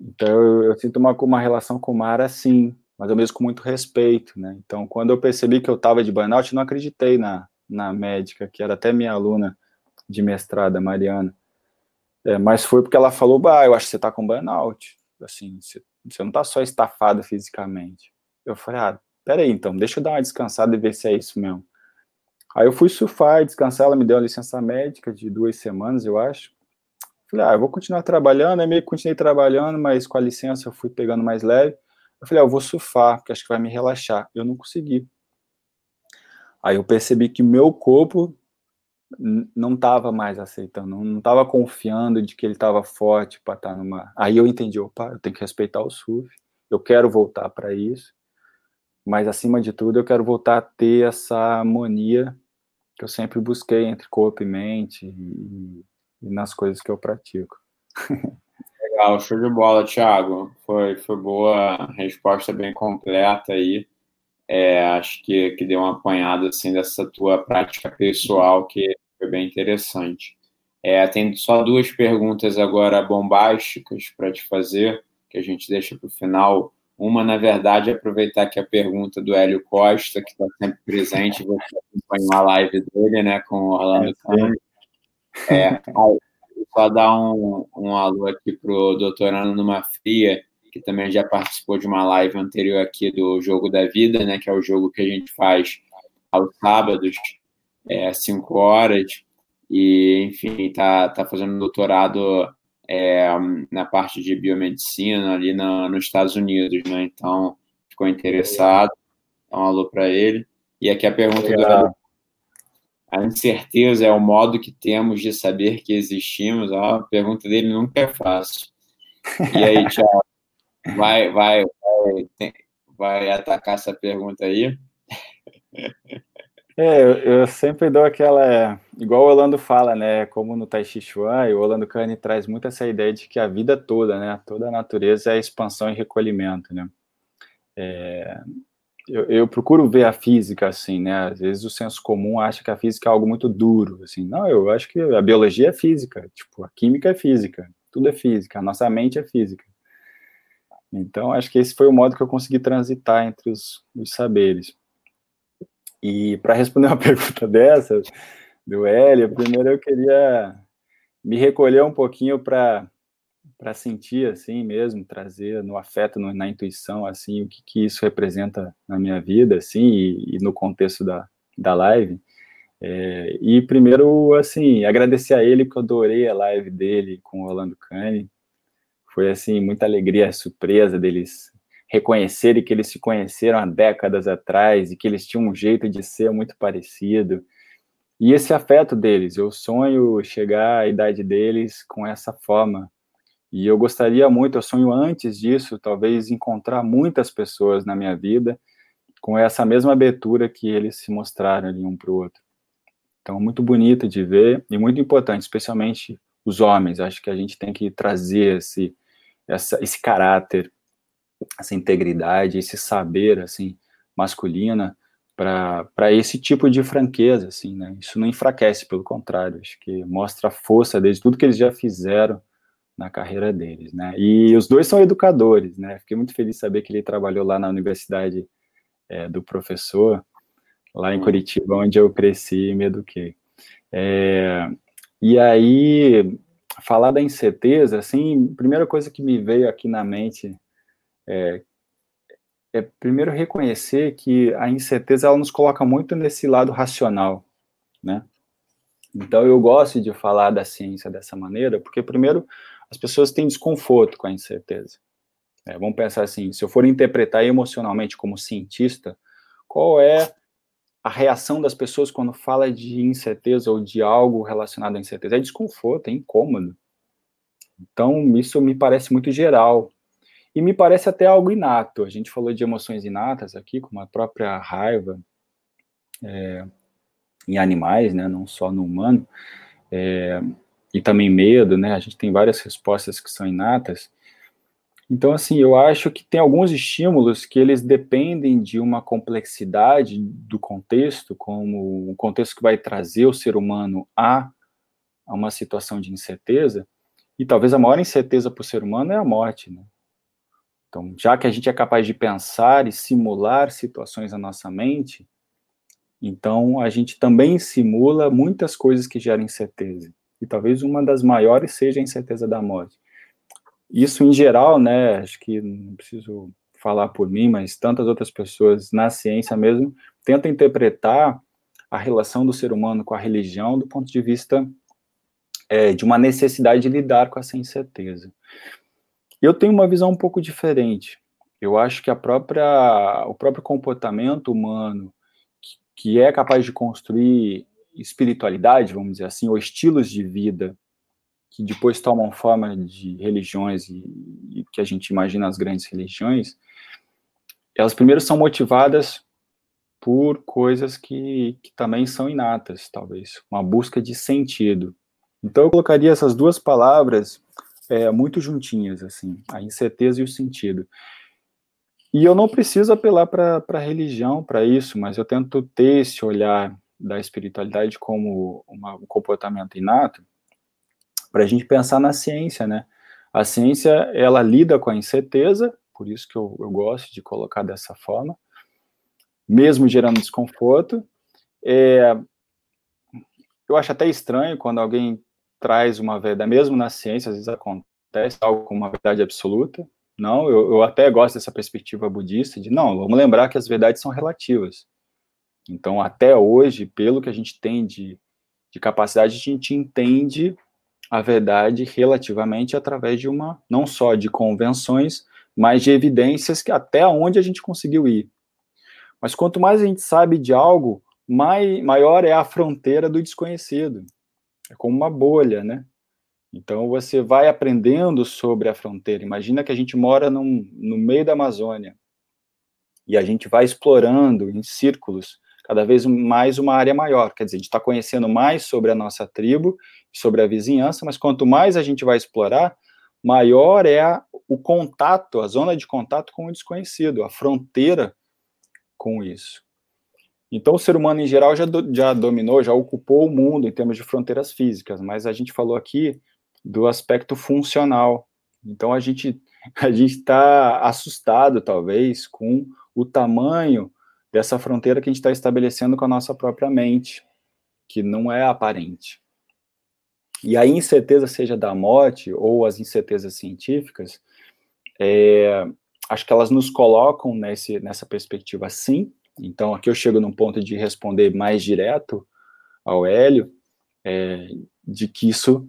Então, eu, eu sinto uma, uma relação com o mar assim, mas eu mesmo com muito respeito, né? Então, quando eu percebi que eu estava de burnout, eu não acreditei na, na médica, que era até minha aluna de mestrado, Mariana. É, mas foi porque ela falou, bah, eu acho que você está com burnout. Assim, você, você não está só estafada fisicamente. Eu falei, ah, peraí, então, deixa eu dar uma descansada e ver se é isso mesmo. Aí eu fui surfar e descansar, ela me deu uma licença médica de duas semanas, eu acho. Falei, ah, eu vou continuar trabalhando, aí meio que continuei trabalhando, mas com a licença eu fui pegando mais leve. Eu falei, ah, eu vou surfar, porque acho que vai me relaxar. Eu não consegui. Aí eu percebi que meu corpo não estava mais aceitando, não estava confiando de que ele estava forte para estar tá numa. Aí eu entendi, opa, eu tenho que respeitar o surf, eu quero voltar para isso, mas acima de tudo eu quero voltar a ter essa harmonia que eu sempre busquei entre corpo e mente e, e nas coisas que eu pratico. <laughs> Legal, show de bola, Thiago. Foi, foi boa, resposta bem completa aí. É, acho que, que deu uma apanhada assim dessa tua prática pessoal que foi bem interessante. É, tem só duas perguntas agora bombásticas para te fazer, que a gente deixa para o final. Uma, na verdade, é aproveitar que a pergunta do Hélio Costa, que está sempre presente, você acompanhou a live dele, né, com o Orlando Câmara. É, só dar um, um alô aqui para o doutorando numa fria, que também já participou de uma live anterior aqui do Jogo da Vida, né, que é o jogo que a gente faz aos sábados, é, cinco horas, e, enfim, está tá fazendo doutorado é, na parte de biomedicina ali na, nos Estados Unidos, né, então ficou interessado, dá um alô para ele. E aqui a pergunta do a incerteza é o modo que temos de saber que existimos. a pergunta dele nunca é fácil. E aí, <laughs> Tiago? vai, vai, vai, vai atacar essa pergunta aí? É, eu, eu, sempre dou aquela. Igual o Orlando fala, né? Como no Tai Chi Chuan, e o Orlando Kane traz muito essa ideia de que a vida toda, né? Toda a natureza é expansão e recolhimento, né? É, eu, eu, procuro ver a física assim, né? Às vezes o senso comum acha que a física é algo muito duro, assim. Não, eu acho que a biologia é física, tipo, a química é física, tudo é física, a nossa mente é física. Então, acho que esse foi o modo que eu consegui transitar entre os, os saberes. E para responder uma <laughs> pergunta dessa, do Hélio, primeiro eu queria me recolher um pouquinho para para sentir assim mesmo, trazer no afeto, no, na intuição, assim, o que, que isso representa na minha vida, assim, e, e no contexto da, da live. É, e primeiro, assim, agradecer a ele, que eu adorei a live dele com o Orlando Cane, foi assim muita alegria, surpresa deles reconhecerem que eles se conheceram há décadas atrás e que eles tinham um jeito de ser muito parecido. E esse afeto deles, eu sonho chegar à idade deles com essa forma. E eu gostaria muito, eu sonho antes disso, talvez encontrar muitas pessoas na minha vida com essa mesma abertura que eles se mostraram ali um para o outro. Então, muito bonito de ver e muito importante, especialmente os homens. Acho que a gente tem que trazer esse essa, esse caráter, essa integridade, esse saber, assim, masculina para esse tipo de franqueza, assim, né? Isso não enfraquece, pelo contrário, acho que mostra a força deles, tudo que eles já fizeram na carreira deles, né? E os dois são educadores, né? Fiquei muito feliz de saber que ele trabalhou lá na Universidade é, do Professor, lá em uhum. Curitiba, onde eu cresci e me eduquei. É, e aí, falar da incerteza, assim, primeira coisa que me veio aqui na mente é, é primeiro reconhecer que a incerteza ela nos coloca muito nesse lado racional, né? Então eu gosto de falar da ciência dessa maneira, porque primeiro as pessoas têm desconforto com a incerteza. É, vamos pensar assim, se eu for interpretar emocionalmente como cientista, qual é a reação das pessoas quando fala de incerteza ou de algo relacionado à incerteza? É desconforto, é incômodo. Então, isso me parece muito geral. E me parece até algo inato. A gente falou de emoções inatas aqui, como a própria raiva é, em animais, né, não só no humano, é, e também medo, né? A gente tem várias respostas que são inatas. Então, assim, eu acho que tem alguns estímulos que eles dependem de uma complexidade do contexto, como o contexto que vai trazer o ser humano a, a uma situação de incerteza, e talvez a maior incerteza para o ser humano é a morte, né? Então, já que a gente é capaz de pensar e simular situações na nossa mente, então a gente também simula muitas coisas que geram incerteza. E talvez uma das maiores seja a incerteza da morte. Isso em geral, né, acho que não preciso falar por mim, mas tantas outras pessoas na ciência mesmo tentam interpretar a relação do ser humano com a religião do ponto de vista é, de uma necessidade de lidar com essa incerteza. Eu tenho uma visão um pouco diferente. Eu acho que a própria, o próprio comportamento humano, que, que é capaz de construir espiritualidade, vamos dizer assim, ou estilos de vida que depois tomam forma de religiões e, e que a gente imagina as grandes religiões, elas primeiro são motivadas por coisas que, que também são inatas, talvez, uma busca de sentido. Então eu colocaria essas duas palavras é, muito juntinhas, assim, a incerteza e o sentido. E eu não preciso apelar para a religião para isso, mas eu tento ter esse olhar da espiritualidade como uma, um comportamento inato, para a gente pensar na ciência, né? A ciência, ela lida com a incerteza, por isso que eu, eu gosto de colocar dessa forma, mesmo gerando desconforto. É, eu acho até estranho quando alguém traz uma verdade, mesmo na ciência, às vezes acontece algo com uma verdade absoluta, não, eu, eu até gosto dessa perspectiva budista de não, vamos lembrar que as verdades são relativas. Então, até hoje, pelo que a gente tem de, de capacidade, a gente entende a verdade relativamente através de uma, não só de convenções, mas de evidências que até onde a gente conseguiu ir. Mas quanto mais a gente sabe de algo, mai, maior é a fronteira do desconhecido. É como uma bolha, né? Então você vai aprendendo sobre a fronteira. Imagina que a gente mora num, no meio da Amazônia e a gente vai explorando em círculos cada vez mais uma área maior. Quer dizer, a gente está conhecendo mais sobre a nossa tribo, sobre a vizinhança, mas quanto mais a gente vai explorar, maior é a, o contato, a zona de contato com o desconhecido, a fronteira com isso. Então, o ser humano em geral já, do, já dominou, já ocupou o mundo em termos de fronteiras físicas, mas a gente falou aqui do aspecto funcional. Então a gente <laughs> a gente está assustado talvez com o tamanho dessa fronteira que a gente está estabelecendo com a nossa própria mente, que não é aparente. E a incerteza, seja da morte ou as incertezas científicas, é, acho que elas nos colocam nesse, nessa perspectiva sim. Então, aqui eu chego num ponto de responder mais direto ao Hélio, é, de que isso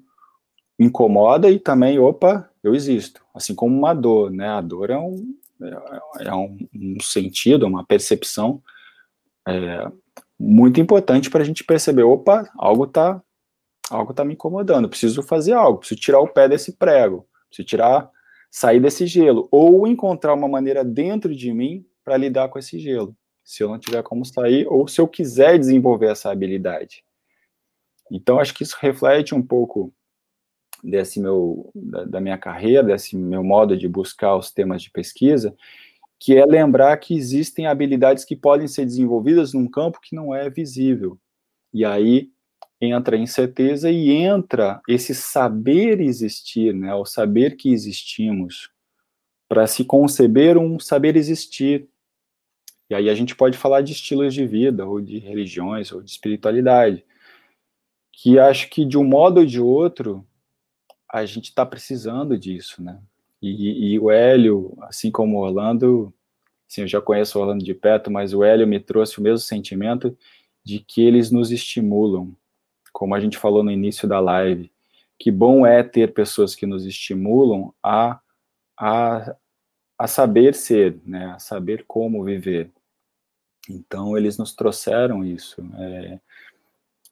incomoda e também, opa, eu existo. Assim como uma dor, né? A dor é um, é, é um, um sentido, uma percepção é, muito importante para a gente perceber, opa, algo está algo tá me incomodando, preciso fazer algo, preciso tirar o pé desse prego, preciso tirar, sair desse gelo, ou encontrar uma maneira dentro de mim para lidar com esse gelo, se eu não tiver como sair, ou se eu quiser desenvolver essa habilidade. Então, acho que isso reflete um pouco desse meu, da, da minha carreira, desse meu modo de buscar os temas de pesquisa, que é lembrar que existem habilidades que podem ser desenvolvidas num campo que não é visível. E aí entra a incerteza e entra esse saber existir, né, o saber que existimos, para se conceber um saber existir. E aí a gente pode falar de estilos de vida, ou de religiões, ou de espiritualidade, que acho que de um modo ou de outro a gente está precisando disso, né? E, e, o Hélio, assim como o Orlando, assim, eu já conheço o Orlando de perto, mas o Hélio me trouxe o mesmo sentimento de que eles nos estimulam, como a gente falou no início da live. Que bom é ter pessoas que nos estimulam a, a, a saber ser, né? A saber como viver. Então, eles nos trouxeram isso. É,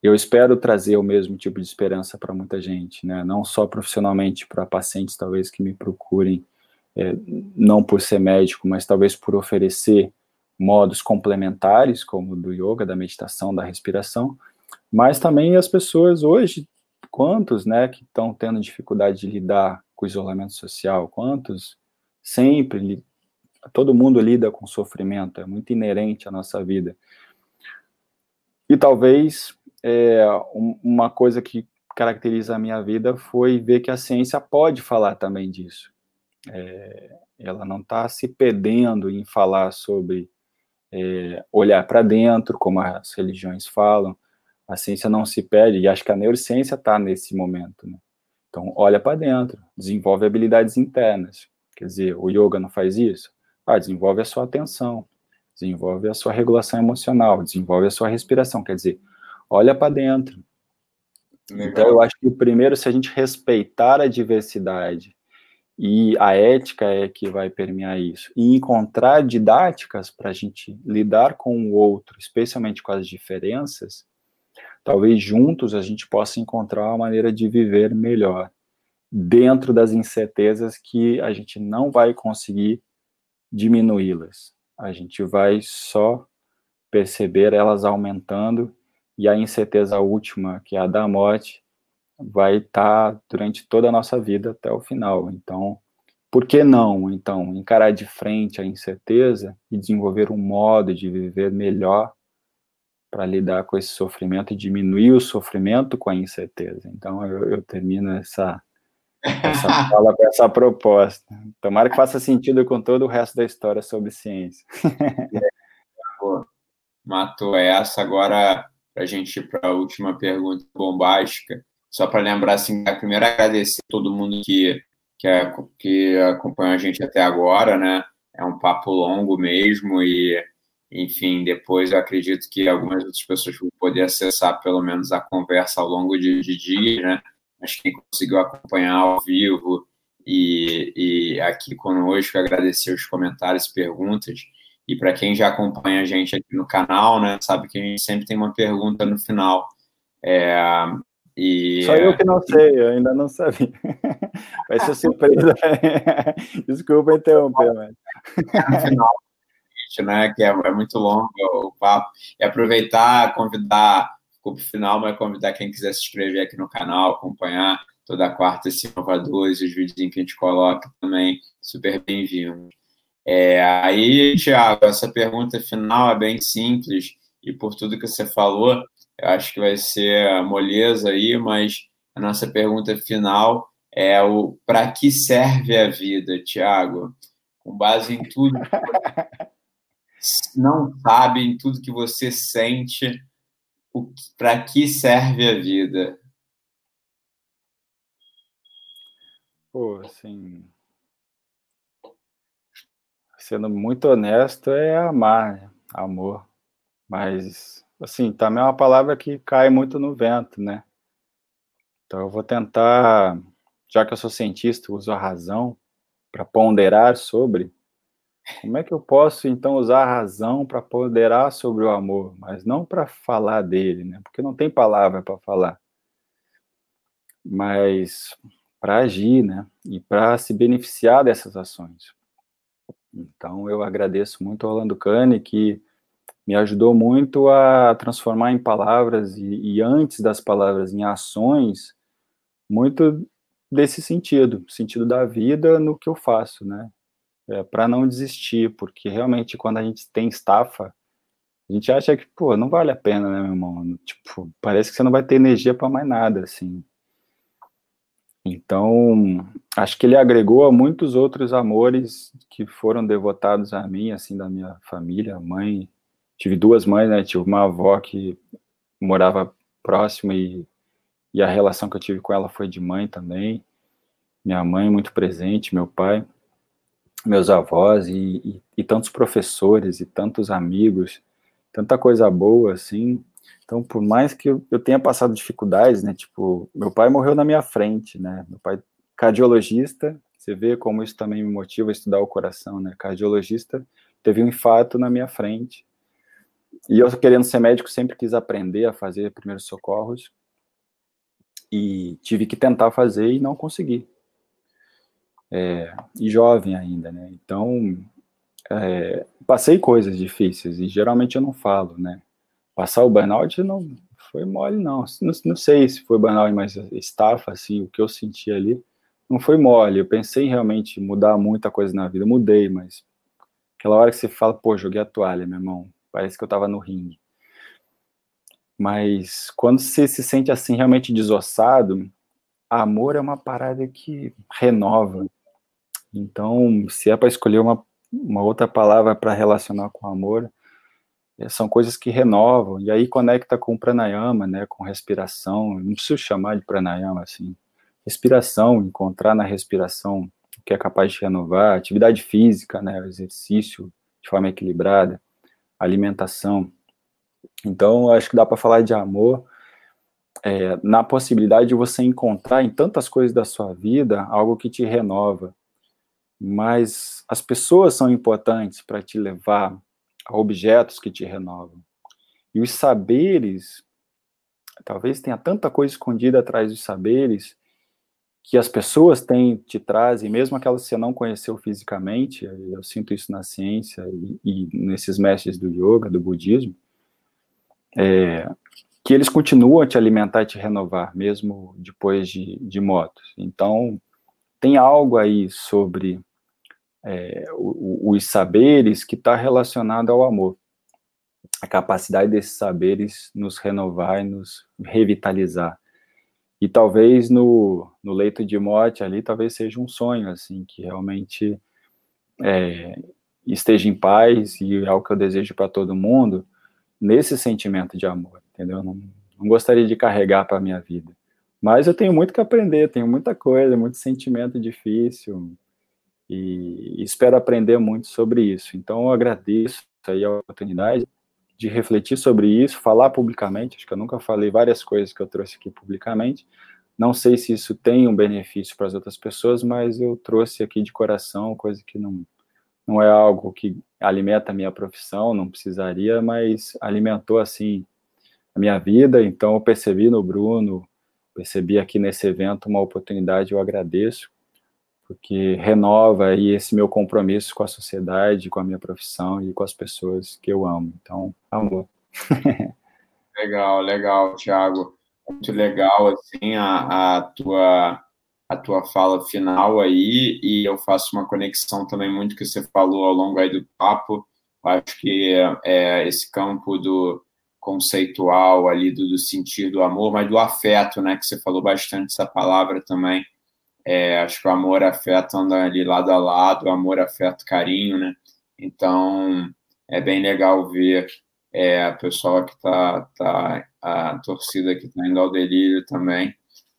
eu espero trazer o mesmo tipo de esperança para muita gente, né? Não só profissionalmente para pacientes talvez que me procurem, é, não por ser médico, mas talvez por oferecer modos complementares, como do yoga, da meditação, da respiração, mas também as pessoas hoje, quantos, né, que estão tendo dificuldade de lidar com o isolamento social, quantos sempre todo mundo lida com sofrimento, é muito inerente à nossa vida. E talvez é, uma coisa que caracteriza a minha vida foi ver que a ciência pode falar também disso. É, ela não está se perdendo em falar sobre é, olhar para dentro, como as religiões falam. A ciência não se perde, e acho que a neurociência está nesse momento. Né? Então, olha para dentro, desenvolve habilidades internas. Quer dizer, o yoga não faz isso? Ah, desenvolve a sua atenção, desenvolve a sua regulação emocional, desenvolve a sua respiração. Quer dizer, olha para dentro. Legal. Então, eu acho que o primeiro, se a gente respeitar a diversidade e a ética é que vai permear isso. E encontrar didáticas para a gente lidar com o outro, especialmente com as diferenças, talvez juntos a gente possa encontrar uma maneira de viver melhor, dentro das incertezas que a gente não vai conseguir diminuí-las. A gente vai só perceber elas aumentando e a incerteza última, que é a da morte, vai estar tá durante toda a nossa vida até o final. Então, por que não, então, encarar de frente a incerteza e desenvolver um modo de viver melhor para lidar com esse sofrimento e diminuir o sofrimento com a incerteza? Então, eu, eu termino essa, essa <laughs> fala com essa proposta. Tomara que faça sentido com todo o resto da história sobre ciência. <laughs> Matou essa. Agora, para a gente ir para a última pergunta bombástica, só para lembrar, assim, primeiro agradecer a todo mundo que, que, é, que acompanhou a gente até agora, né? É um papo longo mesmo e, enfim, depois eu acredito que algumas outras pessoas vão poder acessar pelo menos a conversa ao longo de, de dias, né? Mas quem conseguiu acompanhar ao vivo e, e aqui conosco, agradecer os comentários e perguntas. E para quem já acompanha a gente aqui no canal, né, sabe que a gente sempre tem uma pergunta no final. É, e, Só eu que não sei, eu ainda não sabia. <laughs> Vai ser surpresa. <laughs> Desculpa interromper, mas. No final, né, que é, é, muito longo o papo. E aproveitar, convidar, ficou para o final, mas convidar quem quiser se inscrever aqui no canal, acompanhar toda quarta esse inovadores os vídeos que a gente coloca também, super bem-vindo. É, aí, Tiago, essa pergunta final é bem simples, e por tudo que você falou, eu acho que vai ser moleza aí, mas a nossa pergunta final é o para que serve a vida, Tiago? Com base em tudo que você <laughs> não sabe, em tudo que você sente, para que serve a vida? Pô, assim, sendo muito honesto, é amar, né? amor. Mas assim, também é uma palavra que cai muito no vento, né? Então eu vou tentar, já que eu sou cientista, uso a razão para ponderar sobre. Como é que eu posso então usar a razão para ponderar sobre o amor, mas não para falar dele, né? Porque não tem palavra para falar. Mas para agir, né? E para se beneficiar dessas ações. Então eu agradeço muito ao Orlando Cane que me ajudou muito a transformar em palavras e, e antes das palavras em ações, muito desse sentido, sentido da vida no que eu faço, né? É, para não desistir, porque realmente quando a gente tem estafa, a gente acha que, pô, não vale a pena, né, meu irmão? Tipo, parece que você não vai ter energia para mais nada, assim. Então, acho que ele agregou a muitos outros amores que foram devotados a mim, assim, da minha família, mãe, tive duas mães, né? Tive uma avó que morava próxima e, e a relação que eu tive com ela foi de mãe também. Minha mãe muito presente, meu pai, meus avós e, e, e tantos professores e tantos amigos, tanta coisa boa assim. Então, por mais que eu, tenha passado dificuldades, né? Tipo, meu pai morreu na minha frente, né? Meu pai cardiologista, você vê como isso também me motiva a estudar o coração, né? Cardiologista teve um infarto na minha frente e eu, querendo ser médico, sempre quis aprender a fazer primeiros socorros. E tive que tentar fazer e não consegui. É, e jovem ainda, né? Então, é, passei coisas difíceis e geralmente eu não falo, né? Passar o burnout não foi mole, não. Não, não sei se foi burnout, mas estafa, assim, o que eu senti ali não foi mole. Eu pensei em realmente mudar muita coisa na vida, mudei, mas aquela hora que você fala, pô, joguei a toalha, meu irmão, parece que eu estava no ringue. Mas quando você se sente assim realmente desossado, amor é uma parada que renova. Então, se é para escolher uma, uma outra palavra para relacionar com amor, são coisas que renovam. E aí conecta com pranayama, né, com respiração. Não preciso chamar de pranayama assim. Respiração, encontrar na respiração o que é capaz de renovar, atividade física, né, o exercício de forma equilibrada alimentação. Então, acho que dá para falar de amor é, na possibilidade de você encontrar em tantas coisas da sua vida algo que te renova, mas as pessoas são importantes para te levar a objetos que te renovam. E os saberes, talvez tenha tanta coisa escondida atrás dos saberes que as pessoas têm, te trazem, mesmo aquelas que você não conheceu fisicamente, eu sinto isso na ciência e, e nesses mestres do yoga, do budismo, é, que eles continuam a te alimentar e te renovar, mesmo depois de, de motos. Então, tem algo aí sobre é, os saberes que está relacionado ao amor. A capacidade desses saberes nos renovar e nos revitalizar. E talvez no, no leito de morte ali, talvez seja um sonho, assim, que realmente é, esteja em paz e é o que eu desejo para todo mundo, nesse sentimento de amor, entendeu? Não, não gostaria de carregar para a minha vida. Mas eu tenho muito que aprender, tenho muita coisa, muito sentimento difícil, e espero aprender muito sobre isso. Então, eu agradeço aí a oportunidade de refletir sobre isso, falar publicamente. Acho que eu nunca falei várias coisas que eu trouxe aqui publicamente. Não sei se isso tem um benefício para as outras pessoas, mas eu trouxe aqui de coração, coisa que não, não é algo que alimenta a minha profissão, não precisaria, mas alimentou, assim, a minha vida. Então, eu percebi no Bruno, percebi aqui nesse evento uma oportunidade, eu agradeço porque renova aí esse meu compromisso com a sociedade, com a minha profissão e com as pessoas que eu amo. Então, amor. <laughs> legal, legal, Thiago. Muito legal, assim, a, a, tua, a tua fala final aí, e eu faço uma conexão também muito que você falou ao longo aí do papo. Acho que é, esse campo do conceitual ali, do, do sentir do amor, mas do afeto, né, que você falou bastante essa palavra também é, acho que o amor, afeto andam ali lado a lado, amor, afeto, carinho, né? Então, é bem legal ver é, a pessoa que está, tá, a torcida que está indo ao delírio também,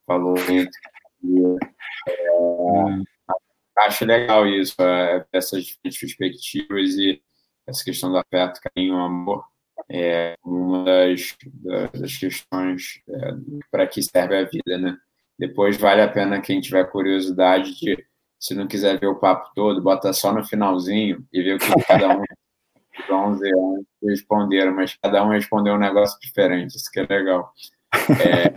falou muito. É, acho legal isso, é, essas diferentes perspectivas e essa questão do afeto, carinho, amor, é uma das, das questões é, para que serve a vida, né? Depois vale a pena quem tiver curiosidade de, se não quiser ver o papo todo, bota só no finalzinho e ver o que cada um <laughs> dos 11 anos responderam, mas cada um respondeu um negócio diferente, isso que é legal. É,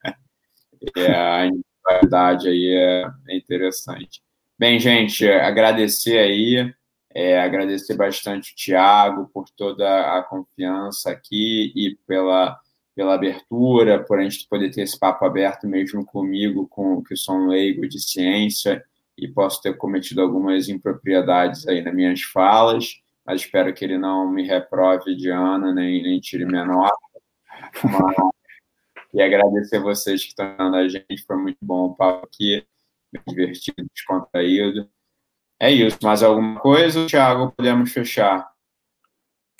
<laughs> é a individualidade aí é, é, interessante. Bem, gente, agradecer aí, é, agradecer bastante o Tiago por toda a confiança aqui e pela pela abertura, por a gente poder ter esse papo aberto mesmo comigo, com que sou um leigo de ciência e posso ter cometido algumas impropriedades aí nas minhas falas, mas espero que ele não me reprove de Ana, nem, nem tire minha nota. E agradecer vocês que estão dando a gente, foi muito bom o papo aqui, divertido, descontraído. É isso, mais alguma coisa, Thiago, podemos fechar?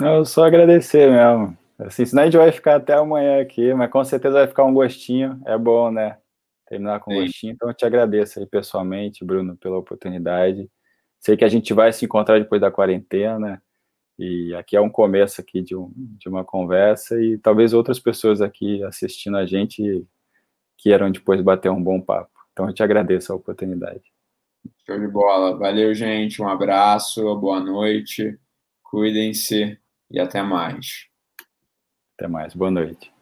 Não, só agradecer mesmo. Assim, senão a gente vai ficar até amanhã aqui, mas com certeza vai ficar um gostinho. É bom, né? Terminar com Sim. gostinho. Então eu te agradeço aí pessoalmente, Bruno, pela oportunidade. Sei que a gente vai se encontrar depois da quarentena. E aqui é um começo aqui de, um, de uma conversa e talvez outras pessoas aqui assistindo a gente queiram depois bater um bom papo. Então eu te agradeço a oportunidade. Show de bola. Valeu, gente. Um abraço, boa noite. Cuidem-se e até mais. Até mais. Boa noite.